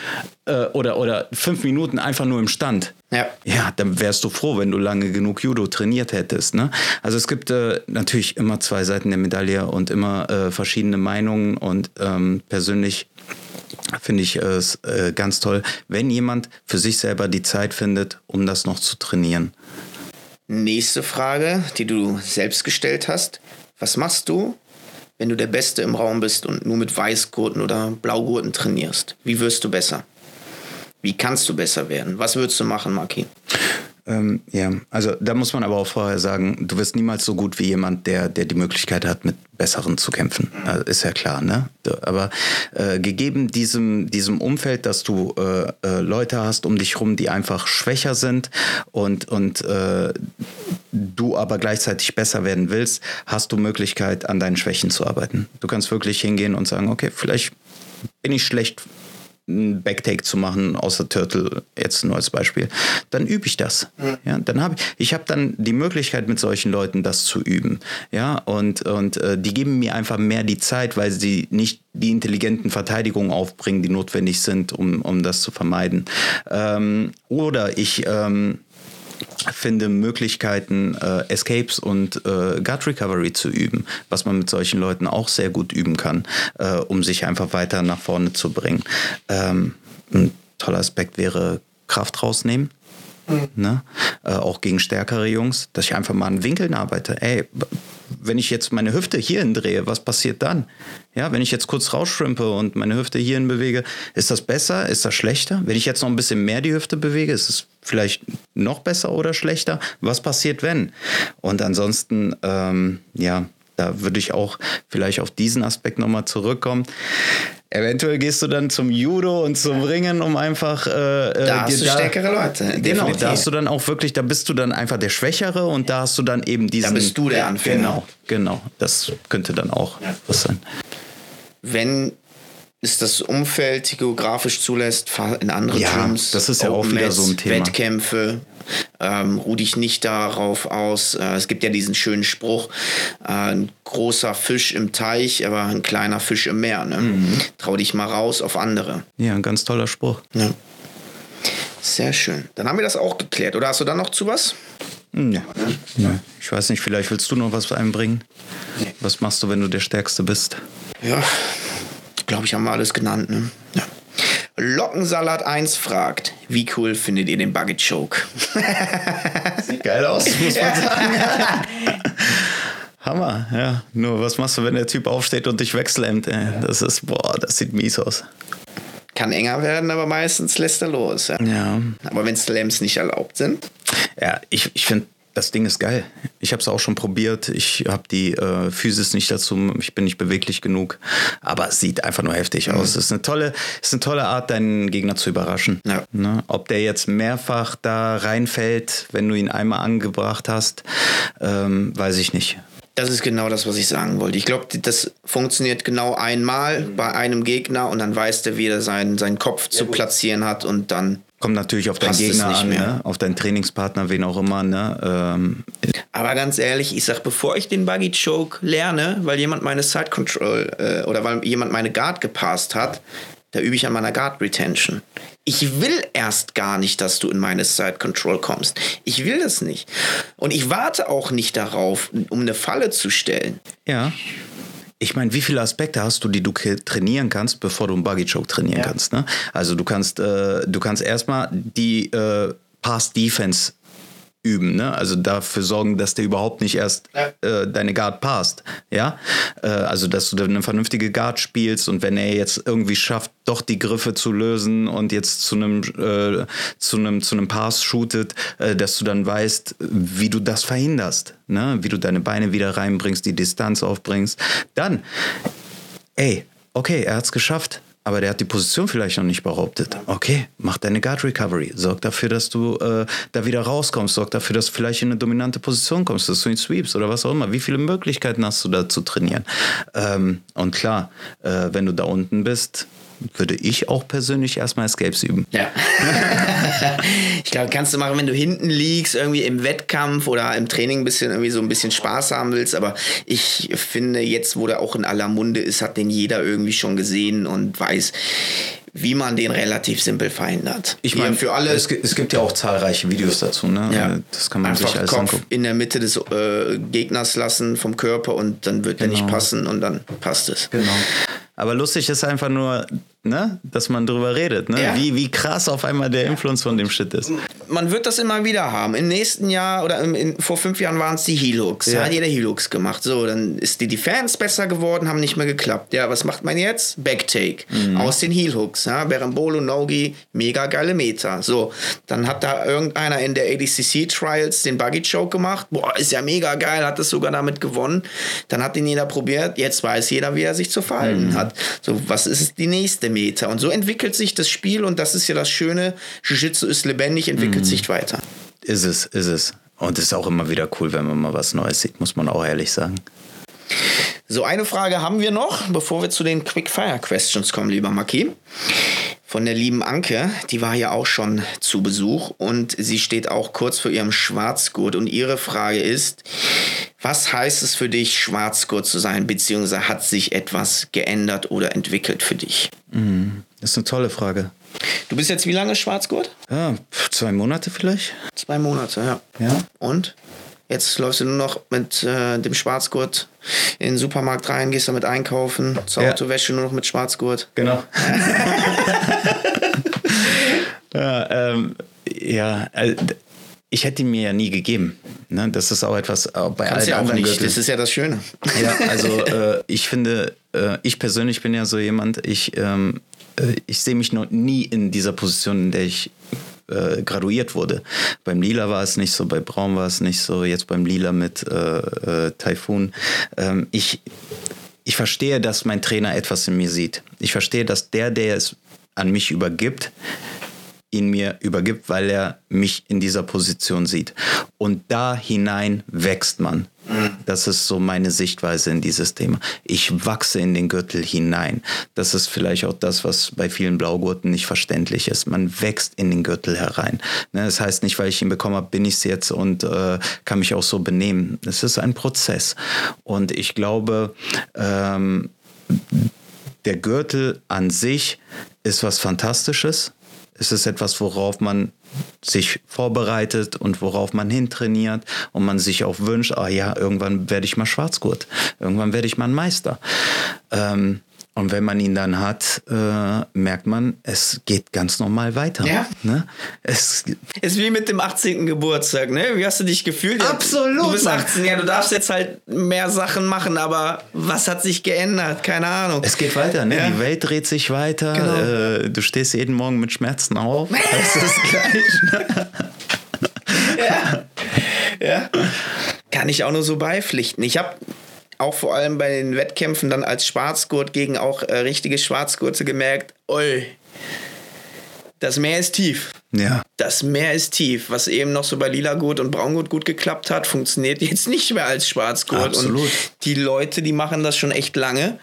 Speaker 3: äh, oder, oder fünf Minuten einfach nur im Stand.
Speaker 2: Ja.
Speaker 3: Ja, dann wärst du froh, wenn du lange genug Judo trainiert hättest. Ne? Also es gibt äh, natürlich immer zwei Seiten der Medaille und immer äh, verschiedene Meinungen und ähm, persönlich finde ich es äh, ganz toll, wenn jemand für sich selber die Zeit findet, um das noch zu trainieren.
Speaker 2: Nächste Frage, die du selbst gestellt hast. Was machst du, wenn du der Beste im Raum bist und nur mit Weißgurten oder Blaugurten trainierst? Wie wirst du besser? Wie kannst du besser werden? Was würdest du machen, Maki?
Speaker 3: Ähm, ja, also da muss man aber auch vorher sagen, du wirst niemals so gut wie jemand, der, der die Möglichkeit hat, mit Besseren zu kämpfen. Also ist ja klar, ne? Aber äh, gegeben diesem, diesem Umfeld, dass du äh, äh, Leute hast um dich rum, die einfach schwächer sind und, und äh, du aber gleichzeitig besser werden willst, hast du Möglichkeit, an deinen Schwächen zu arbeiten. Du kannst wirklich hingehen und sagen, okay, vielleicht bin ich schlecht einen Backtake zu machen, außer Turtle jetzt nur als Beispiel, dann übe ich das. Ja, dann habe ich, ich habe dann die Möglichkeit mit solchen Leuten das zu üben. Ja, und, und äh, die geben mir einfach mehr die Zeit, weil sie nicht die intelligenten Verteidigungen aufbringen, die notwendig sind, um, um das zu vermeiden. Ähm, oder ich ähm, finde Möglichkeiten, äh, Escapes und äh, Gut Recovery zu üben, was man mit solchen Leuten auch sehr gut üben kann, äh, um sich einfach weiter nach vorne zu bringen. Ähm, ein toller Aspekt wäre Kraft rausnehmen. Mhm. Ne? Äh, auch gegen stärkere Jungs, dass ich einfach mal an Winkeln arbeite. Ey, wenn ich jetzt meine Hüfte hierhin drehe, was passiert dann? Ja, wenn ich jetzt kurz rausschrimpe und meine Hüfte hierhin bewege, ist das besser? Ist das schlechter? Wenn ich jetzt noch ein bisschen mehr die Hüfte bewege, ist es vielleicht noch besser oder schlechter? Was passiert, wenn? Und ansonsten, ähm, ja, da würde ich auch vielleicht auf diesen Aspekt nochmal zurückkommen. Eventuell gehst du dann zum Judo und zum Ringen, um einfach. Äh,
Speaker 2: äh da hast du da, stärkere Leute.
Speaker 3: Genau, definitiv. da hast du dann auch wirklich, da bist du dann einfach der Schwächere und da hast du dann eben diesen.
Speaker 2: Da bist du der Anfänger.
Speaker 3: Genau, genau. Das könnte dann auch ja. was sein.
Speaker 2: Wenn es das Umfeld geografisch zulässt, fahr in andere
Speaker 3: ja,
Speaker 2: Gyms.
Speaker 3: Das ist ja auch wieder so ein Thema.
Speaker 2: Wettkämpfe. Ähm, ruh dich nicht darauf aus. Äh, es gibt ja diesen schönen Spruch: äh, ein großer Fisch im Teich, aber ein kleiner Fisch im Meer. Ne? Mhm. Trau dich mal raus auf andere.
Speaker 3: Ja, ein ganz toller Spruch.
Speaker 2: Ja. Sehr schön. Dann haben wir das auch geklärt. Oder hast du da noch zu was?
Speaker 3: Hm, ja. ja. Ich weiß nicht, vielleicht willst du noch was einbringen? Was machst du, wenn du der Stärkste bist?
Speaker 2: Ja, glaube ich, haben wir alles genannt. Ne? Ja. Lockensalat 1 fragt, wie cool findet ihr den Buggy Choke?
Speaker 3: Sieht geil aus, muss man sagen. Hammer, ja. Nur was machst du, wenn der Typ aufsteht und dich wegslammt? Ey? Das ist, boah, das sieht mies aus.
Speaker 2: Kann enger werden, aber meistens lässt er los. Ja.
Speaker 3: ja.
Speaker 2: Aber wenn Slams nicht erlaubt sind?
Speaker 3: Ja, ich, ich finde das Ding ist geil. Ich habe es auch schon probiert. Ich habe die äh, Physis nicht dazu. Ich bin nicht beweglich genug. Aber es sieht einfach nur heftig mhm. aus. Es ist eine tolle, ist eine tolle Art, deinen Gegner zu überraschen. Ja. Ne? Ob der jetzt mehrfach da reinfällt, wenn du ihn einmal angebracht hast, ähm, weiß ich nicht.
Speaker 2: Das ist genau das, was ich sagen wollte. Ich glaube, das funktioniert genau einmal mhm. bei einem Gegner und dann weiß der, wie er seinen, seinen Kopf zu platzieren hat und dann
Speaker 3: Kommt natürlich auf deinen Gegner an, ne? auf deinen Trainingspartner, wen auch immer. Ne? Ähm.
Speaker 2: Aber ganz ehrlich, ich sag, bevor ich den Buggy Choke lerne, weil jemand meine Side Control äh, oder weil jemand meine Guard gepasst hat, da übe ich an meiner Guard Retention. Ich will erst gar nicht, dass du in meine Side Control kommst. Ich will das nicht. Und ich warte auch nicht darauf, um eine Falle zu stellen.
Speaker 3: Ja. Ich meine, wie viele Aspekte hast du, die du trainieren kannst, bevor du einen Buggy Choke trainieren ja. kannst? Ne? Also du kannst, äh, du kannst erstmal die äh, Pass Defense üben, ne? Also dafür sorgen, dass der überhaupt nicht erst äh, deine Guard passt, ja? Äh, also dass du eine vernünftige Guard spielst und wenn er jetzt irgendwie schafft, doch die Griffe zu lösen und jetzt zu einem äh, zu einem zu einem Pass shootet, äh, dass du dann weißt, wie du das verhinderst, ne? Wie du deine Beine wieder reinbringst, die Distanz aufbringst, dann, ey, okay, er hat's geschafft aber der hat die Position vielleicht noch nicht behauptet. Okay, mach deine Guard Recovery. Sorg dafür, dass du äh, da wieder rauskommst. Sorg dafür, dass du vielleicht in eine dominante Position kommst, dass du ihn sweeps oder was auch immer. Wie viele Möglichkeiten hast du da zu trainieren? Ähm, und klar, äh, wenn du da unten bist, würde ich auch persönlich erstmal Escapes üben.
Speaker 2: Ja. ich glaube, kannst du machen, wenn du hinten liegst, irgendwie im Wettkampf oder im Training ein bisschen irgendwie so ein bisschen Spaß haben willst. Aber ich finde, jetzt, wo der auch in aller Munde ist, hat den jeder irgendwie schon gesehen und weiß, wie man den relativ simpel verhindert.
Speaker 3: Ich meine,
Speaker 2: für alle
Speaker 3: es, es gibt ja auch zahlreiche Videos dazu. Ne?
Speaker 2: Ja.
Speaker 3: Das kann man
Speaker 2: einfach
Speaker 3: sich alles
Speaker 2: Kopf
Speaker 3: angucken.
Speaker 2: in der Mitte des äh, Gegners lassen vom Körper und dann wird er nicht
Speaker 3: Genau.
Speaker 2: passen und dann passt es.
Speaker 3: Genau. Aber lustig ist einfach nur, ne, dass man drüber redet, ne?
Speaker 2: Ja.
Speaker 3: Wie, wie krass auf einmal der Influence von dem Shit ist.
Speaker 2: Man wird das immer wieder haben. Im nächsten Jahr oder im, in, vor fünf Jahren waren es die Helux.
Speaker 3: Ja.
Speaker 2: Hat jeder Helux gemacht. So, dann ist die Defense besser geworden, haben nicht mehr geklappt. Ja, was macht man jetzt? Backtake.
Speaker 3: Mhm.
Speaker 2: Aus den Heel-Hooks. Ja, Berembolo, Nogi, mega geile Meter. So, dann hat da irgendeiner in der ADCC Trials den Buggy Choke gemacht. Boah, ist ja mega geil, hat das sogar damit gewonnen. Dann hat ihn jeder probiert. Jetzt weiß jeder, wie er sich zu verhalten
Speaker 3: Mhm.
Speaker 2: hat. So, was ist die nächste Meter? Und so entwickelt sich das Spiel und das ist ja das Schöne. Jiu-Jitsu ist lebendig, entwickelt
Speaker 3: Mhm.
Speaker 2: sich weiter.
Speaker 3: Ist es, ist es. Und es ist auch immer wieder cool, wenn man mal was Neues sieht, muss man auch ehrlich sagen.
Speaker 2: So, eine Frage haben wir noch, bevor wir zu den Quick-Fire-Questions kommen, lieber Maki. Von der lieben Anke, die war ja auch schon zu Besuch und sie steht auch kurz vor ihrem Schwarzgurt und ihre Frage ist, was heißt es für dich, Schwarzgurt zu sein, beziehungsweise hat sich etwas geändert oder entwickelt für dich?
Speaker 3: Das ist eine tolle Frage.
Speaker 2: Du bist jetzt wie lange Schwarzgurt?
Speaker 3: Ja, zwei Monate vielleicht?
Speaker 2: Zwei Monate, ja.
Speaker 3: Ja.
Speaker 2: Und? Jetzt läufst du nur noch mit äh, dem Schwarzgurt in den Supermarkt rein, gehst damit einkaufen, zur
Speaker 3: Ja.
Speaker 2: Autowäsche nur noch mit Schwarzgurt.
Speaker 3: Genau. ja, ähm, ja äh, ich hätte ihn mir ja nie gegeben. Ne? Das ist auch etwas äh, bei
Speaker 2: Kannst
Speaker 3: allen
Speaker 2: ja auch
Speaker 3: anderen
Speaker 2: nicht,
Speaker 3: Gürteln.
Speaker 2: das ist ja das Schöne.
Speaker 3: Ja, also äh, ich finde, äh, ich persönlich bin ja so jemand, ich, ähm, äh, ich sehe mich noch nie in dieser Position, in der ich äh, graduiert wurde. Beim Lila war es nicht so, bei Braun war es nicht so, jetzt beim Lila mit äh, äh, Typhoon. Ähm, ich, ich verstehe, dass mein Trainer etwas in mir sieht. Ich verstehe, dass der, der es an mich übergibt, ihn mir übergibt, weil er mich in dieser Position sieht. Und da hinein wächst man. Das ist so meine Sichtweise in dieses Thema. Ich wachse in den Gürtel hinein. Das ist vielleicht auch das, was bei vielen Blaugurten nicht verständlich ist. Man wächst in den Gürtel herein. Ne, Das heißt nicht, weil ich ihn bekommen habe, bin ich es jetzt und äh, kann mich auch so benehmen. Es ist ein Prozess. Und ich glaube, ähm, der Gürtel an sich ist was Fantastisches. Es ist etwas, worauf man sich vorbereitet und worauf man hintrainiert und man sich auch wünscht, ah ja, irgendwann werde ich mal Schwarzgurt, irgendwann werde ich mal ein Meister. Ähm, und wenn man ihn dann hat, äh, merkt man, es geht ganz normal weiter.
Speaker 2: Ja.
Speaker 3: Ne? Es,
Speaker 2: Ist wie mit dem 18. Geburtstag, ne? Wie hast du dich gefühlt? Ja,
Speaker 3: Absolut,
Speaker 2: Du bist
Speaker 3: Mann.
Speaker 2: 18, ja, du darfst jetzt halt mehr Sachen machen, aber was hat sich geändert? Keine Ahnung.
Speaker 3: es geht weiter, ne?
Speaker 2: Ja.
Speaker 3: die Welt dreht sich weiter.
Speaker 2: Genau.
Speaker 3: Äh, du stehst jeden Morgen mit Schmerzen auf. Das ist gleich.
Speaker 2: Ja. Kann ich auch nur so beipflichten. Ich habe auch vor allem bei den Wettkämpfen dann als Schwarzgurt gegen auch äh, richtige Schwarzgurte gemerkt, oi, das Meer ist tief.
Speaker 3: Ja.
Speaker 2: Das Meer ist tief. Was eben noch so bei Lila-Gut und Braungut gut geklappt hat, funktioniert jetzt nicht mehr als Schwarzgurt.
Speaker 3: Absolut.
Speaker 2: Und die Leute, die machen das schon echt lange.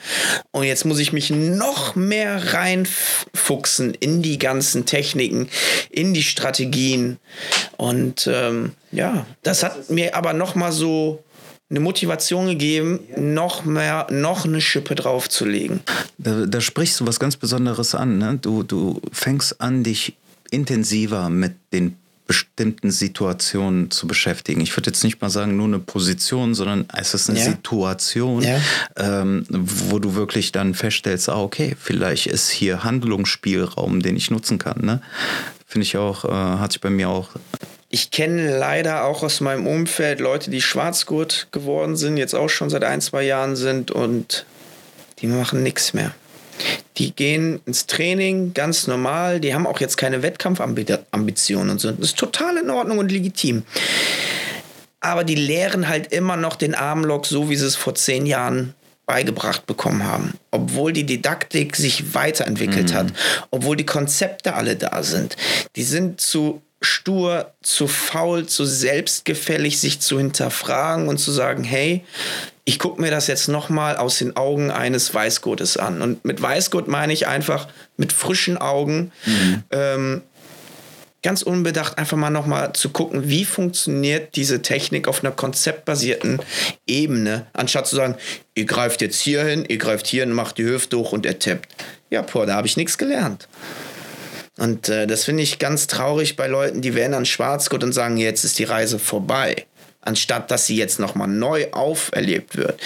Speaker 2: Und jetzt muss ich mich noch mehr reinfuchsen in die ganzen Techniken, in die Strategien. Und ähm, ja, das hat mir aber noch mal so eine Motivation gegeben, noch mehr, noch eine Schippe draufzulegen.
Speaker 3: Da, da sprichst du was ganz Besonderes an. Ne? Du, du fängst an, dich intensiver mit den bestimmten Situationen zu beschäftigen. Ich würde jetzt nicht mal sagen, nur eine Position, sondern es ist eine
Speaker 2: Ja.
Speaker 3: Situation,
Speaker 2: Ja.
Speaker 3: ähm, wo du wirklich dann feststellst, ah, okay, vielleicht ist hier Handlungsspielraum, den ich nutzen kann. Ne? Finde ich auch, äh, hat sich bei mir auch
Speaker 2: Ich kenne leider auch aus meinem Umfeld Leute, die Schwarzgurt geworden sind, jetzt auch schon seit ein, zwei Jahren sind und die machen nichts mehr. Die gehen ins Training ganz normal, die haben auch jetzt keine Wettkampfambitionen und so. Das ist total in Ordnung und legitim. Aber die lehren halt immer noch den Armlock so, wie sie es vor zehn Jahren beigebracht bekommen haben. Obwohl die Didaktik sich weiterentwickelt hat, obwohl die Konzepte alle da sind. Die sind zu stur, zu faul, zu selbstgefällig, sich zu hinterfragen und zu sagen, hey, ich gucke mir das jetzt nochmal aus den Augen eines Weißgurtes an. Und mit Weißgurt meine ich einfach mit frischen Augen ähm, ganz unbedacht einfach mal nochmal zu gucken, wie funktioniert diese Technik auf einer konzeptbasierten Ebene, anstatt zu sagen, ihr greift jetzt hier hin, ihr greift hier hin, macht die Hüfte hoch und er tippt. Ja, boah, da habe ich nichts gelernt. Und äh, das finde ich ganz traurig bei Leuten, die werden an Schwarzgurt und sagen, jetzt ist die Reise vorbei anstatt dass sie jetzt nochmal neu auferlebt wird.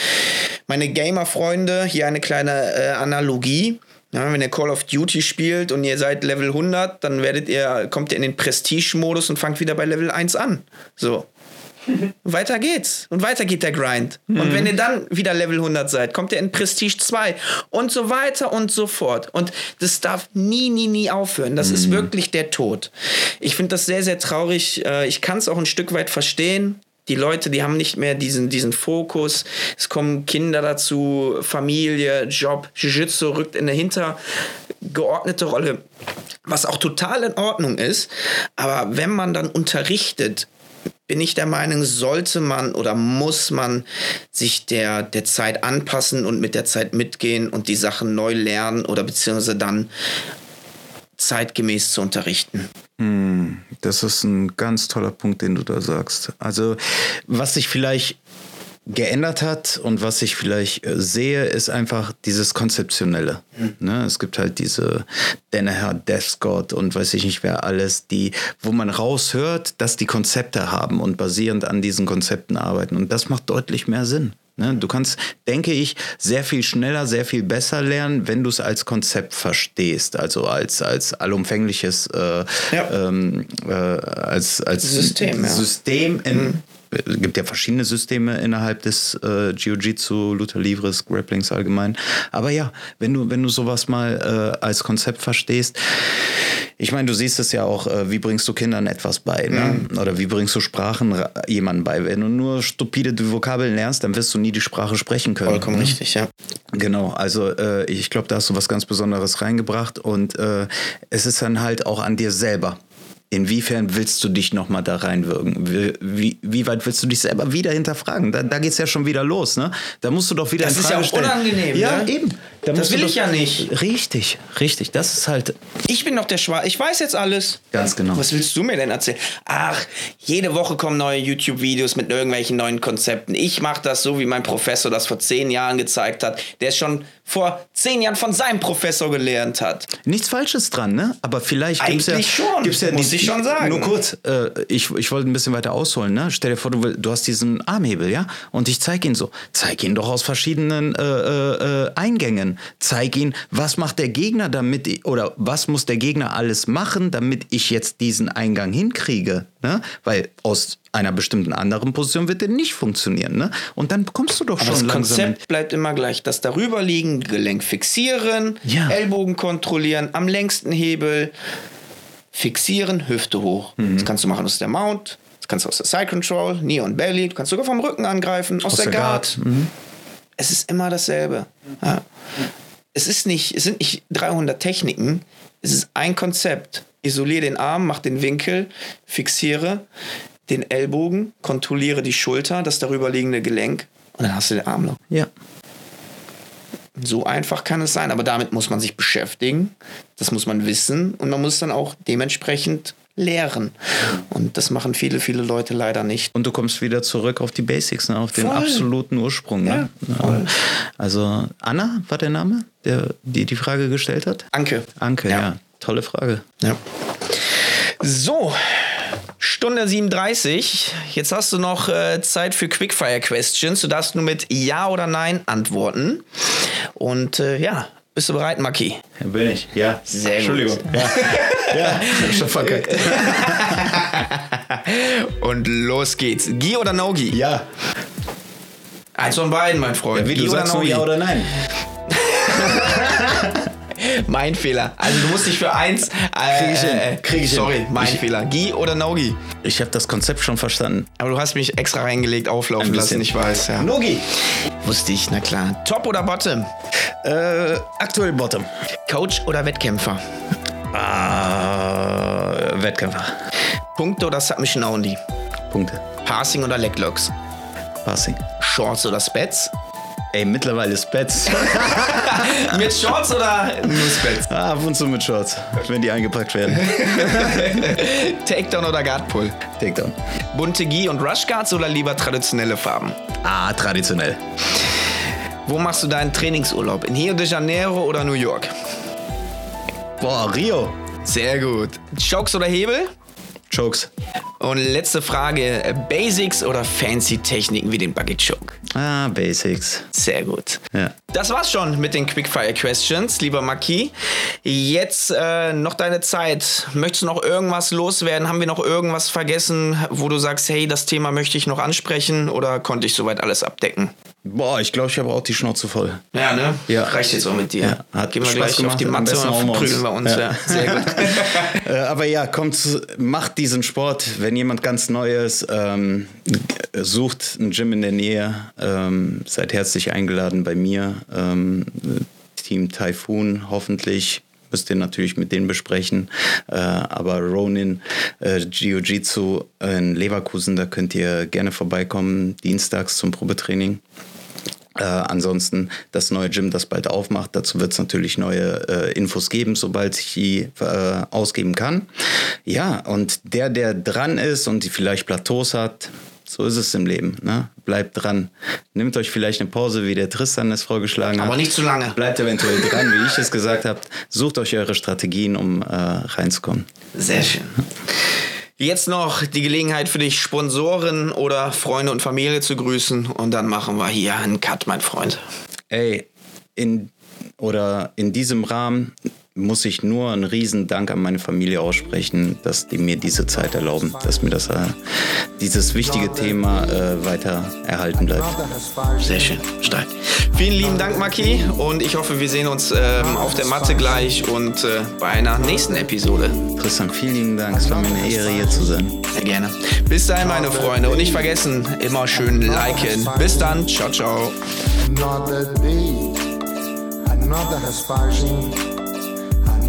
Speaker 2: Meine Gamer-Freunde, hier eine kleine äh, Analogie. Ja, wenn ihr Call of Duty spielt und ihr seid Level 100, dann werdet ihr, kommt ihr in den Prestige-Modus und fangt wieder bei Level 1 an. So. Weiter geht's. Und weiter geht der Grind. Mhm. Und wenn ihr dann wieder Level 100 seid, kommt ihr in Prestige 2 und so weiter und so fort. Und das darf nie, nie, nie aufhören. Das mhm. ist wirklich der Tod. Ich finde das sehr, sehr traurig. Äh, ich kann es auch ein Stück weit verstehen die Leute, die haben nicht mehr diesen, diesen Fokus. Es kommen Kinder dazu, Familie, Job. Jiu-Jitsu rückt in eine hintergeordnete Rolle, was auch total in Ordnung ist. Aber wenn man dann unterrichtet, bin ich der Meinung, sollte man oder muss man sich der, der Zeit anpassen und mit der Zeit mitgehen und die Sachen neu lernen oder beziehungsweise dann zeitgemäß zu unterrichten.
Speaker 3: Hm, das ist ein ganz toller Punkt, den du da sagst. Also, was sich vielleicht geändert hat und was ich vielleicht äh, sehe, ist einfach dieses Konzeptionelle. Mhm. Ne? Es gibt halt diese Danaher, Death Scott und weiß ich nicht wer alles, die, wo man raushört, dass die Konzepte haben und basierend an diesen Konzepten arbeiten. Und das macht deutlich mehr Sinn. Ne? Du kannst, denke ich, sehr viel schneller, sehr viel besser lernen, wenn du es als Konzept verstehst, also als, als allumfängliches äh, ja. ähm, äh, als, als System, System in, mhm es gibt ja verschiedene Systeme innerhalb des äh, Jiu-Jitsu, Luther Livres, Grapplings allgemein. Aber ja, wenn du, wenn du sowas mal äh, als Konzept verstehst, ich meine, du siehst es ja auch, äh, wie bringst du Kindern etwas bei, ne? Mhm. Oder wie bringst du Sprachen jemandem bei? Wenn du nur stupide Vokabeln lernst, dann wirst du nie die Sprache sprechen können.
Speaker 2: Vollkommen ne? richtig, ja.
Speaker 3: Genau, also äh, ich glaube, da hast du was ganz Besonderes reingebracht und äh, es ist dann halt auch an dir selber Inwiefern willst du dich nochmal da reinwirken? Wie, wie, wie, weit willst du dich selber wieder hinterfragen? Da, da geht es ja schon wieder los, ne? Da musst du doch wieder
Speaker 2: das in Frage stellen. Das ist ja auch unangenehm,
Speaker 3: Ja,
Speaker 2: ne?
Speaker 3: eben.
Speaker 2: Da das will ich ja nicht.
Speaker 3: Richtig, richtig. Das ist halt.
Speaker 2: Ich bin doch der Schwarz. Ich weiß jetzt alles.
Speaker 3: Ganz genau.
Speaker 2: Was willst du mir denn erzählen? Ach, jede Woche kommen neue YouTube-Videos mit irgendwelchen neuen Konzepten. Ich mache das so, wie mein Professor das vor zehn Jahren gezeigt hat. Der ist schon vor zehn Jahren von seinem Professor gelernt hat.
Speaker 3: Nichts Falsches dran, ne? Aber vielleicht
Speaker 2: gibt es ja,
Speaker 3: schon.
Speaker 2: Gibt's ja muss ich schon sagen.
Speaker 3: Nur kurz, äh, ich, ich wollte ein bisschen weiter ausholen, ne? Stell dir vor, du, du hast diesen Armhebel, ja? Und ich zeige ihn so. Zeig ihn doch aus verschiedenen äh, äh, äh, Eingängen. Zeig ihn, was macht der Gegner damit, oder was muss der Gegner alles machen, damit ich jetzt diesen Eingang hinkriege, ne? Weil aus einer bestimmten anderen Position wird der nicht funktionieren. Ne? Und dann kommst du doch Aber schon
Speaker 2: das
Speaker 3: langsam.
Speaker 2: Das Konzept bleibt immer gleich. Das darüberliegende Gelenk fixieren, ja. Ellbogen kontrollieren, am längsten Hebel fixieren, Hüfte hoch. Mhm. Das kannst du machen aus der Mount, das kannst du aus der Side Control, Knee und Belly, du kannst sogar vom Rücken angreifen, aus, aus der, der Guard. Guard. Mhm. Es ist immer dasselbe. Ja. Es, ist nicht, es sind nicht 300 Techniken, es ist ein Konzept. Isoliere den Arm, mach den Winkel, fixiere den Ellbogen, kontrolliere die Schulter, das darüberliegende Gelenk und dann hast du den Arm noch.
Speaker 3: Ja.
Speaker 2: So einfach kann es sein, aber damit muss man sich beschäftigen, das muss man wissen und man muss dann auch dementsprechend lehren. Und das machen viele, viele Leute leider nicht.
Speaker 3: Und du kommst wieder zurück auf die Basics, ne? auf den Voll. absoluten Ursprung. Ne? Ja, also Anna war der Name, der die die Frage gestellt hat?
Speaker 2: Anke.
Speaker 3: Anke, ja. ja. Tolle Frage.
Speaker 2: Ja. So, Stunde 37. Jetzt hast du noch äh, Zeit für Quickfire Questions. Du darfst nur mit Ja oder Nein antworten. Und äh, ja, bist du bereit, Maki?
Speaker 3: Bin ich, ja.
Speaker 2: Sehr
Speaker 3: Entschuldigung.
Speaker 2: gut. Ja,
Speaker 3: ja ich hab schon verkackt.
Speaker 2: Und los geht's. Gi oder No-Gi?
Speaker 3: Ja.
Speaker 2: Eins von beiden, mein Freund.
Speaker 3: Ja, wie Gi du sagst, no ja oder nein.
Speaker 2: mein Fehler. Also du musst dich für eins. Äh, Krieg ich hin. Krieg ich sorry, hin. mein ich, Fehler. Gi oder Nogi?
Speaker 3: Ich habe das Konzept schon verstanden.
Speaker 2: Aber du hast mich extra reingelegt, auflaufen lassen, ich weiß. Ja.
Speaker 3: Nogi.
Speaker 2: Wusste ich, na klar. Top oder Bottom?
Speaker 3: Äh, aktuell Bottom.
Speaker 2: Coach oder Wettkämpfer?
Speaker 3: Äh, Wettkämpfer.
Speaker 2: Punkte oder Submission Only?
Speaker 3: Punkte.
Speaker 2: Passing oder Leglocks?
Speaker 3: Passing.
Speaker 2: Shorts oder Spets?
Speaker 3: Ey, mittlerweile Spets.
Speaker 2: mit Shorts oder nur Spets?
Speaker 3: Ah, ab und zu mit Shorts, wenn die eingepackt werden.
Speaker 2: Takedown oder Guardpull?
Speaker 3: Takedown.
Speaker 2: Bunte Gi und Rushguards oder lieber traditionelle Farben?
Speaker 3: Ah, traditionell.
Speaker 2: Wo machst du deinen Trainingsurlaub? In Rio de Janeiro oder New York?
Speaker 3: Boah, Rio.
Speaker 2: Sehr gut. Chokes oder Hebel?
Speaker 3: Chokes.
Speaker 2: Und letzte Frage: Basics oder fancy Techniken wie den Buggy Choke?
Speaker 3: Ah, Basics.
Speaker 2: Sehr gut.
Speaker 3: Ja.
Speaker 2: Das war's schon mit den Quickfire Questions, lieber Maki. Jetzt äh, noch deine Zeit. Möchtest du noch irgendwas loswerden? Haben wir noch irgendwas vergessen, wo du sagst, hey, das Thema möchte ich noch ansprechen oder konnte ich soweit alles abdecken?
Speaker 3: Boah, ich glaube, ich habe auch die Schnauze voll.
Speaker 2: Ja, ne?
Speaker 3: Ja.
Speaker 2: Reicht jetzt auch mit dir.
Speaker 3: Ja, hat
Speaker 2: Gehen wir gleich auf
Speaker 3: gemacht,
Speaker 2: die
Speaker 3: am
Speaker 2: Matte und
Speaker 3: hauen wir
Speaker 2: uns. Ja.
Speaker 3: Ja.
Speaker 2: Sehr gut.
Speaker 3: Äh, aber ja, kommt, macht diesen Sport. Wenn jemand ganz Neues ähm, sucht, ein Gym in der Nähe, ähm, seid herzlich eingeladen bei mir. Ähm, Team Typhoon hoffentlich. Müsst ihr natürlich mit denen besprechen. Äh, aber Ronin äh, Jiu-Jitsu in Leverkusen, da könnt ihr gerne vorbeikommen, dienstags zum Probetraining. Äh, ansonsten das neue Gym, das bald aufmacht. Dazu wird es natürlich neue äh, Infos geben, sobald ich die äh, ausgeben kann. Ja, und der, der dran ist und die vielleicht Plateaus hat, so ist es im Leben. Ne? Bleibt dran. Nehmt euch vielleicht eine Pause, wie der Tristan es vorgeschlagen hat.
Speaker 2: Aber nicht zu lange.
Speaker 3: Bleibt eventuell dran, wie ich es gesagt habe. Sucht euch eure Strategien, um äh, reinzukommen.
Speaker 2: Sehr schön. Jetzt noch die Gelegenheit für dich, Sponsoren oder Freunde und Familie zu grüßen. Und dann machen wir hier einen Cut, mein Freund.
Speaker 3: Ey, in oder in diesem Rahmen muss ich nur einen riesen Dank an meine Familie aussprechen, dass die mir diese Zeit erlauben, dass mir das, äh, dieses wichtige Thema äh, weiter erhalten bleibt.
Speaker 2: Sehr schön, stark. Vielen lieben Dank, Maki. Und ich hoffe, wir sehen uns ähm, auf der Matte gleich und äh, bei einer nächsten Episode.
Speaker 3: Tristan, vielen lieben Dank. Es war mir eine Ehre, hier zu sein.
Speaker 2: Sehr gerne. Bis dahin, meine Freunde. Und nicht vergessen, immer schön liken. Bis dann. Ciao, ciao.